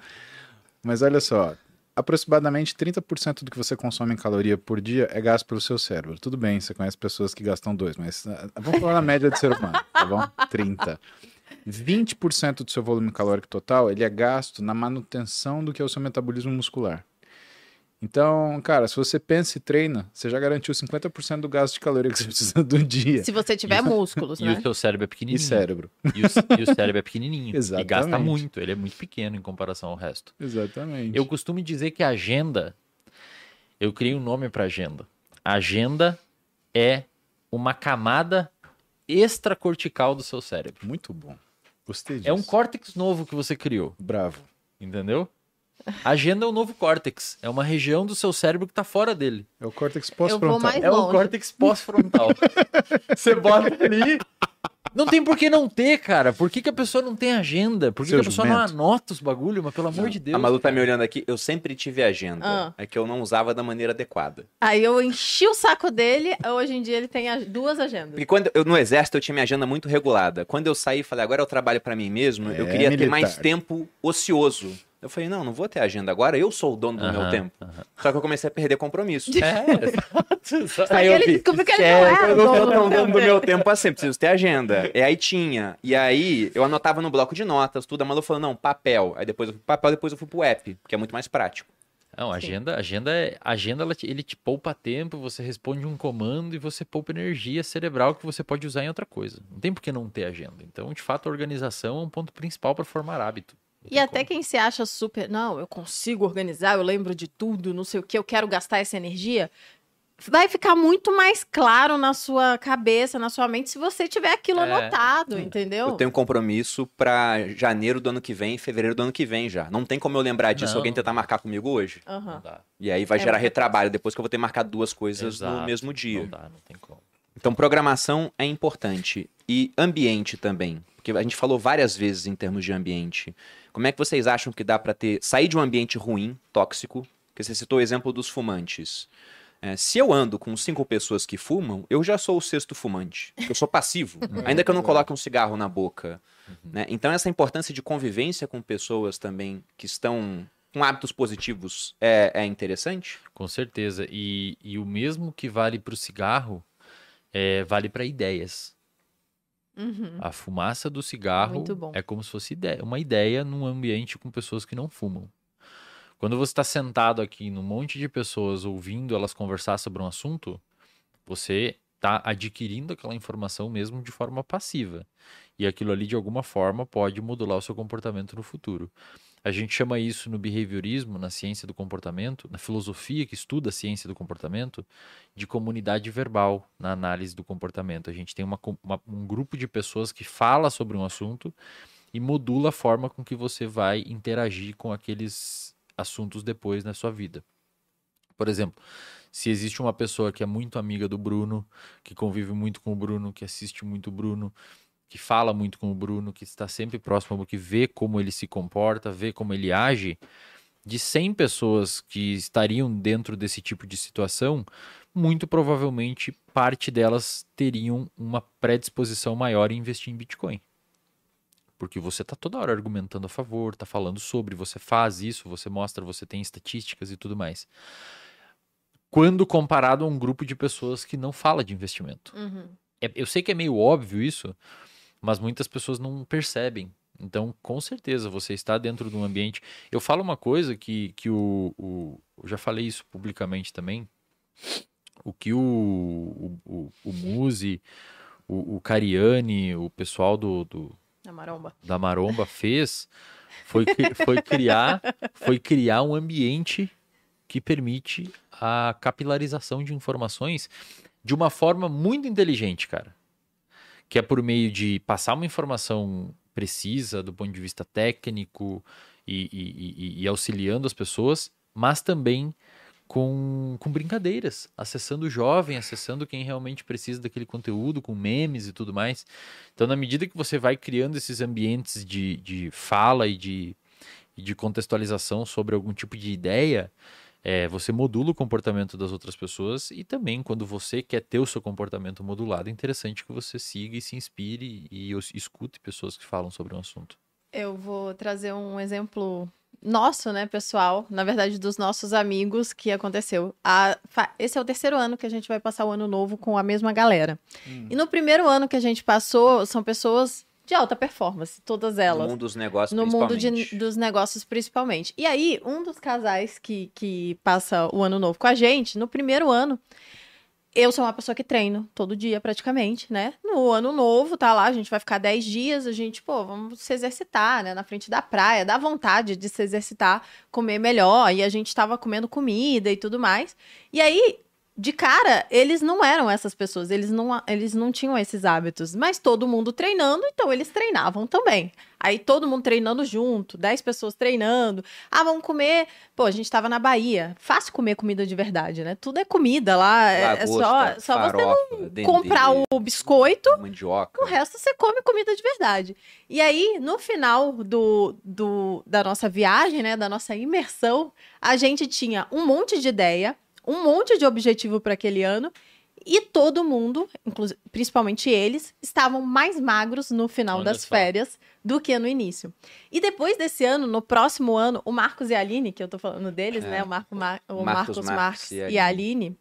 Mas olha só, aproximadamente 30% do que você consome em caloria por dia é gasto pelo seu cérebro. Tudo bem, você conhece pessoas que gastam dois, mas ah, vamos falar na média do ser humano, tá bom? 30. 20% do seu volume calórico total, ele é gasto na manutenção do que é o seu metabolismo muscular. Então, cara, se você pensa e treina, você já garantiu 50% do gasto de caloria que você <laughs> precisa do dia.
Se você tiver músculos, <laughs>
E
né?
o seu cérebro é
E
pequenininho.
cérebro.
E o, e o cérebro é pequenininho. <laughs> E gasta
Exatamente.
muito. Ele é muito pequeno em comparação ao resto.
Exatamente.
Eu costumo dizer que a agenda, eu criei um nome para agenda. Agenda é uma camada extracortical do seu cérebro.
Muito bom. Gostei disso.
É um córtex novo que você criou,
Bravo.
entendeu? A agenda é um novo córtex. É uma região do seu cérebro que tá fora dele.
É o córtex
Eu
pós-frontal.
É o córtex pós-frontal. <laughs> você bota ali. Não tem por que não ter, cara. Por que, que a pessoa não tem agenda? Por que, que a pessoa
jumento.
não anota os bagulho? Mas pelo amor de Deus.
A Malu tá me olhando aqui, eu sempre tive agenda.
Ah.
É que eu não usava da maneira adequada.
Aí eu enchi o saco dele, hoje em dia ele tem duas agendas.
Porque quando eu, no exército eu tinha minha agenda muito regulada. Quando eu saí e falei, agora eu trabalho pra mim mesmo, eu
É,
queria ter
militar.
mais tempo ocioso. Eu falei, não, não vou ter agenda agora, eu sou o dono do meu
Aham,
tempo.
aham.
Só que eu comecei a perder compromisso.
É. <laughs>
Aí eu
ele
vi,
descobriu que ele não era
Eu
o dono
sou
do
tão
meu
dono do meu tempo assim, preciso ter agenda. E aí tinha. E aí eu anotava no bloco de notas, tudo. A Malu falou, não, papel. Aí depois eu fui pro papel, depois eu fui pro app, que é muito mais prático.
Não, agenda, agenda, é- agenda ela te- ele te poupa tempo, você responde um comando e você poupa energia cerebral que você pode usar em outra coisa. Não tem por que não ter agenda. Então, de fato, a organização é um ponto principal para formar hábito.
E até
como.
quem se acha super, não, eu consigo organizar, eu lembro de tudo, não sei o que, eu quero gastar essa energia, vai ficar muito mais claro na sua cabeça, na sua mente, se você tiver aquilo
É.
anotado, entendeu?
Eu tenho um compromisso pra janeiro do ano que vem, fevereiro do ano que vem já. Não tem como eu lembrar disso,
Não.
alguém tentar marcar comigo hoje.
Dá.
E aí vai
É
gerar retrabalho depois que eu vou ter marcado duas coisas
Exato,
no mesmo dia.
Não dá, não tem como.
Então, programação é importante. E ambiente também. Porque a gente falou várias vezes em termos de ambiente. Como é que vocês acham que dá pra ter sair de um ambiente ruim, tóxico? Porque você citou o exemplo dos fumantes. É, se eu ando com cinco pessoas que fumam, eu já sou o sexto fumante. Eu sou passivo, <laughs> ainda que eu não coloque um cigarro na boca. né? Então, essa importância de convivência com pessoas também que estão com hábitos positivos é, é interessante?
Com certeza. E, e o mesmo que vale para o cigarro, é, vale para ideias.
Uhum.
A fumaça do cigarro é como se fosse ideia, uma ideia num ambiente com pessoas que não fumam. Quando você está sentado aqui num monte de pessoas ouvindo elas conversar sobre um assunto, você está adquirindo aquela informação mesmo de forma passiva. E aquilo ali, de alguma forma, pode modular o seu comportamento no futuro. A gente chama isso no behaviorismo, na ciência do comportamento, na filosofia que estuda a ciência do comportamento, de comunidade verbal na análise do comportamento. A gente tem uma uma- um grupo de pessoas que fala sobre um assunto e modula a forma com que você vai interagir com aqueles assuntos depois na sua vida. Por exemplo, se existe uma pessoa que é muito amiga do Bruno, que convive muito com o Bruno, que assiste muito o Bruno, que fala muito com o Bruno, que está sempre próximo, que vê como ele se comporta, vê como ele age, de 100 pessoas que estariam dentro desse tipo de situação, muito provavelmente parte delas teriam uma predisposição maior em investir em Bitcoin. Porque você está toda hora argumentando a favor, está falando sobre, você faz isso, você mostra, você tem estatísticas e tudo mais. Quando comparado a um grupo de pessoas que não fala de investimento.
Uhum.
É- eu sei que é meio óbvio isso, mas muitas pessoas não percebem. Então, com certeza, você está dentro de um ambiente. Eu falo uma coisa que, que o, o- Eu já falei isso publicamente também. O que o, o, o, o Muzi, o, o Cariani, o pessoal do, do,
Na maromba.
da Maromba fez foi, foi criar foi criar um ambiente que permite a capilarização de informações de uma forma muito inteligente, cara. Que é por meio de passar uma informação precisa do ponto de vista técnico e, e- e- e auxiliando as pessoas, mas também com, com brincadeiras, acessando o jovem, acessando quem realmente precisa daquele conteúdo, com memes e tudo mais. Então, na medida que você vai criando esses ambientes de, de fala e de, de contextualização sobre algum tipo de ideia, é, você modula o comportamento das outras pessoas e também, quando você quer ter o seu comportamento modulado, é interessante que você siga e se inspire e escute pessoas que falam sobre um assunto.
Eu vou trazer um exemplo nosso, né, pessoal? Na verdade, dos nossos amigos que aconteceu. A- esse é o terceiro ano que a gente vai passar o ano novo com a mesma galera.
Hum.
E no primeiro ano que a gente passou, são pessoas de alta performance, todas
No
elas.
mundo dos negócios,
No mundo de- dos negócios, principalmente. E aí, um dos casais que, que passa o ano novo com a gente, no primeiro ano, eu sou uma pessoa que treino todo dia, praticamente, né? No ano novo, tá lá, a gente vai ficar 10 dias, a gente, pô, vamos se exercitar, né? Na frente da praia, dá vontade de se exercitar, comer melhor. E a gente tava comendo comida e tudo mais. E aí, de cara, eles não eram essas pessoas, eles não, eles não tinham esses hábitos. Mas todo mundo treinando, então eles treinavam também. Aí todo mundo treinando junto, 10 pessoas treinando. Ah, vamos comer. Pô, a gente tava na Bahia. Fácil comer comida de verdade, né? Tudo é comida lá. É, é só,
Lagosta,
só você
farofa, dendê,
comprar o biscoito.
mandioca.
O resto você come comida de verdade. E aí, no final do, do, da nossa viagem, né, da nossa imersão, a gente tinha um monte de ideia, um monte de objetivo para aquele ano, e todo mundo, principalmente eles, estavam mais magros no final
Olha
das
só.
férias do que no início. E depois desse ano, no próximo ano, o Marcos e a Aline, que eu tô falando deles,
É.
né, o, Marco, Mar- o
Marcos
Marcos,
Marques e a
e a Aline,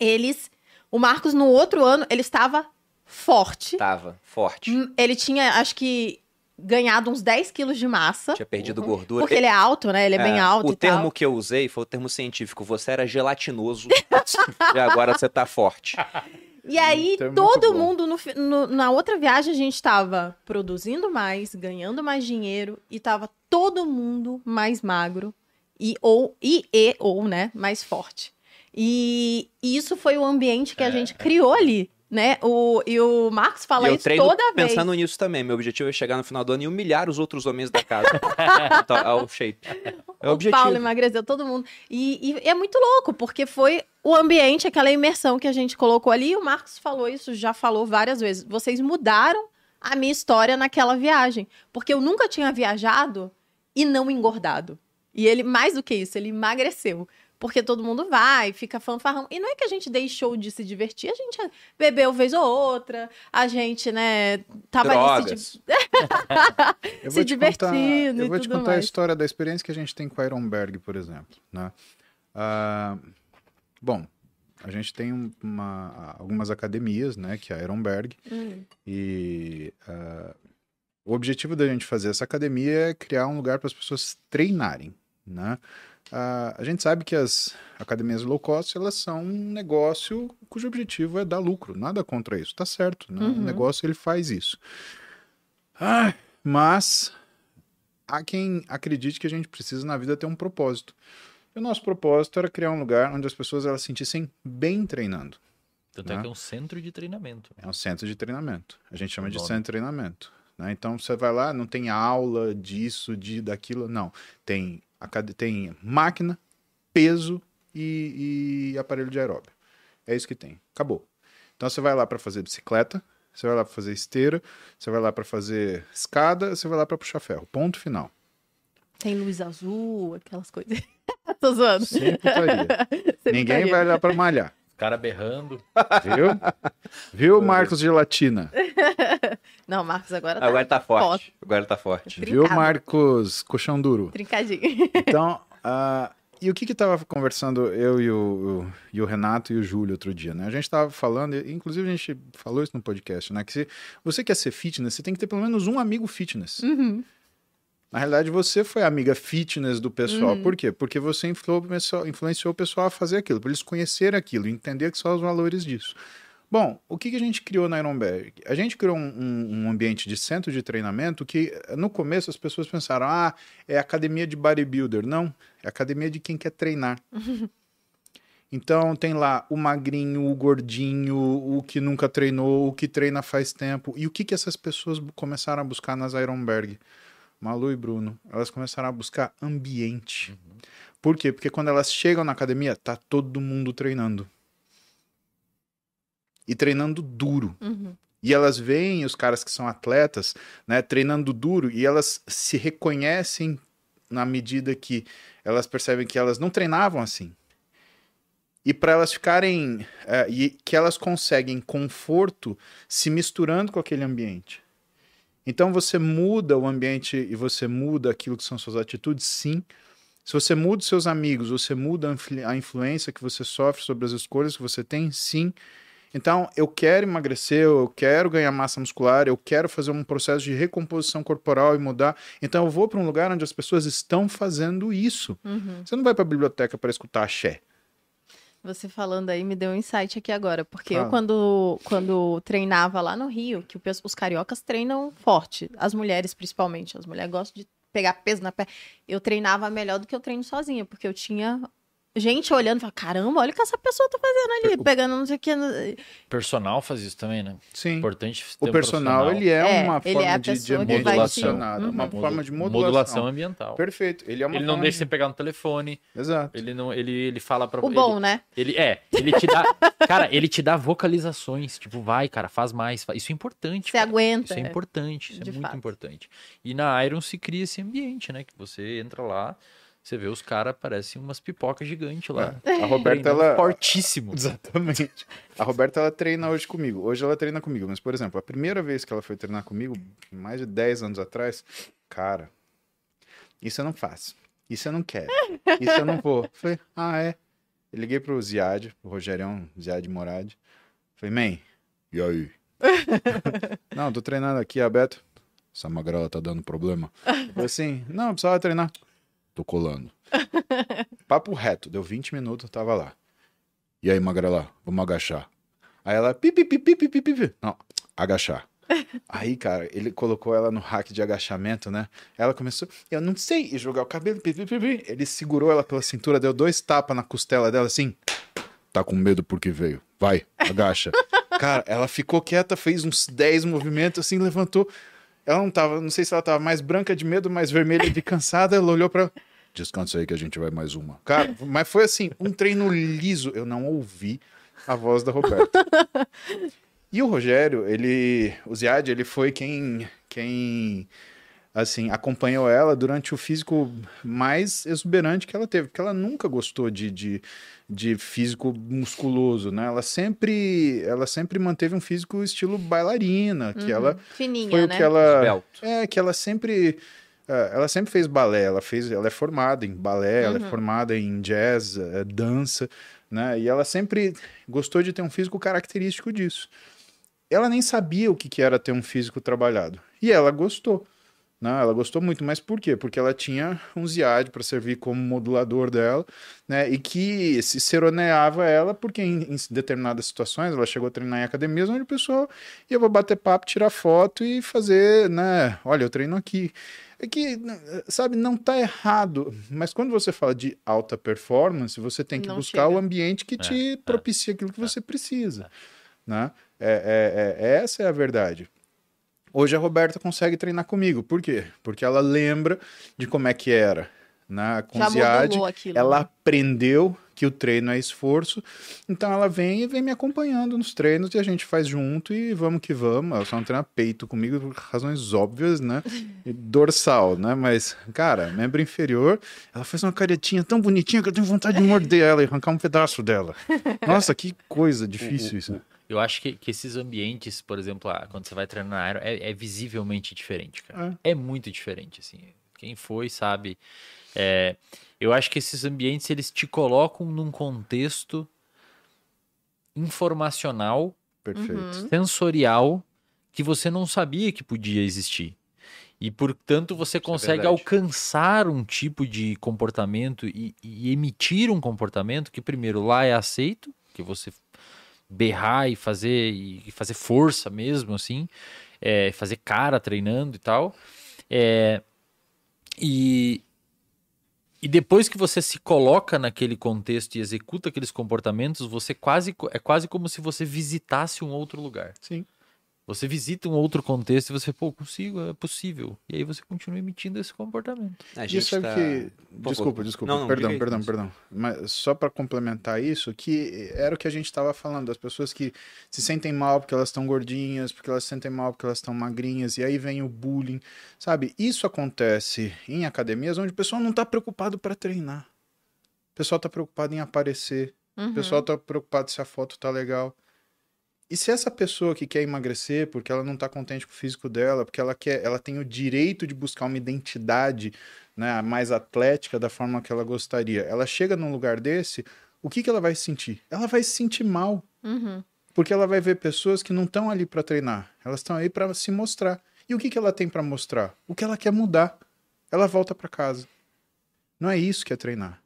eles, o Marcos no outro ano, ele estava forte.
Tava forte.
Hum, Ele tinha, acho que, ganhado uns 10 quilos de massa.
Tinha perdido gordura.
Porque ele é alto, né? Ele é, bem alto
O
e
termo
tal.
que eu usei foi o termo científico. Você era gelatinoso <laughs> e agora você tá forte.
E aí,
Então é
todo mundo, no no- na outra viagem, a gente tava produzindo mais, ganhando mais dinheiro e tava todo mundo mais magro e ou, e, e ou, né, mais forte. E, e isso foi o ambiente que a gente criou ali, né? O, e o Marcos fala
É. e eu
isso toda vez.
pensando nisso também. Meu objetivo é chegar no final do ano e humilhar os outros homens da casa. <laughs> então, ao shape. É o
o
objetivo.
Paulo emagreceu todo mundo. E, e é muito louco, porque foi o ambiente, aquela imersão que a gente colocou ali. E o Marcos falou isso, já falou várias vezes. Vocês mudaram a minha história naquela viagem. Porque eu nunca tinha viajado e não engordado. E ele, mais do que isso, ele emagreceu. Porque todo mundo vai, fica fanfarrão. E não é que a gente deixou de se divertir, a gente bebeu vez ou outra, a gente, né, tava ali se
Drogas. <laughs> <laughs>
Eu
Se
vou te contar,
divertindo
eu
e
vou te contar a
mais.
história da experiência que a gente tem com o Ironberg, por exemplo. Né? Ah, bom, a gente tem um- uma- algumas academias, né, que é a Ironberg,
Hum.
e ah, o objetivo da gente fazer essa academia é criar um lugar para as pessoas treinarem, né? Ah, a gente sabe que as academias low cost, elas são um negócio cujo objetivo é dar lucro, nada contra isso, tá certo, né?
Uhum.
O negócio ele faz isso. Ah, mas há quem acredite que a gente precisa na vida ter um propósito. E o nosso propósito era criar um lugar onde as pessoas elas se sentissem bem treinando.
Tanto é
Né?
que é um centro de treinamento.
É um centro de treinamento. A gente chama de centro de treinamento. né? Então você vai lá, não tem aula disso, de daquilo, não. Tem, tem máquina, peso e, e aparelho de aeróbio. É isso que tem. Acabou. Então você vai lá para fazer bicicleta, você vai lá para fazer esteira, você vai lá para fazer escada, você vai lá para puxar ferro. Ponto final.
Tem luz azul, aquelas coisas. <laughs> Tô zoando.
Sem putaria. <laughs>
Sem
Ninguém
putaria.
vai lá para malhar.
Cara berrando.
Viu? Viu, Marcos Gelatina? <laughs>
Não, Marcos agora tá
Agora tá forte. Agora tá forte.
Trincado.
Viu, Marcos Colchão Duro?
trincadinho.
Então, <laughs> ah, e o que que tava conversando eu e o, o- e o Renato e o Júlio outro dia, né? A gente tava falando, e, inclusive a gente falou isso no podcast, né? Que se você quer ser fitness, você tem que ter pelo menos um amigo fitness.
Uhum.
Na realidade, você foi a amiga fitness do pessoal.
Uhum.
Por quê? Porque você influenciou, o pessoal- influenciou o pessoal a fazer aquilo, para eles conhecerem aquilo, entender que são os valores disso. Bom, o que, que a gente criou na Ironberg? A gente criou um, um- um ambiente de centro de treinamento que, no começo, as pessoas pensaram, ah, é academia de bodybuilder. Não, é academia de quem quer treinar. <laughs> Então, tem lá o magrinho, o gordinho, o que nunca treinou, o que treina faz tempo. E o que, que essas pessoas começaram a buscar nas Ironberg? Malu e Bruno, elas começaram a buscar ambiente. Por quê? Porque quando elas chegam na academia, tá todo mundo treinando. E treinando duro.
Uhum.
E elas veem os caras que são atletas, né, treinando duro, e elas se reconhecem na medida que elas percebem que elas não treinavam assim. E para elas ficarem. eh, e que elas conseguem conforto se misturando com aquele ambiente. Então você muda o ambiente e você muda aquilo que são suas atitudes, sim. Se você muda os seus amigos, você muda a influ- a influência que você sofre sobre as escolhas que você tem, sim. Então, eu quero emagrecer, eu quero ganhar massa muscular, eu quero fazer um processo de recomposição corporal e mudar. Então, eu vou para um lugar onde as pessoas estão fazendo isso.
Uhum.
Você não vai para a biblioteca para escutar axé.
Você falando aí me deu um insight aqui agora, porque
Fala.
eu quando, quando treinava lá no Rio, que os cariocas treinam forte, as mulheres principalmente, as mulheres gostam de pegar peso na pé. Eu treinava melhor do que eu treino sozinha, porque eu tinha gente olhando e falava, caramba, olha o que essa pessoa tá fazendo ali,
O-
pegando não sei o que.
Personal faz isso também, né?
Sim.
Importante ter
O
um
personal, ele é,
É,
uma
ele
forma
é a
de, de
te-
condicionado, uma
Uhum.
forma de
Modulação
modulação.
ambiental.
Perfeito. Ele é uma
Ele não deixa
de-
você pegar no telefone,
Exato.
ele não, ele, ele fala pra
O
ele-
bom, né?
Ele é, ele te dá, <laughs> cara, ele te dá vocalizações, tipo, vai, cara, faz mais, fa- isso é importante.
Você
cara.
aguenta.
Isso é importante, isso
de
é muito
fato.
importante. E na Iron se cria esse ambiente, né, que você entra lá, você vê os caras parecem umas pipocas gigantes lá.
A Roberta, ela,
fortíssimo.
Exatamente. A Roberta, ela treina hoje comigo. Hoje ela treina comigo. Mas, por exemplo, a primeira vez que ela foi treinar comigo, mais de 10 anos atrás, cara, isso eu não faço. Isso eu não quero. Isso eu não vou. <laughs> Falei, ah, é? Eu liguei pro Ziad, o Rogerião, Ziad Morad. Falei, man, e aí? <laughs> não, tô treinando aqui, a Beto. Essa magrela tá dando problema. Eu falei assim, não, precisava treinar tô colando. <laughs> Papo reto, deu 20 minutos, tava lá. E aí, magra lá, vamos agachar. Aí ela, pipi, pipi, pipi, pipi. Não, agachar. <laughs> Aí, cara, ele colocou ela no hack de agachamento, né? Ela começou, eu não sei, e jogar o cabelo. Pipi, pipi. Ele segurou ela pela cintura, deu dois tapas na costela dela, assim. Tá com medo porque veio. Vai, agacha. <laughs> cara, ela ficou quieta, fez uns 10 movimentos, assim, levantou. Ela não tava, não sei se ela tava mais branca de medo, mais vermelha de cansada. Ela olhou pra. Descansa aí que a gente vai mais uma. Cara, mas foi assim, um treino liso. Eu não ouvi a voz da Roberta. <laughs> E o Rogério, ele. O Ziad, ele foi quem. quem assim, acompanhou ela durante o físico mais exuberante que ela teve, porque ela nunca gostou de, de, de físico musculoso, né? Ela sempre, ela sempre manteve um físico estilo bailarina, que
Uhum.
ela
Fininha,
foi o
né?
que ela
Esbelto.
é que ela sempre é, ela sempre fez balé, ela fez, ela é formada em balé, ela é
Uhum.
formada em jazz, é, dança, né? E ela sempre gostou de ter um físico característico disso. Ela nem sabia o que que era ter um físico trabalhado. E ela gostou. Né? Ela gostou muito, mas por quê? Porque ela tinha um Ziad para servir como modulador dela, né? E que se seroneava ela, porque em, em determinadas situações ela chegou a treinar em academias onde o pessoal ia pra bater papo, tirar foto e fazer, né? Olha, eu treino aqui. É que, sabe, não tá errado, mas quando você fala de alta performance, você tem que
Não
buscar
chega.
o ambiente que te
é.
propicia aquilo que você precisa, né? É, é- é- essa é a verdade. Hoje a Roberta consegue treinar comigo. Por quê? Porque ela lembra de como é que era. Né? Ziad,
modulou aquilo.
ela
né?
aprendeu que o treino é esforço. Então ela vem e vem me acompanhando nos treinos e a gente faz junto e vamos que vamos. Ela só não treina peito comigo por razões óbvias, né? E dorsal, né? Mas, cara, membro inferior, ela fez uma caretinha tão bonitinha que eu tenho vontade de morder ela e arrancar um pedaço dela. <laughs> Nossa, que coisa difícil isso.
Eu acho que, que esses ambientes, por exemplo, ah, quando você vai treinar na Iron, é, é visivelmente diferente, cara. É. muito diferente, assim. Quem foi sabe. É, eu acho que esses ambientes, eles te colocam num contexto informacional,
Perfeito.
Uhum.
sensorial, que você não sabia que podia existir. E, portanto, você consegue
verdade.
alcançar um tipo de comportamento e, e emitir um comportamento que, primeiro, lá é aceito, que você berrar e fazer, e fazer força mesmo, assim, é, fazer cara treinando e tal. É, e, e depois que você se coloca naquele contexto e executa aqueles comportamentos, você quase é quase como se você visitasse um outro lugar.
Sim.
Você visita um outro contexto e você, pô, consigo, é possível. E aí você continua emitindo esse comportamento.
A gente
sabe
tá...
que. Desculpa, desculpa.
Não, não,
perdão,
aí,
perdão, perdão. Mas só para complementar isso, que era o que a gente estava falando, das pessoas que se sentem mal porque elas estão gordinhas, porque elas se sentem mal porque elas estão magrinhas, e aí vem o bullying. Sabe, isso acontece em academias onde o pessoal não está preocupado para treinar. O pessoal está preocupado em aparecer.
Uhum.
O pessoal tá preocupado se a foto tá legal. E se essa pessoa que quer emagrecer porque ela não tá contente com o físico dela, porque ela quer, ela tem o direito de buscar uma identidade, né, mais atlética da forma que ela gostaria. Ela chega num lugar desse, o que que ela vai sentir? Ela vai se sentir mal.
Uhum.
Porque ela vai ver pessoas que não estão ali para treinar, elas estão aí para se mostrar. E o que, que ela tem para mostrar? O que ela quer mudar. Ela volta para casa. Não é isso que é treinar.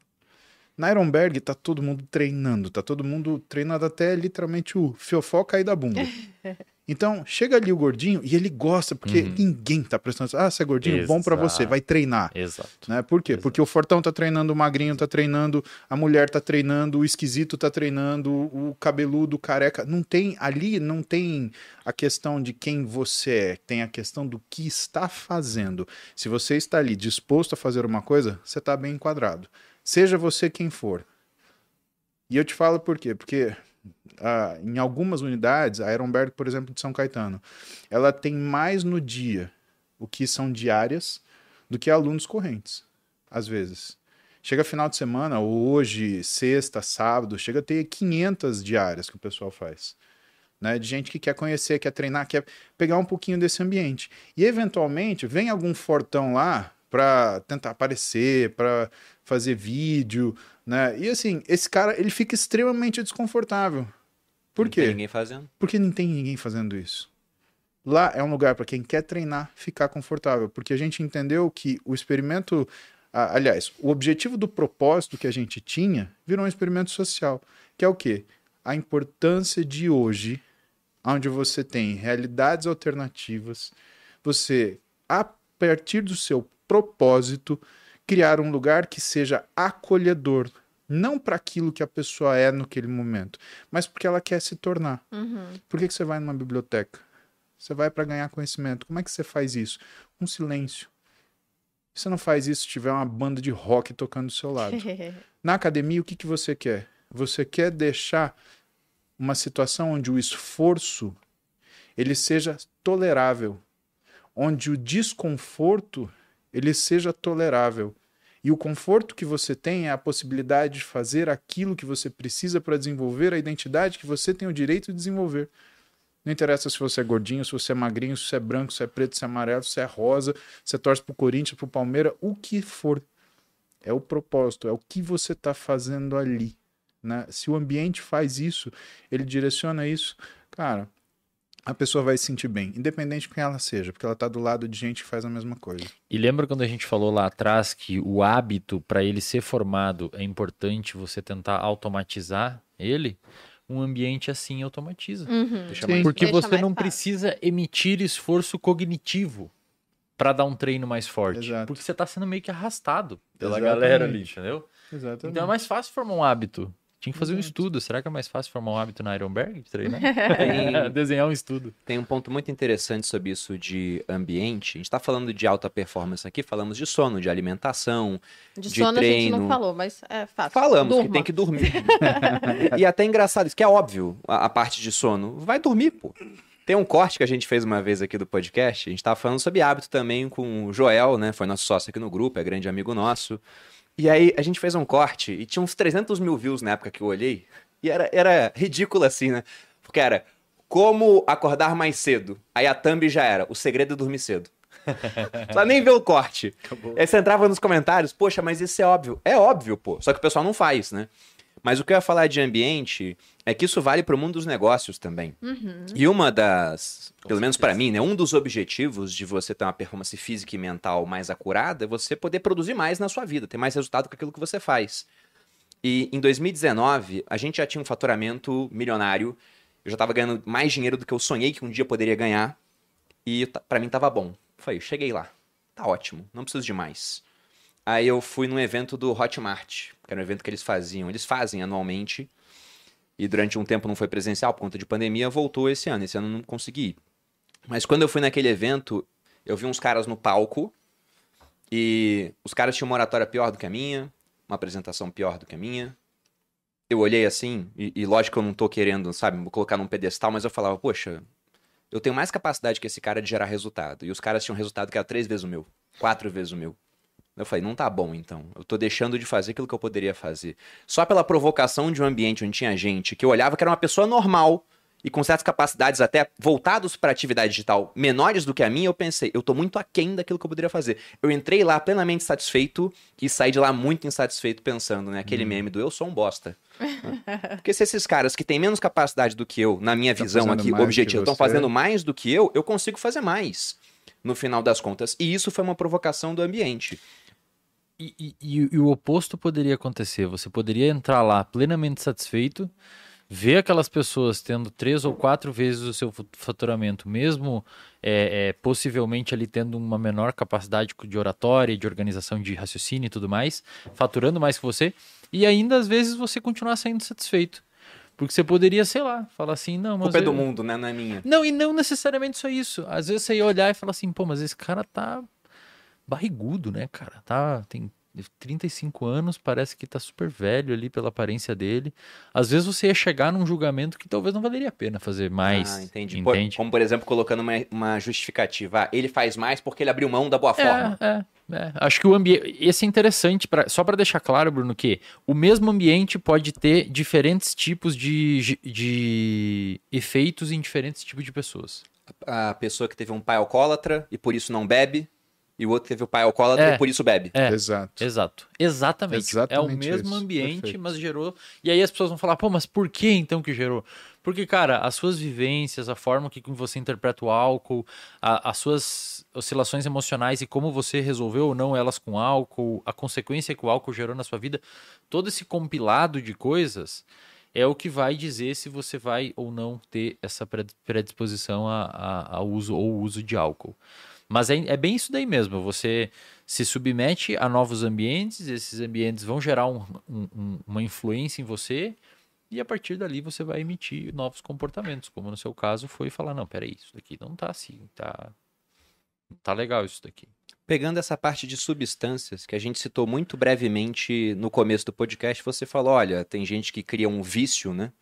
Na Ironberg tá todo mundo treinando, tá todo mundo treinando até literalmente o fiofó cair da bunda. <laughs> Então, chega ali o gordinho e ele gosta, porque
Uhum.
ninguém tá prestando atenção. Ah, você é gordinho? Bom pra você,
Exato.
vai treinar.
Exato.
Né? Por quê?
Exato.
Porque o fortão tá treinando, o magrinho tá treinando, a mulher tá treinando, o esquisito tá treinando, o cabeludo, o careca. Não tem, ali não tem a questão de quem você é, tem a questão do que está fazendo. Se você está ali disposto a fazer uma coisa, você tá bem enquadrado. Seja você quem for. E eu te falo por quê? Porque ah, em algumas unidades, a Ironberg, por exemplo, de São Caetano, ela tem mais no dia o que são diárias do que alunos correntes, às vezes. Chega final de semana, hoje, sexta, sábado, chega a ter 500 diárias que o pessoal faz. Né, de gente que quer conhecer, quer treinar, quer pegar um pouquinho desse ambiente. E eventualmente vem algum fortão lá para tentar aparecer, para fazer vídeo, né? E assim, esse cara, ele fica extremamente desconfortável. Por
Não tem
quê?
ninguém fazendo.
Porque não tem ninguém fazendo isso. Lá é um lugar para quem quer treinar ficar confortável, porque a gente entendeu que o experimento, aliás, o objetivo do propósito que a gente tinha virou um experimento social, que é o quê? A importância de hoje, onde você tem realidades alternativas, você a partir do seu propósito criar um lugar que seja acolhedor, não para aquilo que a pessoa é naquele momento, mas porque ela quer se tornar.
Uhum.
Por que, que você vai numa biblioteca? Você vai para ganhar conhecimento. Como é que você faz isso? Um silêncio. Você não faz isso se tiver uma banda de rock tocando do seu lado. <laughs> Na academia, o que, que você quer? Você quer deixar uma situação onde o esforço ele seja tolerável, onde o desconforto ele seja tolerável. E o conforto que você tem é a possibilidade de fazer aquilo que você precisa para desenvolver a identidade que você tem o direito de desenvolver. Não interessa se você é gordinho, se você é magrinho, se você é branco, se é preto, se é amarelo, se é rosa, se você torce pro Corinthians, pro Palmeiras, o que for. É o propósito, é o que você está fazendo ali. Né? Se o ambiente faz isso, ele direciona isso, cara, a pessoa vai se sentir bem, independente de quem ela seja, porque ela está do lado de gente que faz a mesma coisa.
E lembra quando a gente falou lá atrás que o hábito, para ele ser formado, é importante você tentar automatizar ele? Um ambiente assim automatiza.
Uhum.
Mais-
Porque
Deixa
você não
fácil.
precisa emitir esforço cognitivo para dar um treino mais forte.
Exato.
Porque você tá sendo meio que arrastado pela
Exatamente.
galera ali, entendeu?
Exatamente.
Então é mais fácil formar um hábito. Tinha que fazer um estudo. Será que é mais fácil formar um hábito na Ironberg de treinar? <laughs>
Tem- <laughs>
Desenhar um estudo.
Tem um ponto muito interessante sobre isso de ambiente. A gente está falando de alta performance aqui, falamos de sono, de alimentação.
De
De
sono a gente não
treino.
falou, mas é fácil.
Falamos que
Durma.
tem que dormir. <laughs> e, e até é engraçado, isso que é óbvio, a, a parte de sono. Vai dormir, pô. Tem um corte que a gente fez uma vez aqui do podcast. A gente tava falando sobre hábito também com o Joel, né? Foi nosso sócio aqui no grupo, é grande amigo nosso. E aí a gente fez um corte e tinha uns 300 mil views na época que eu olhei. E era, era ridículo assim, né? Porque era como acordar mais cedo. Aí a thumb já era, o segredo é dormir cedo. <laughs> Só nem ver o corte. Aí você entrava nos comentários, poxa, mas isso é óbvio. É óbvio, pô. Só que o pessoal não faz, né? Mas o que eu ia falar de ambiente é que isso vale para o mundo dos negócios também.
Uhum.
E uma das,
Com
pelo menos para mim, né, um dos objetivos de você ter uma performance física e mental mais acurada é você poder produzir mais na sua vida, ter mais resultado com aquilo que você faz. E em 2019, a gente já tinha um faturamento milionário. Eu já estava ganhando mais dinheiro do que eu sonhei que um dia poderia ganhar. E para mim tava bom. Falei, cheguei lá. Tá ótimo, não preciso de mais. Aí eu fui num evento do Hotmart, que era um evento que eles faziam. Eles fazem anualmente. E durante um tempo não foi presencial por conta de pandemia, voltou esse ano. Esse ano não consegui ir. Mas quando eu fui naquele evento, eu vi uns caras no palco. E os caras tinham uma oratória pior do que a minha, uma apresentação pior do que a minha. Eu olhei assim, e, e lógico que eu não tô querendo, sabe, colocar num pedestal, mas eu falava, poxa, eu tenho mais capacidade que esse cara de gerar resultado. E os caras tinham resultado que era três vezes o meu, quatro vezes o meu. Eu falei, não tá bom então. Eu tô deixando de fazer aquilo que eu poderia fazer. Só pela provocação de um ambiente onde tinha gente que eu olhava que era uma pessoa normal. e com certas capacidades até voltados para atividade digital menores do que a minha, eu pensei, eu tô muito aquém daquilo que eu poderia fazer. Eu entrei lá plenamente satisfeito e saí de lá muito insatisfeito pensando, né? Aquele meme do eu sou um bosta. <laughs> Porque se esses caras que têm menos capacidade do que eu, na minha
Tá
visão aqui, objetivo, estão fazendo mais do que eu, eu consigo fazer mais. No final das contas. E isso foi uma provocação do ambiente.
E, e- e- e o oposto poderia acontecer. Você poderia entrar lá plenamente satisfeito, ver aquelas pessoas tendo três ou quatro vezes o seu faturamento, mesmo é, é, possivelmente ali tendo uma menor capacidade de oratória, de organização de raciocínio e tudo mais, faturando mais que você, e ainda às vezes você continuar saindo satisfeito. Porque você poderia, sei lá, falar assim, não, mas.
culpa é do
eu-
mundo, né? Não é minha.
Não, e não necessariamente só isso. Às vezes você ia olhar e falar assim, pô, mas esse cara tá barrigudo, né, cara? Tá, tem 35 anos, parece que tá super velho ali pela aparência dele. Às vezes você ia chegar num julgamento que talvez não valeria a pena fazer mais.
Ah, entendi. Por-
Entende?
como, por exemplo, colocando uma, uma justificativa. Ah, ele faz mais porque ele abriu mão da boa forma.
É, é, é. Acho que o ambiente. Esse é interessante, pra... só para deixar claro, Bruno, que o mesmo ambiente pode ter diferentes tipos de, de efeitos em diferentes tipos de pessoas.
A pessoa que teve um pai alcoólatra e por isso não bebe, e o outro teve o pai alcoólatra
É.
e por isso bebe.
É.
Exato.
Exato. Exatamente. é o
Exatamente
mesmo
isso.
ambiente,
Perfeito.
mas gerou. E aí as pessoas vão falar, pô, mas por que então que gerou? Porque, cara, as suas vivências, a forma que você interpreta o álcool, a- as suas oscilações emocionais e como você resolveu ou não elas com álcool, a consequência que o álcool gerou na sua vida, todo esse compilado de coisas é o que vai dizer se você vai ou não ter essa pred- predisposição a, a, a uso ou uso de álcool. Mas é, é bem isso daí mesmo. Você se submete a novos ambientes, esses ambientes vão gerar um- um- um- uma influência em você, e a partir dali você vai emitir novos comportamentos, como no seu caso foi falar, não, peraí, isso daqui não tá assim, tá, tá legal isso daqui.
Pegando essa parte de substâncias, que a gente citou muito brevemente no começo do podcast, você falou: olha, tem gente que cria um vício, né?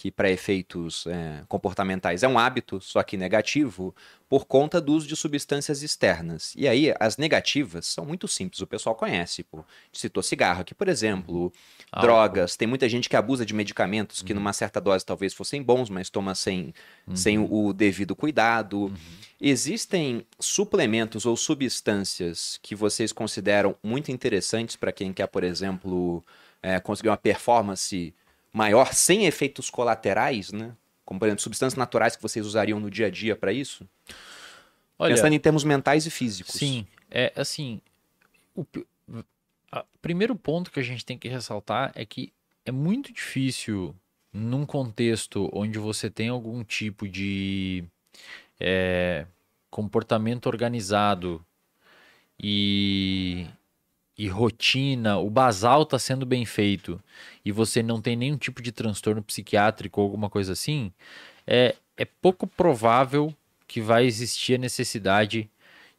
Que para efeitos é, comportamentais é um hábito, só que negativo, por conta do uso de substâncias externas. E aí, as negativas são muito simples, o pessoal conhece. Pô. Citou cigarro aqui, por exemplo, drogas. Tem muita gente que abusa de medicamentos que, numa certa dose, talvez fossem bons, mas toma sem, sem o, o devido cuidado. Existem suplementos ou substâncias que vocês consideram muito interessantes para quem quer, por exemplo, é, conseguir uma performance maior sem efeitos colaterais, né? Como, por exemplo, substâncias naturais que vocês usariam no dia a dia para isso?
Olha,
Pensando em termos mentais e físicos.
Sim, é assim. O a- primeiro ponto que a gente tem que ressaltar é que é muito difícil, num contexto onde você tem algum tipo de é, comportamento organizado e, e rotina, o basal está sendo bem feito e você não tem nenhum tipo de transtorno psiquiátrico ou alguma coisa assim, é, é pouco provável que vai existir a necessidade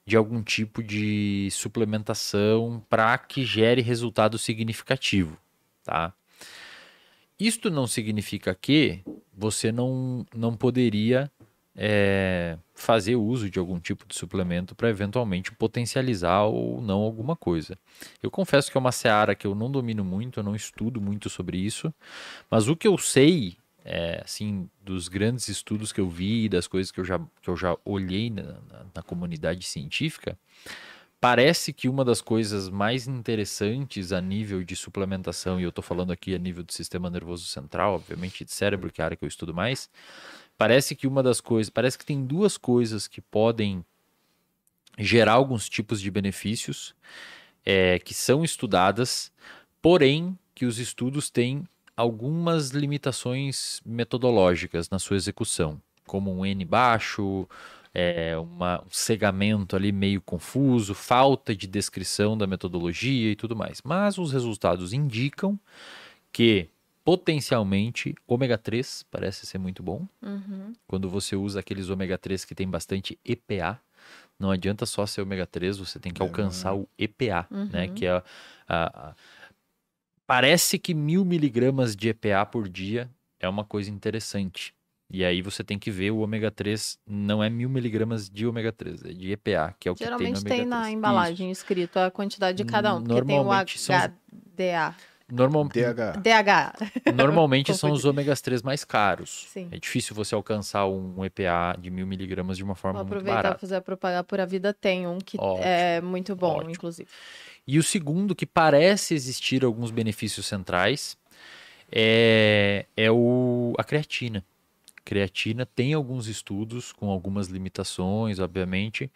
de algum tipo de suplementação para que gere resultado significativo, tá? Isto não significa que você não, não poderia é, fazer uso de algum tipo de suplemento para eventualmente potencializar ou não alguma coisa. Eu confesso que é uma seara que eu não domino muito, eu não estudo muito sobre isso, mas o que eu sei, é, assim, dos grandes estudos que eu vi, das coisas que eu já, que eu já olhei na, na- na comunidade científica, parece que uma das coisas mais interessantes a nível de suplementação, e eu estou falando aqui a nível do sistema nervoso central, obviamente de cérebro, que é a área que eu estudo mais, parece que uma das coisas, parece que tem duas coisas que podem gerar alguns tipos de benefícios é, que são estudadas, porém que os estudos têm algumas limitações metodológicas na sua execução, como um N baixo, é, uma- um cegamento ali meio confuso, falta de descrição da metodologia e tudo mais. Mas os resultados indicam que potencialmente ômega 3 parece ser muito bom
Uhum.
quando você usa aqueles ômega 3 que tem bastante EPA, não adianta só ser ômega 3, você tem que
É,
alcançar o EPA, né?
Uhum.
Que é a, a- a- Parece que mil miligramas de EPA por dia é uma coisa interessante. E aí você tem que ver o ômega 3 não é mil miligramas de ômega 3, é de EPA, que é o que tem no
Geralmente
ômega
tem na
3.
embalagem escrito a quantidade de cada um, porque tem o HDA.
Normal,
DH.
DH.
normalmente <laughs> são os ômegas 3 mais caros.
Sim.
É difícil você alcançar um EPA de mil miligramas de uma
Vou
forma muito
aproveitar e
barata.
fazer a propaganda por a vida tem um que
Ótimo,
é muito bom,
ótimo.
inclusive.
E o segundo, que parece existir alguns benefícios centrais, é, é o, a creatina. Creatina tem alguns estudos com algumas limitações, obviamente,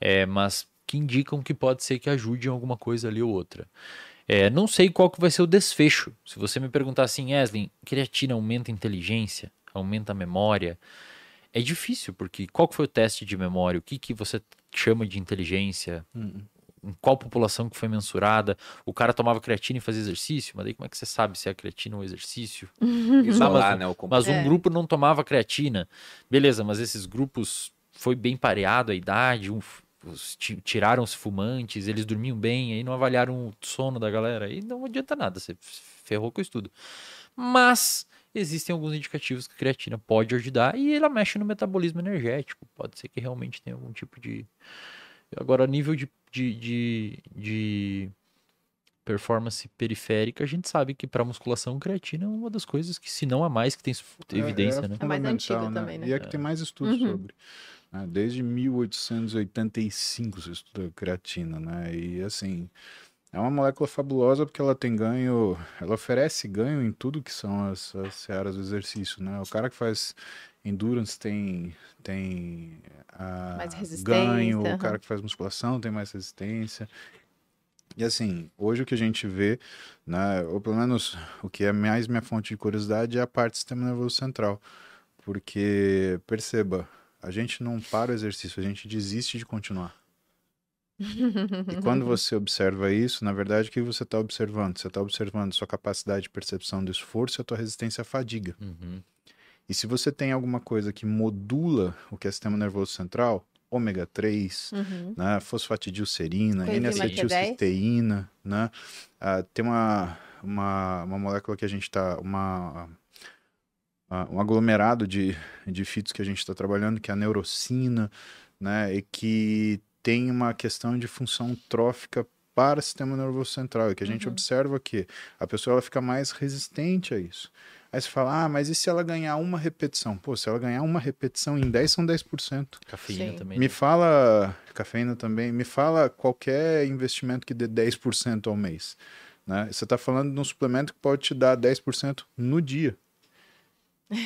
é, mas que indicam que pode ser que ajude em alguma coisa ali ou outra. É, não sei qual que vai ser o desfecho. Se você me perguntar assim, Eslin, creatina aumenta a inteligência, aumenta a memória, é difícil, porque qual que foi o teste de memória? O que, que você chama de inteligência?
Hum.
em qual população que foi mensurada. O cara tomava creatina e fazia exercício, mas daí como é que você sabe se é creatina ou exercício? <laughs>
Isolar,
mas-
né? O
Mas um
É.
grupo não tomava creatina. Beleza, mas esses grupos foi bem pareado a idade, um, os ti- tiraram os fumantes, eles dormiam bem, aí não avaliaram o sono da galera, aí não adianta nada, você ferrou com o estudo. Mas existem alguns indicativos que a creatina pode ajudar e ela mexe no metabolismo energético. Pode ser que realmente tenha algum tipo de. Agora, a nível de, de, de, de performance periférica, a gente sabe que para musculação, creatina é uma das coisas que, se não a mais, que tem su- evidência, né?
É mais antiga também, né?
E é que tem mais estudos
Uhum.
sobre. Né? Desde 1885 se estuda creatina, né? E assim, é uma molécula fabulosa porque ela tem ganho, ela oferece ganho em tudo que são as, as searas do exercício, né? O cara que faz endurance tem, tem ah,
Mais resistência,
ganho, o cara que faz musculação tem mais resistência. E assim, hoje o que a gente vê, né, ou pelo menos o que é mais minha fonte de curiosidade é a parte do sistema nervoso central. Porque, perceba, a gente não para o exercício, a gente desiste de continuar. E quando <laughs> você observa isso, na verdade, o que você está observando? Você está observando sua capacidade de percepção do esforço e a tua resistência à fadiga.
Uhum.
E se você tem alguma coisa que modula o que é sistema nervoso central, ômega 3,
Uhum.
né, fosfatidilcerina, N-acetilcisteína, né? Ah, tem uma, uma, uma molécula que a gente está, uma, um aglomerado de, de fitos que a gente está trabalhando, que é a neurocina, né, e que tem uma questão de função trófica para o sistema nervoso central, e que a gente
Uhum.
observa que a pessoa ela fica mais resistente a isso. Aí você fala, ah, mas e se ela ganhar uma repetição? Pô, se ela ganhar uma repetição em 10 são 10%.
Cafeína
Sim.
também.
Me
né?
fala, cafeína também, me fala qualquer investimento que dê 10% ao mês. Né? Você está falando de um suplemento que pode te dar 10% no dia.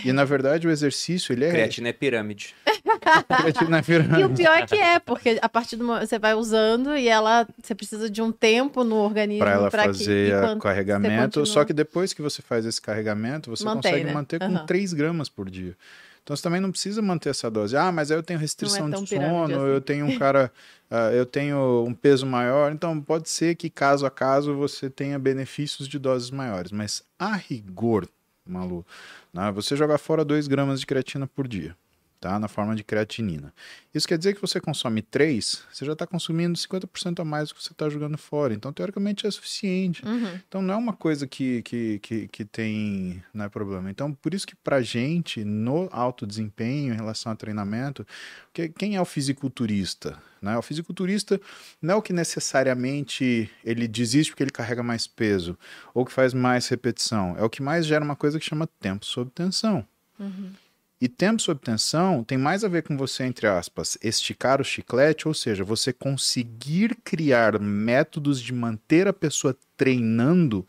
E na verdade o exercício, ele é.
Creatina é pirâmide. <laughs>
Creatina na
E o
pirâmide.
pior é que é, porque a partir do momento você vai usando e ela você precisa de um tempo no organismo
Para ela
pra que-
fazer o carregamento. Só que depois que você faz esse carregamento, você
Mantém,
consegue
né?
manter com
Aham.
3 gramas por dia. Então você também não precisa manter essa dose. Ah, mas aí eu tenho restrição
tão
de
pirâmide
sono,
assim.
eu tenho um cara, <laughs> ah, eu tenho um peso maior. Então pode ser que caso a caso você tenha benefícios de doses maiores. Mas a rigor, Malu, né, você jogar fora 2 gramas de creatina por dia, tá? Na forma de creatinina. Isso quer dizer que você consome 3, você já está consumindo 50% a mais do que você está jogando fora. Então, teoricamente, é suficiente.
Uhum.
Então não é uma coisa que, que, que, que tem não é problema. Então, por isso que pra gente, no alto desempenho em relação a treinamento, que, quem é o fisiculturista? Né? O fisiculturista não é o que necessariamente ele desiste porque ele carrega mais peso, ou que faz mais repetição. É o que mais gera uma coisa que chama tempo sob tensão.
Uhum.
E tempo sob tensão tem mais a ver com você, entre aspas, esticar o chiclete, ou seja, você conseguir criar métodos de manter a pessoa treinando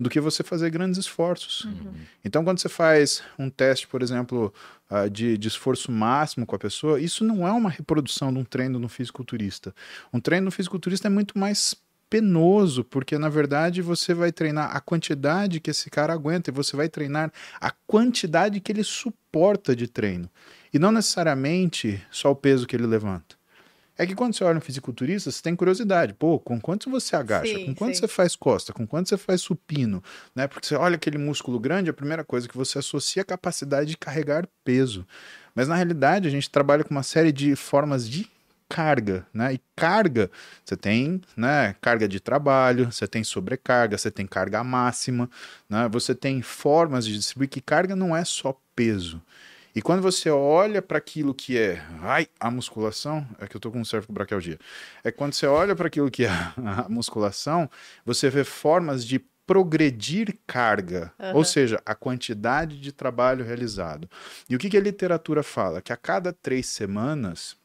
do que você fazer grandes esforços.
Uhum.
Então, quando você faz um teste, por exemplo, ah, de, de esforço máximo com a pessoa, isso não é uma reprodução de um treino no fisiculturista. Um treino no fisiculturista é muito mais penoso, porque na verdade você vai treinar a quantidade que esse cara aguenta e você vai treinar a quantidade que ele suporta de treino. E não necessariamente só o peso que ele levanta. É que quando você olha um fisiculturista, você tem curiosidade. Pô, com quanto você agacha?
Sim,
com quanto
sim.
você faz costa? Com quanto você faz supino? Né? Porque você olha aquele músculo grande, a primeira coisa que você associa é a capacidade de carregar peso. Mas na realidade, a gente trabalha com uma série de formas de carga, né? E carga, você tem, né, carga de trabalho, você tem sobrecarga, você tem carga máxima, né? Você tem formas de distribuir que carga não é só peso. E quando você olha para aquilo que é ai, a musculação, é que eu tô com cervicobraquialgia. É quando você olha para aquilo que é <laughs> a musculação, você vê formas de progredir carga,
Aham.
ou seja, a quantidade de trabalho realizado. E o que, que a literatura fala? Que a cada três semanas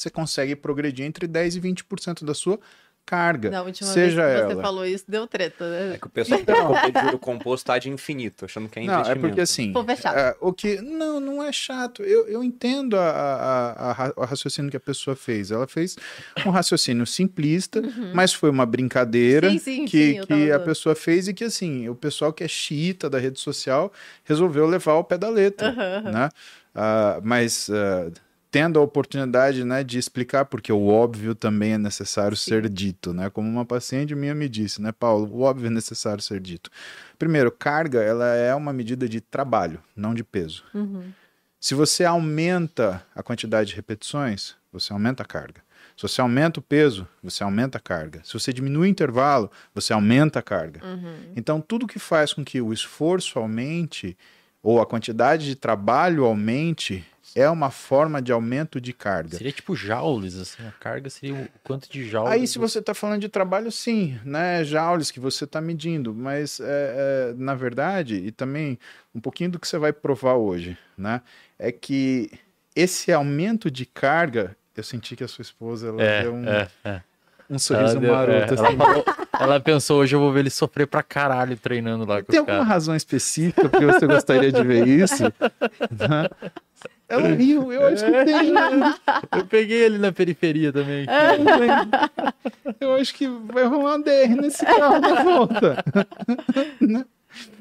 você consegue progredir entre 10% e 20% da sua carga.
Da última
seja
vez que você
ela.
falou isso, deu treta, né?
É que o pessoal que de juro composto tá de infinito, achando que é
Não,
investimento.
é porque assim.
Povo é chato.
é, o que não, não é chato. Eu, eu entendo a, a, a, a- o raciocínio que a pessoa fez. Ela fez um raciocínio simplista, mas foi uma brincadeira
Uhum. Sim, sim,
que,
sim,
que a pessoa fez e que assim o pessoal que é xiita da rede social resolveu levar ao pé da letra,
aham.
né? Ah, mas ah, tendo a oportunidade, né, de explicar porque o óbvio também é necessário ser dito, né? Como uma paciente minha me disse, né, Paulo, o óbvio é necessário ser dito. Primeiro, carga, ela é uma medida de trabalho, não de peso.
Uhum.
Se você aumenta a quantidade de repetições, você aumenta a carga. Se você aumenta o peso, você aumenta a carga. Se você diminui o intervalo, você aumenta a carga.
Uhum.
Então, tudo que faz com que o esforço aumente ou a quantidade de trabalho aumente é uma forma de aumento de carga.
Seria tipo joules, assim, a carga seria o quanto de joules.
Aí, se você está falando de trabalho, sim, né? Joules que você está medindo, mas é, é, na verdade, e também um pouquinho do que você vai provar hoje, né? É que esse aumento de carga, eu senti que a sua esposa ela
É,
deu um,
é, é.
um sorriso
Ela deu-
maroto.
é, ela,
assim.
falou- ela pensou, hoje eu vou ver ele sofrer pra caralho treinando lá com
Tem alguma
caras.
razão específica porque você gostaria de ver isso? <laughs> Né? Ela riu, eu acho que tem.
Eu peguei ele na periferia também.
Eu acho que vai rolar uma DR nesse carro na volta.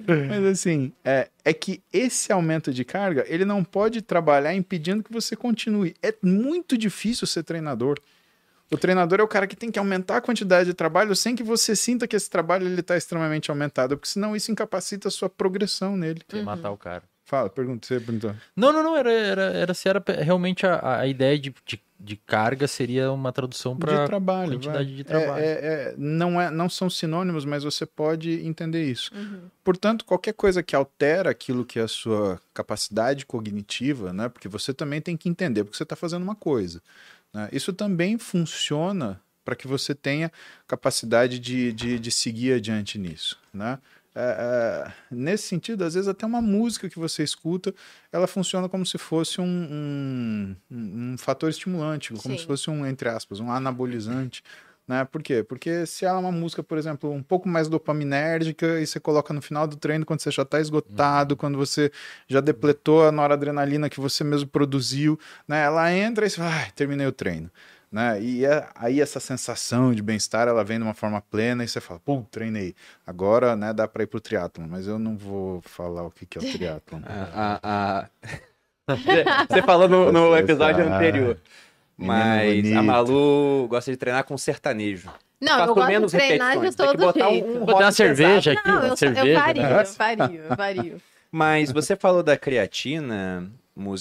Mas assim, é, é que esse aumento de carga, ele não pode trabalhar impedindo que você continue. É muito difícil ser treinador. O treinador é o cara que tem que aumentar a quantidade de trabalho sem que você sinta que esse trabalho ele está extremamente aumentado, porque senão isso incapacita a sua progressão nele.
Sem matar o cara.
Fala, pergunta, você perguntou.
Não, não, não, era, era, era se era realmente a, a ideia de, de, de carga seria uma tradução para
de trabalho.
quantidade
vai.
de
É-
trabalho.
é- é- não, é, não são sinônimos, mas você pode entender isso.
Uhum.
Portanto, qualquer coisa que altera aquilo que é a sua capacidade cognitiva, né? Porque você também tem que entender porque você está fazendo uma coisa. né? Isso também funciona para que você tenha capacidade de, de, de seguir adiante nisso, né? É, é, nesse sentido, às vezes até uma música que você escuta, ela funciona como se fosse um, um, um- fator estimulante, como
Sim.
se fosse um, entre aspas, um anabolizante. Né? Por quê? Porque se ela é uma música, por exemplo, um pouco mais dopaminérgica e você coloca no final do treino quando você já está esgotado, quando você já depletou a noradrenalina que você mesmo produziu, né? Ela entra e você fala, ai, terminei o treino. Né? E é- aí essa sensação de bem-estar, ela vem de uma forma plena e você fala, pô, treinei. Agora, né, dá para ir pro triatlon, mas eu não vou falar o que, que é o <laughs> triatlon.
A- a- a- Você falou no, no episódio anterior. Mas a Malu gosta de treinar com sertanejo.
Não,
Faço
eu gosto
menos
de treinar de
repetições,
todo
botar um-
jeito.
um
Vou dar uma cerveja
pesado.
aqui,
Não,
uma
eu,
cerveja.
eu vario,
né?
eu vario, eu vario.
Mas você falou da creatina.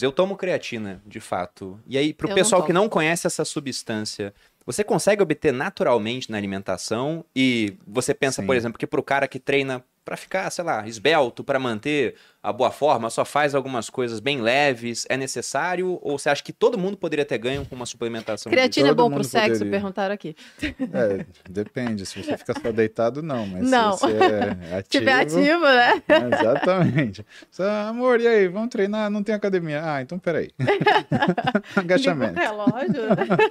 Eu tomo creatina, de fato. E aí, pro
Eu não
pessoal que
tomo.
não conhece essa substância, você consegue obter naturalmente na alimentação? E você pensa,
Sim.
por exemplo, que pro cara que treina pra ficar, sei lá, esbelto, pra manter a boa forma, só faz algumas coisas bem leves, é necessário? Ou você acha que todo mundo poderia ter ganho com uma suplementação?
Creatina é bom pro sexo?
poderia.
Perguntaram aqui.
É, depende. Se você fica só deitado, não. Mas
Não.
se você é ativo... <laughs>
Se tiver ativo, né?
Exatamente. Só, amor, e aí? Vamos treinar? Não tem academia. Ah, então peraí. <laughs> Agachamento.
Relógio.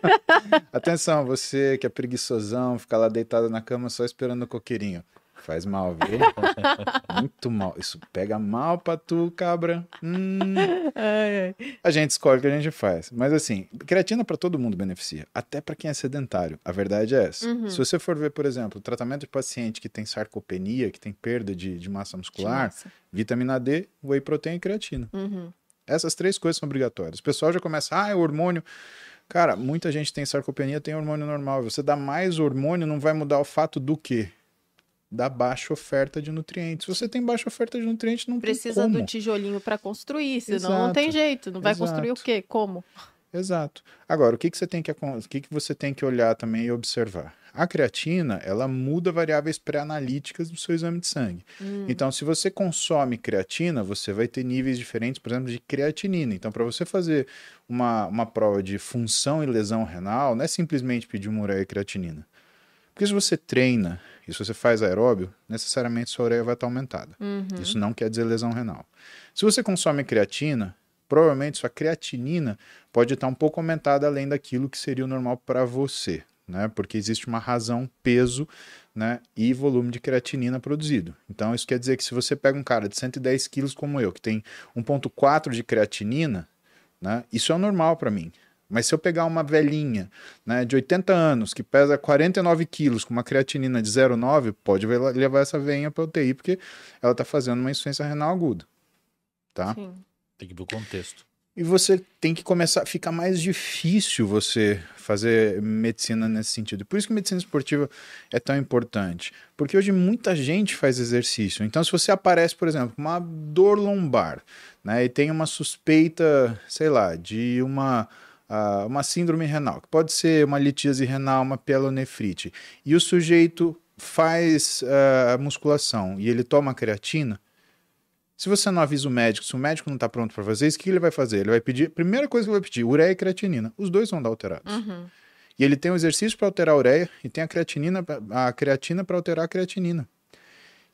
<laughs>
Atenção, você que é preguiçosão, fica lá deitado na cama só esperando o coqueirinho. Faz mal, viu? <laughs> Muito mal. Isso pega mal pra tu, cabra. Hum.
Ai, ai.
A gente escolhe o que a gente faz. Mas assim, creatina pra todo mundo beneficia, até pra quem é sedentário. A verdade é essa.
Uhum.
Se você for ver, por exemplo, o tratamento de paciente que tem sarcopenia, que tem perda de, de massa muscular,
Massa.
vitamina D, whey protein e creatina.
Uhum.
Essas três coisas são obrigatórias. O pessoal já começa, ah, é hormônio. Cara, muita gente tem sarcopenia, tem hormônio normal. Você dá mais hormônio, não vai mudar o fato do quê? Da baixa oferta de nutrientes. Se você tem baixa oferta de nutrientes, não
Precisa
tem como.
do tijolinho pra construir, senão
Exato.
não tem jeito. Não vai construir o
Exato.
quê? Como?
Exato. Agora, o que, que você tem que o que, que você tem que olhar também e observar? A creatina, ela muda variáveis pré-analíticas do seu exame de sangue.
Hum.
Então, se você consome creatina, você vai ter níveis diferentes, por exemplo, de creatinina. Então, para você fazer uma, uma prova de função e lesão renal, não é simplesmente pedir uma ureia e creatinina. Porque se você treina e se você faz aeróbio, necessariamente sua ureia vai estar aumentada.
Uhum.
Isso não quer dizer lesão renal. Se você consome creatina, provavelmente sua creatinina pode estar um pouco aumentada além daquilo que seria o normal para você, né? Porque existe uma razão, peso, né? E volume de creatinina produzido. Então isso quer dizer que se você pega um cara de 110 quilos como eu, que tem 1,4 de creatinina, né? Isso é normal para mim. Mas se eu pegar uma velhinha né, de 80 anos que pesa 49 quilos com uma creatinina de 0,9, pode levar essa veinha para UTI porque ela está fazendo uma insuficiência renal aguda. Tá?
Sim.
Tem que ver o contexto.
E você tem que começar, fica mais difícil você fazer medicina nesse sentido. Por isso que medicina esportiva é tão importante. Porque hoje muita gente faz exercício. Então, se você aparece, por exemplo, com uma dor lombar, né, e tem uma suspeita, sei lá, de uma uh, uma síndrome renal, que pode ser uma litíase renal, uma pielonefrite, e o sujeito faz uh, musculação e ele toma creatina, se você não avisa o médico, se o médico não está pronto para fazer isso, o que ele vai fazer? Ele vai pedir, primeira coisa que ele vai pedir, ureia e creatinina. Os dois vão dar alterados.
Uhum.
E ele tem o exercício para alterar a ureia e tem a creatinina, a creatina para alterar a creatinina.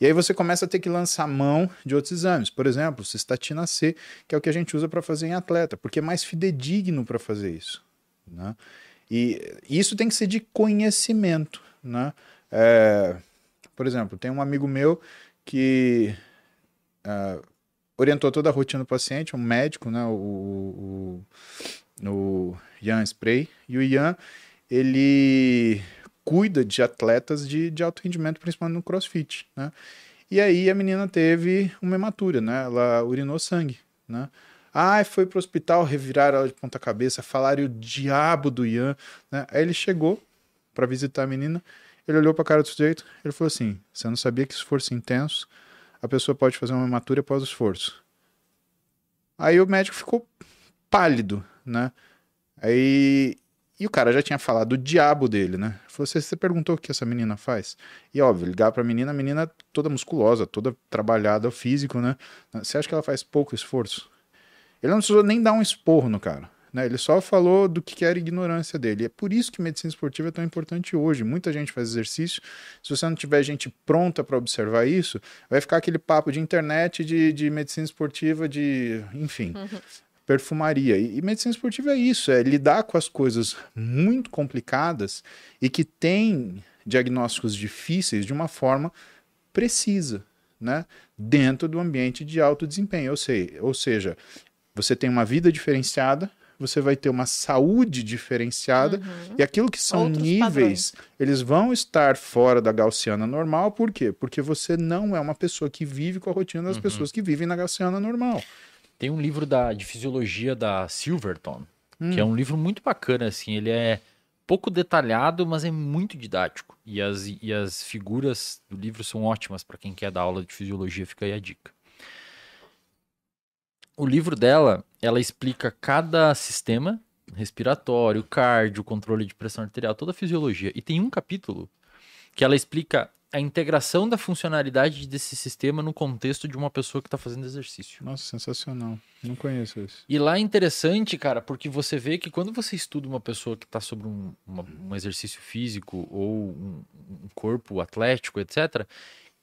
E aí você começa a ter que lançar mão de outros exames. Por exemplo, cistatina C, que é o que a gente usa para fazer em atleta, porque é mais fidedigno para fazer isso. Né? E isso tem que ser de conhecimento. Né? É, por exemplo, tem um amigo meu que uh, orientou toda a rotina do paciente, um médico, né? o, o, o Ian Spray. E o Ian, ele cuida de atletas de, de alto rendimento, principalmente no crossfit, né? E aí a menina teve uma hematura, né? Ela urinou sangue, né? Ah, foi pro hospital, reviraram ela de ponta cabeça, falaram o diabo do Ian, né? Aí ele chegou para visitar a menina, ele olhou para a cara do sujeito, ele falou assim: "Você não sabia que esforço intenso a pessoa pode fazer uma hematura após o esforço?" Aí o médico ficou pálido, né? Aí e o cara já tinha falado do diabo dele, né? Você, você perguntou o que essa menina faz? E óbvio, ligar pra menina, a menina toda musculosa, toda trabalhada o físico, né? Você acha que ela faz pouco esforço? Ele não precisou nem dar um esporro no cara. Né? Ele só falou do que era ignorância dele. É por isso que medicina esportiva é tão importante hoje. Muita gente faz exercício. Se você não tiver gente pronta para observar isso, vai ficar aquele papo de internet, de, de medicina esportiva, de. Enfim. Uhum perfumaria. E, e, medicina esportiva é isso, é lidar com as coisas muito complicadas e que tem diagnósticos difíceis de uma forma precisa, né? Dentro do ambiente de alto desempenho. Ou, sei, ou seja, você tem uma vida diferenciada, você vai ter uma saúde diferenciada uhum. e aquilo que são Outros níveis, padrões. eles vão estar fora da gaussiana normal, por quê? Porque você não é uma pessoa que vive com a rotina das uhum. pessoas que vivem na gaussiana normal.
Tem um livro da, de fisiologia da Silverton, hum. que é hum. um livro muito bacana, assim, ele é pouco detalhado, mas é muito didático. E as, e as figuras do livro são ótimas para quem quer dar aula de fisiologia, fica aí a dica. O livro dela, ela explica cada sistema respiratório, cardio, controle de pressão arterial, toda a fisiologia. E tem um capítulo que ela explica a integração da funcionalidade desse sistema no contexto de uma pessoa que está fazendo exercício.
Nossa, sensacional. Não conheço isso.
E lá é interessante, cara, porque você vê que quando você estuda uma pessoa que está sobre um, uma, um, exercício físico ou um, um, corpo atlético, etc.,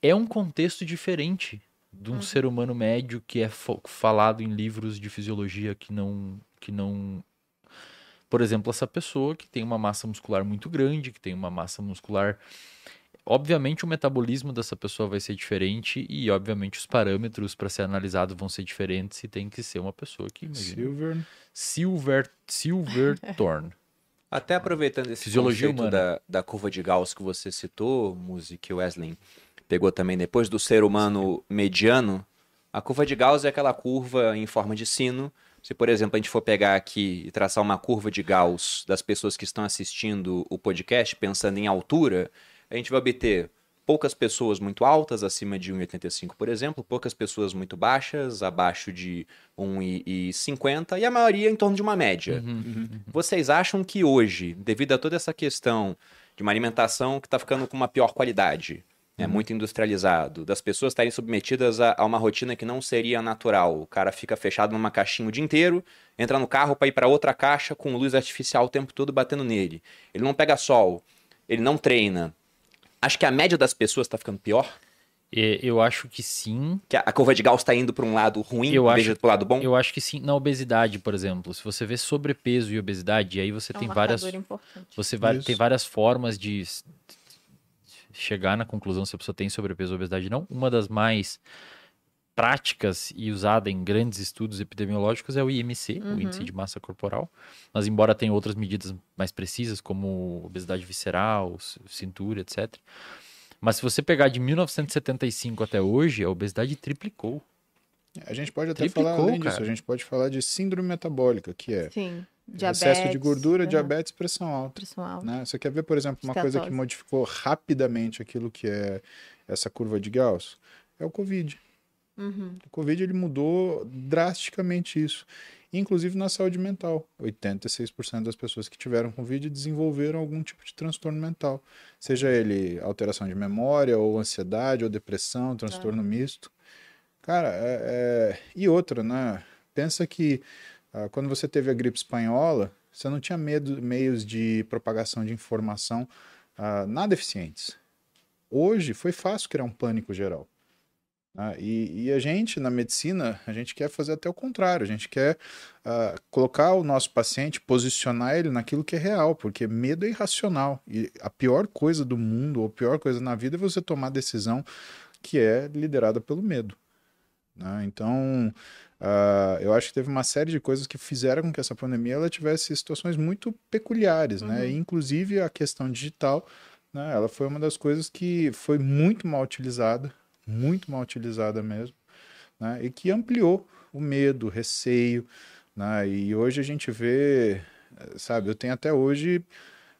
é um contexto diferente de um uhum. ser humano médio que é falado em livros de fisiologia que não, que não por exemplo, essa pessoa que tem uma massa muscular muito grande, que tem uma massa muscular Obviamente, o metabolismo dessa pessoa vai ser diferente e, obviamente, os parâmetros para ser analisado vão ser diferentes e tem que ser uma pessoa que.
Imagina, Silver.
Silver. Silver <laughs> Thorn.
Até aproveitando esse Fisiologia conceito da, da curva de Gauss que você citou, Music Wesley pegou também depois do ser humano mediano, a curva de Gauss é aquela curva em forma de sino. Se, por exemplo, a gente for pegar aqui e traçar uma curva de Gauss das pessoas que estão assistindo o podcast, pensando em altura, a gente vai obter poucas pessoas muito altas, acima de 1,85, por exemplo, poucas pessoas muito baixas, abaixo de 1,50 e a maioria em torno de uma média. Uhum, uhum, uhum. Vocês acham que hoje, devido a toda essa questão de uma alimentação que está ficando com uma pior qualidade, é uhum. muito industrializado, das pessoas estarem submetidas a, a, uma rotina que não seria natural. O cara fica fechado numa caixinha o dia inteiro, entra no carro para ir para outra caixa com luz artificial o tempo todo batendo nele. Ele não pega sol, ele não treina, Acho que a média das pessoas tá ficando pior.
E eu acho que sim.
Que a, a curva de Gauss tá indo para um lado ruim,
Eu
vez de pro lado bom.
Eu acho que sim. Na obesidade, por exemplo, se você vê sobrepeso e obesidade, aí você
É um
tem várias.
importante.
Você vai, tem várias formas de chegar na conclusão se a pessoa tem sobrepeso ou obesidade ou não. Uma das mais práticas e usada em grandes estudos epidemiológicos é o IMC, o
Uhum.
índice de massa corporal. Mas embora tenha outras medidas mais precisas, como obesidade visceral, cintura, etc. Mas se você pegar de 1975 até hoje, a obesidade triplicou.
A gente pode até
Triplicou,
falar além disso,
cara.
a gente pode falar de síndrome metabólica, que é
Sim. Diabetes.
excesso de gordura,
aham,
diabetes e pressão alta.
Pressão alta.
Né? Você quer ver, por exemplo, uma coisa que modificou rapidamente aquilo que é essa curva de Gauss? É o Covid.
Uhum.
O Covid ele mudou drasticamente isso. Inclusive na saúde mental. 86% das pessoas que tiveram Covid desenvolveram algum tipo de transtorno mental. Seja ele alteração de memória, ou ansiedade, ou depressão, transtorno misto. Cara, é- é- e outra, né? Pensa que ah, quando você teve a gripe espanhola, você não tinha medo, meios de propagação de informação ah, nada eficientes. Hoje foi fácil criar um pânico geral. Ah, e, e a gente, na medicina, a gente quer fazer até o contrário. A gente quer ah, colocar o nosso paciente, posicionar ele naquilo que é real, porque medo é irracional. E a pior coisa do mundo, ou a pior coisa na vida, é você tomar decisão que é liderada pelo medo. né? Então, ah, eu acho que teve uma série de coisas que fizeram com que essa pandemia ela tivesse situações muito peculiares, né?
Uhum.
E, inclusive a questão digital, né? Ela foi uma das coisas que foi muito mal utilizada, muito mal utilizada mesmo, né? E que ampliou o medo, o receio, né? E hoje a gente vê, sabe, eu tenho até hoje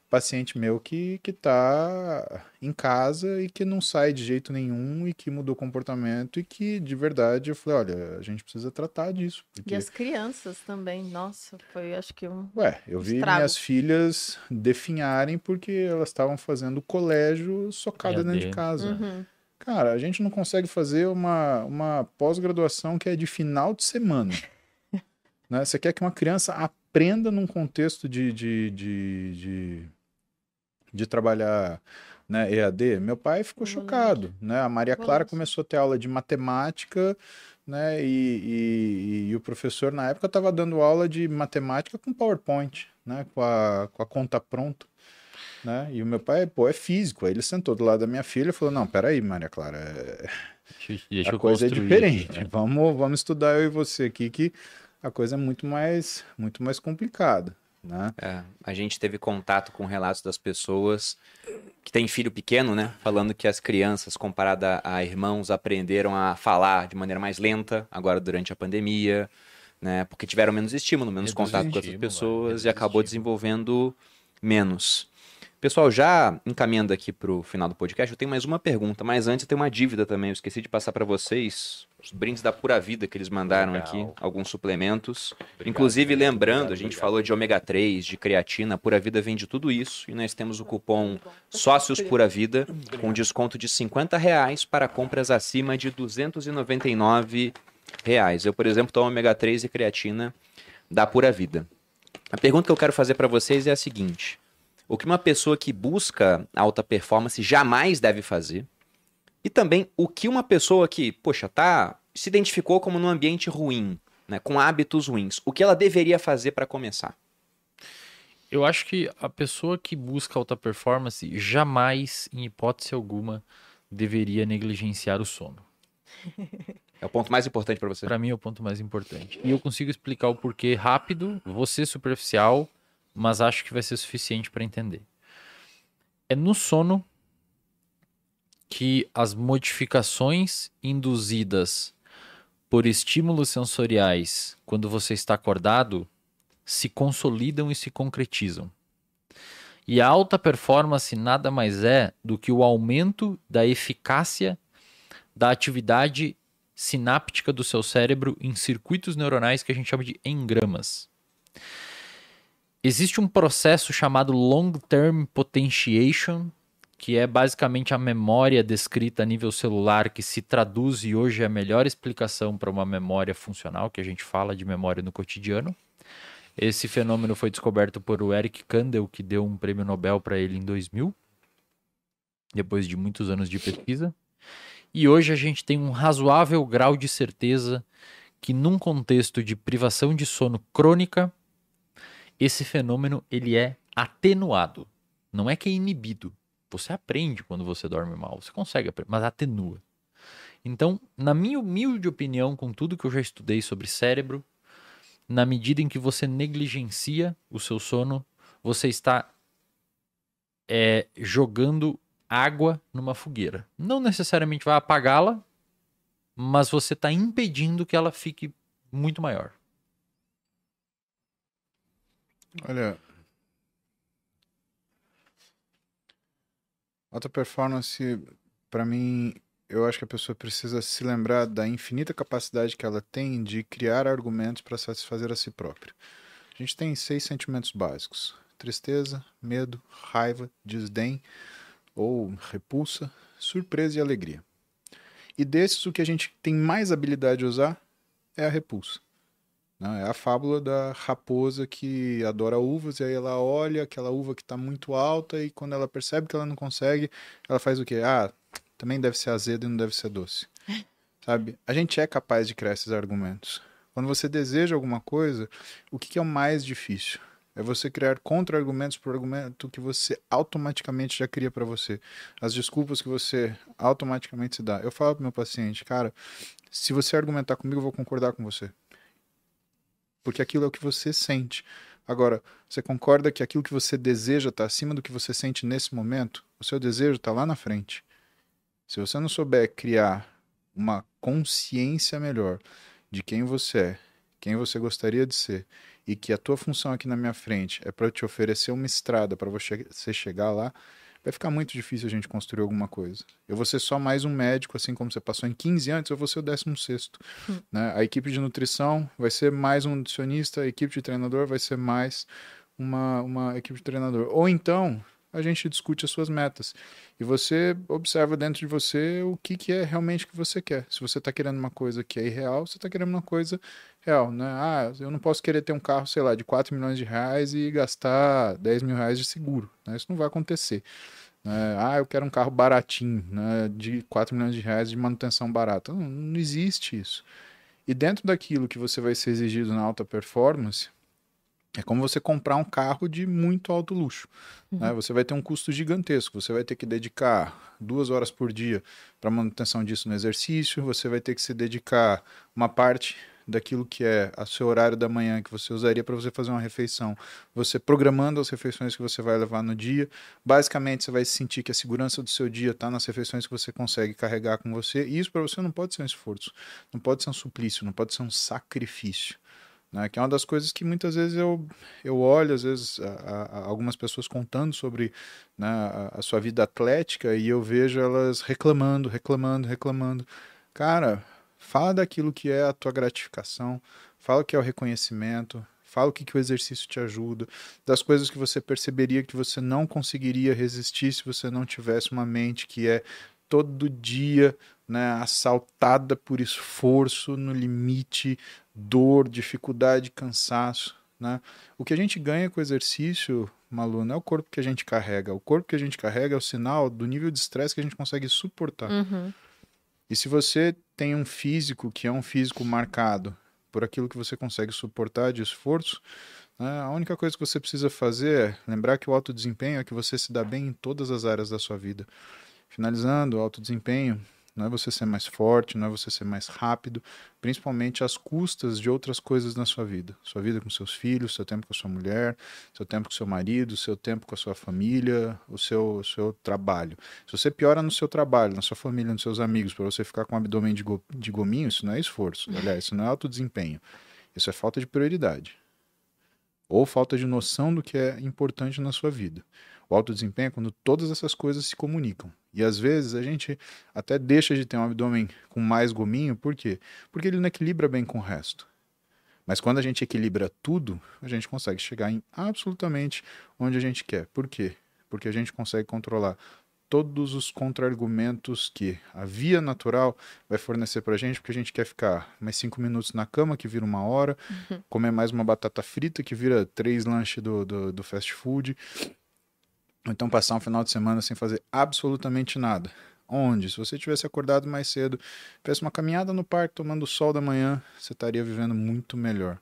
paciente meu que, que tá em casa e que não sai de jeito nenhum e que mudou o comportamento e que, de verdade, eu falei, olha, a gente precisa tratar disso.
E
Porque,
as crianças também. Nossa, foi acho que um.
ué, eu vi
Estrago.
minhas filhas definharem porque elas estavam fazendo colégio socada dentro de casa.
Uhum.
Cara, a gente não consegue fazer uma, uma pós-graduação que é de final de semana. <laughs> né? Você quer que uma criança aprenda num contexto de, de, de, de, de trabalhar né, EAD? Meu pai ficou chocado. Né? A Maria Clara começou a ter aula de matemática né? e, e, e o professor, na época, estava dando aula de matemática com PowerPoint, né? com, a, com a conta pronta. Né? E o meu pai, pô, é físico. Aí ele sentou do lado da minha filha e falou: Não, peraí, Maria Clara, é-
Deixa, deixa
a coisa é diferente.
aqui, né?
Vamos, vamos estudar eu e você aqui, que a coisa é muito mais, muito mais complicada. Né?
É, a gente teve contato com relatos das pessoas que têm filho pequeno, né? Falando que as crianças, comparada a irmãos, aprenderam a falar de maneira mais lenta agora durante a pandemia, né? Porque tiveram menos estímulo, menos
Reduz
contato com outras
estímulo,
pessoas e acabou
estímulo.
desenvolvendo menos. Pessoal, já encaminhando aqui para o final do podcast, eu tenho mais uma pergunta, mas antes eu tenho uma dívida também. Eu esqueci de passar para vocês os brindes da Pura Vida que eles mandaram
Legal.
aqui, alguns suplementos.
Obrigado,
Inclusive,
obrigado,
lembrando,
obrigado,
a gente falou de ômega 3, de creatina, a Pura Vida vende tudo isso e nós temos o cupom Sócios Pura Vida com desconto de 50 reais para compras acima de 299 reais. Eu, por exemplo, tomo ômega 3 e creatina da Pura Vida. A pergunta que eu quero fazer para vocês é a seguinte: o que uma pessoa que busca alta performance jamais deve fazer? E também o que uma pessoa que, poxa, tá, se identificou como num ambiente ruim, né, com hábitos ruins, o que ela deveria fazer para começar?
Eu acho que a pessoa que busca alta performance jamais, em hipótese alguma, deveria negligenciar o sono.
É o ponto mais importante para você.
Pra mim é o ponto mais importante. E eu consigo explicar o porquê rápido, ser superficial, mas acho que vai ser suficiente para entender. É no sono que as modificações induzidas por estímulos sensoriais quando você está acordado se consolidam e se concretizam. E a alta performance nada mais é do que o aumento da eficácia da atividade sináptica do seu cérebro em circuitos neuronais que a gente chama de engramas. Existe um processo chamado long-term potentiation, que é basicamente a memória descrita a nível celular que se traduz e hoje é a melhor explicação para uma memória funcional, que a gente fala de memória no cotidiano. Esse fenômeno foi descoberto por o Eric Kandel, que deu um prêmio Nobel para ele em 2000. depois de muitos anos de pesquisa. E hoje a gente tem um razoável grau de certeza que num contexto de privação de sono crônica, esse fenômeno ele é atenuado. Não é que é inibido. Você aprende quando você dorme mal, você consegue mas atenua. Então, na minha humilde opinião, com tudo que eu já estudei sobre cérebro, na medida em que você negligencia o seu sono, você está é, jogando água numa fogueira. Não necessariamente vai apagá-la, mas você está impedindo que ela fique muito maior.
Olha. Alta performance, para mim, eu acho que a pessoa precisa se lembrar da infinita capacidade que ela tem de criar argumentos para satisfazer a si própria. A gente tem seis sentimentos básicos: tristeza, medo, raiva, desdém ou repulsa, surpresa e alegria. E desses, o que a gente tem mais habilidade de usar é a repulsa. Né? É a fábula da raposa que adora uvas, e aí ela olha aquela uva que está muito alta, e quando ela percebe que ela não consegue, ela faz o quê? Ah, também deve ser azedo e não deve ser doce. <laughs> Sabe? A gente é capaz de criar esses argumentos. Quando você deseja alguma coisa, o que, que é o mais difícil? É você criar contra-argumentos para o argumento que você automaticamente já cria para você. As desculpas que você automaticamente se dá. Eu falo para meu paciente, cara, se você argumentar comigo, eu vou concordar com você. Porque aquilo é o que você sente. Agora, você concorda que aquilo que você deseja está acima do que você sente nesse momento? O seu desejo está lá na frente. Se você não souber criar uma consciência melhor de quem você é, quem você gostaria de ser, e que a tua função aqui na minha frente é para te oferecer uma estrada para você chegar lá, vai ficar muito difícil a gente construir alguma coisa. Eu vou ser só mais um médico, assim como você passou em 15 antes, eu vou ser o 16 hum. né? A equipe de nutrição vai ser mais um nutricionista, a equipe de treinador vai ser mais uma, uma equipe de treinador. Ou então, a gente discute as suas metas. E você observa dentro de você o que, que é realmente que você quer. Se você está querendo uma coisa que é irreal, você está querendo uma coisa real, né? Ah, eu não posso querer ter um carro, sei lá, de 4 milhões de reais e gastar 10 mil reais de seguro. Né? Isso não vai acontecer. Né? Ah, eu quero um carro baratinho, né? de 4 milhões de reais de manutenção barata. Não, não existe isso. E dentro daquilo que você vai ser exigido na alta performance, é como você comprar um carro de muito alto luxo. Né? Uhum. Né? Você vai ter um custo gigantesco. Você vai ter que dedicar duas horas por dia para manutenção disso no exercício. Você vai ter que se dedicar uma parte daquilo que é o seu horário da manhã que você usaria para você fazer uma refeição, você programando as refeições que você vai levar no dia. Basicamente, você vai sentir que a segurança do seu dia está nas refeições que você consegue carregar com você. E isso para você não pode ser um esforço, não pode ser um suplício, não pode ser um sacrifício. Né, que é uma das coisas que muitas vezes eu, eu olho, às vezes, a, a, algumas pessoas contando sobre né, a, a, sua vida atlética e eu vejo elas reclamando, reclamando, reclamando. Cara, fala daquilo que é a tua gratificação, fala o que é o reconhecimento, fala o que, que o exercício te ajuda, das coisas que você perceberia que você não conseguiria resistir se você não tivesse uma mente que é todo dia né, assaltada por esforço no limite, dor, dificuldade, cansaço. Né? O que a gente ganha com o exercício, Malu, não é o corpo que a gente carrega. O corpo que a gente carrega é o sinal do nível de estresse que a gente consegue suportar.
Uhum.
E se você tem um físico que é um físico marcado por aquilo que você consegue suportar de esforço, né, a única coisa que você precisa fazer é lembrar que o alto desempenho é que você se dá bem em todas as áreas da sua vida. Finalizando, o alto desempenho não é você ser mais forte, não é você ser mais rápido, principalmente às custas de outras coisas na sua vida. Sua vida com seus filhos, seu tempo com a sua mulher, seu tempo com seu marido, seu tempo com a sua família, o seu, o seu trabalho. Se você piora no seu trabalho, na sua família, nos seus amigos, para você ficar com um abdômen de, go, de gominho, isso não é esforço. Aliás, isso não é alto desempenho. Isso é falta de prioridade. Ou falta de noção do que é importante na sua vida. O alto desempenho é quando todas essas coisas se comunicam. E às vezes a gente até deixa de ter um abdômen com mais gominho, por quê? Porque ele não equilibra bem com o resto. Mas quando a gente equilibra tudo, a gente consegue chegar em absolutamente onde a gente quer. Por quê? Porque a gente consegue controlar todos os contra-argumentos que a via natural vai fornecer para a gente, porque a gente quer ficar mais cinco minutos na cama, que vira uma hora, uhum. comer mais uma batata frita, que vira três lanches do, do, do fast food, Ou então passar um final de semana sem fazer absolutamente nada. Onde? Se você tivesse acordado mais cedo, fizesse uma caminhada no parque tomando sol da manhã, você estaria vivendo muito melhor.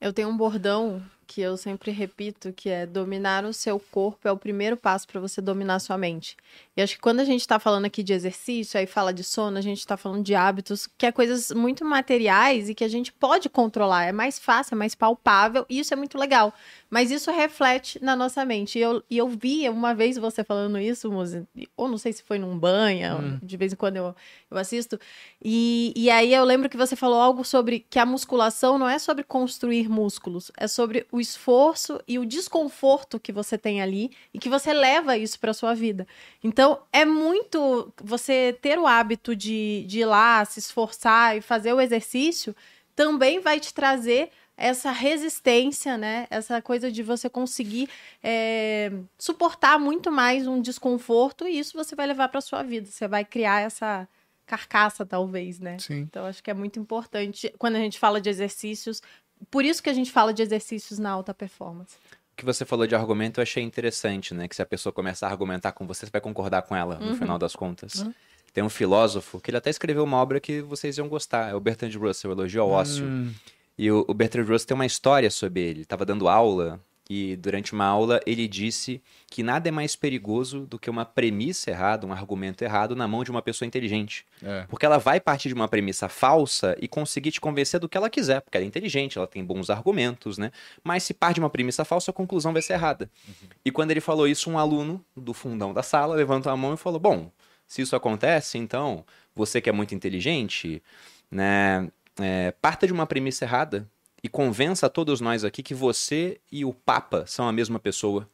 Eu tenho um bordão que eu sempre repito, que é dominar o seu corpo é o primeiro passo para você dominar a sua mente. E acho que quando a gente está falando aqui de exercício, aí fala de sono, a gente está falando de hábitos, que é coisas muito materiais e que a gente pode controlar. É mais fácil, é mais palpável, e isso é muito legal. Mas isso reflete na nossa mente. E eu, e eu vi uma vez você falando isso, Muzi, ou não sei se foi num banho, hum. de vez em quando eu, eu assisto. E, e aí eu lembro que você falou algo sobre que a musculação não é sobre construir músculos, é sobre o esforço e o desconforto que você tem ali e que você leva isso para sua vida. Então, é muito você ter o hábito de, de ir lá, se esforçar e fazer o exercício, também vai te trazer essa resistência, né? Essa coisa de você conseguir é, suportar muito mais um desconforto e isso você vai levar para sua vida. Você vai criar essa carcaça, talvez, né?
Sim.
Então, acho que é muito importante quando a gente fala de exercícios. Por isso que a gente fala de exercícios na alta performance.
O que você falou de argumento eu achei interessante, né? Que se a pessoa começar a argumentar com você, você vai concordar com ela, no uhum. final das contas. Uhum. Tem um filósofo que ele até escreveu uma obra que vocês iam gostar, é o Bertrand Russell, Elogio ao Ócio. Hum. E o, o Bertrand Russell tem uma história sobre ele. Ele estava dando aula e durante uma aula ele disse que nada é mais perigoso do que uma premissa errada, um argumento errado na mão de uma pessoa inteligente. É. Porque ela vai partir de uma premissa falsa e conseguir te convencer do que ela quiser, porque ela é inteligente, ela tem bons argumentos, né? Mas se parte de uma premissa falsa, a conclusão vai ser errada. Uhum. E quando ele falou isso, um aluno do fundão da sala levantou a mão e falou: Bom, se isso acontece, então você que é muito inteligente, né? É, parta de uma premissa errada e convença a todos nós aqui que você e o Papa são a mesma pessoa.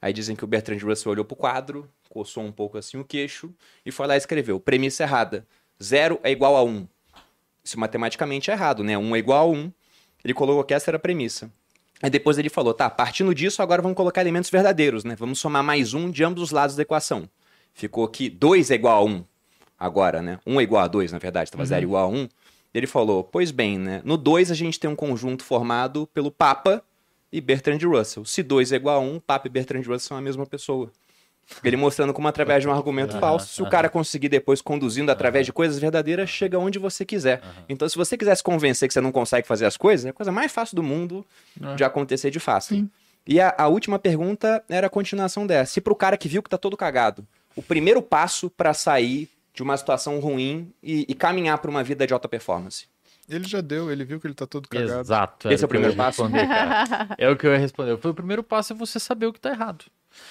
Aí dizem que o Bertrand Russell olhou pro quadro, coçou um pouco assim o queixo e foi lá e escreveu: premissa errada. Zero é igual a um. Isso matematicamente é errado, né? Um é igual a um. Ele colocou que essa era a premissa. Aí depois ele falou: tá, partindo disso, agora vamos colocar elementos verdadeiros, né? Vamos somar mais um de ambos os lados da equação. Ficou que 2 é igual a 1 um agora, né? 1 um é igual a 2, na verdade, estava 0 uhum. igual a 1. Um. Ele falou: Pois bem, né? No 2 a gente tem um conjunto formado pelo Papa e Bertrand Russell. Se 2 é igual a 1, um, Papa e Bertrand Russell são a mesma pessoa. Ele mostrando como através de um argumento falso, se o cara conseguir depois conduzindo através de coisas verdadeiras, chega onde você quiser. Então, se você quisesse convencer que você não consegue fazer as coisas, é a coisa mais fácil do mundo de acontecer de fato. Sim. E a, a, última pergunta era a continuação dessa. Se pro cara que viu que tá todo cagado, o primeiro passo para sair de uma situação ruim e, e caminhar para uma vida de alta performance?
Ele já deu, ele viu que ele tá todo cagado.
Exato.
Esse é o primeiro passo? <laughs>
é o que eu ia responder. Foi o primeiro passo é você saber o que tá errado.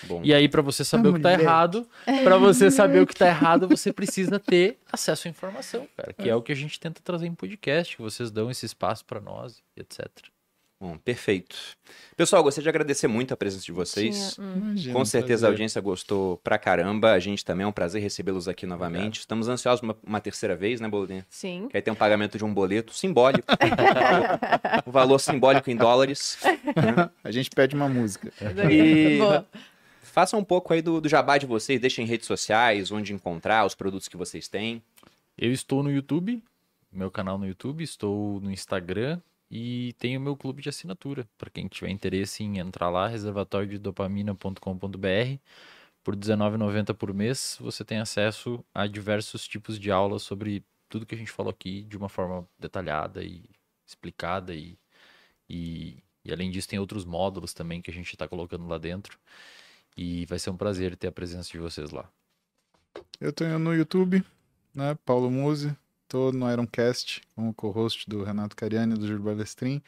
Bom. E aí, para você saber a o que tá mulher. tá errado, para você saber o que tá errado, você precisa ter acesso à informação, cara. Que é. é o que a gente tenta trazer em podcast, que vocês dão esse espaço para nós, etc.
Bom, perfeito. Pessoal, gostaria de agradecer muito a presença de vocês. Hum. Imagina, Com certeza a audiência gostou pra caramba. A gente também é um prazer recebê-los aqui novamente. Obrigado. Estamos ansiosos uma, uma terceira vez, né, Bolinha?
Sim.
Que aí tem um pagamento de um boleto simbólico. <laughs> um valor simbólico em dólares. <laughs>
a gente pede uma música.
E faça um pouco aí do, do jabá de vocês. Deixem redes sociais, onde encontrar os produtos que vocês têm.
Eu estou no YouTube, meu canal no YouTube. Estou no Instagram e tem o meu clube de assinatura, para quem tiver interesse em entrar lá, reservatóriodopamina.com.br. Por R$19,90 por mês, você tem acesso a diversos tipos de aulas sobre tudo que a gente falou aqui de uma forma detalhada e explicada. E, e, e além disso, tem outros módulos também que a gente está colocando lá dentro. E vai ser um prazer ter a presença de vocês lá.
Eu tenho no YouTube, né? Paulo Muse, Tô no Ironcast, como co-host do Renato Cariani do Júlio Balestrin.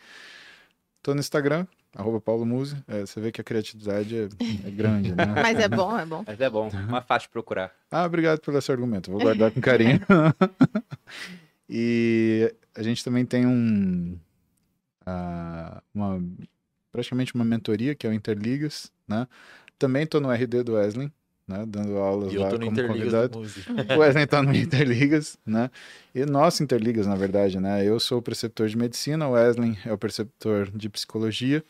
Tô no Instagram, arroba Paulo Muse. É, você vê que a criatividade é, é grande, né? <laughs>
Mas é bom, é bom.
Mas é bom, mais fácil de procurar.
Ah, obrigado pelo esse argumento. Vou guardar com carinho. <laughs> e a gente também tem um... Uh, uma, praticamente uma mentoria, que é o Interligas, né? Também tô no RD do Wesley, né, dando aulas lá como convidado. O Wesley está no Interligas, né? E nós Interligas, na verdade, né? Eu sou o preceptor de medicina, o Wesley é o preceptor de psicologia.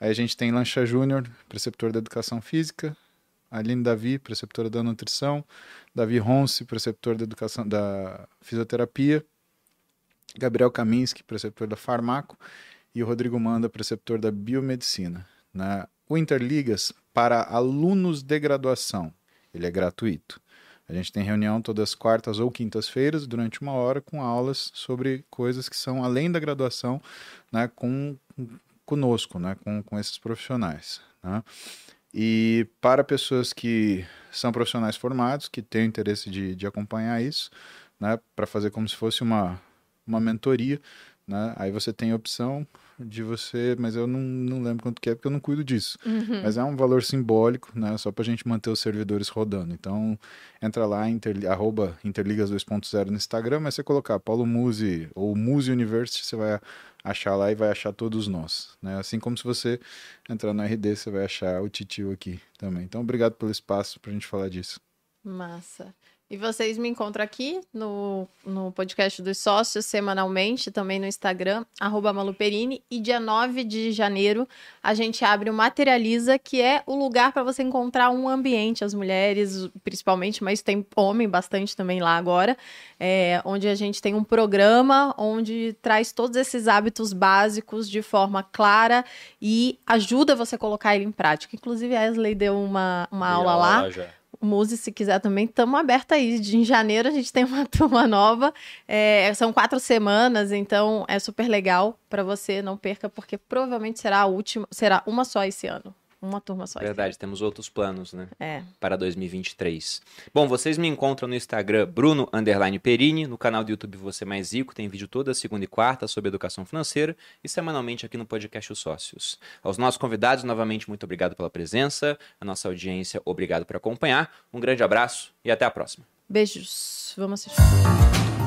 Aí a gente tem Lancha Júnior, preceptor da educação física, Aline Davi, preceptora da nutrição, Davi Ronce, preceptor da educação da fisioterapia, Gabriel Kaminski, preceptor da farmaco, e o Rodrigo Manda, preceptor da biomedicina. Né? O Interligas para alunos de graduação, ele é gratuito. A gente tem reunião todas quartas ou quintas-feiras, durante uma hora, com aulas sobre coisas que são além da graduação, né, com, conosco, né, com, com esses profissionais. Né? E para pessoas que são profissionais formados, que têm interesse de, de acompanhar isso, né, para fazer como se fosse uma, uma mentoria, né, aí você tem a opção de você, mas eu não, não lembro quanto que é, porque eu não cuido disso.
Uhum.
Mas é um valor simbólico, né? Só para a gente manter os servidores rodando. Então, entra lá, inter, arroba Interligas 2.0 no Instagram, mas você colocar Paulo Muse ou Muse University, você vai achar lá e vai achar todos nós. Né? Assim como se você entrar no RD, você vai achar o Titio aqui também. Então, obrigado pelo espaço para a gente falar disso.
Massa. E vocês me encontram aqui no, no podcast dos sócios semanalmente, também no Instagram, arroba Maluperini. E dia 9 de janeiro a gente abre o Materializa, que é o lugar para você encontrar um ambiente, as mulheres principalmente, mas tem homem bastante também lá agora, é, onde a gente tem um programa onde traz todos esses hábitos básicos de forma clara e ajuda você a colocar ele em prática. Inclusive, a Wesley deu uma, uma aula lá.
já.
Muse, se quiser também, estamos abertos aí. De, em janeiro a gente tem uma <laughs> turma nova. É, são quatro semanas, então é super legal para você, não perca, porque provavelmente será a última, será uma só esse ano. Uma turma só
Verdade, temos outros planos, né?
É.
para 2023. Bom, vocês me encontram no Instagram Bruno underline Perini, no canal do YouTube Você Mais Rico, tem vídeo toda segunda e quarta sobre educação financeira e semanalmente aqui no podcast Os Sócios. Aos nossos convidados, novamente, muito obrigado pela presença, a nossa audiência, obrigado por acompanhar, um grande abraço e até a próxima.
Beijos. Vamos assistir.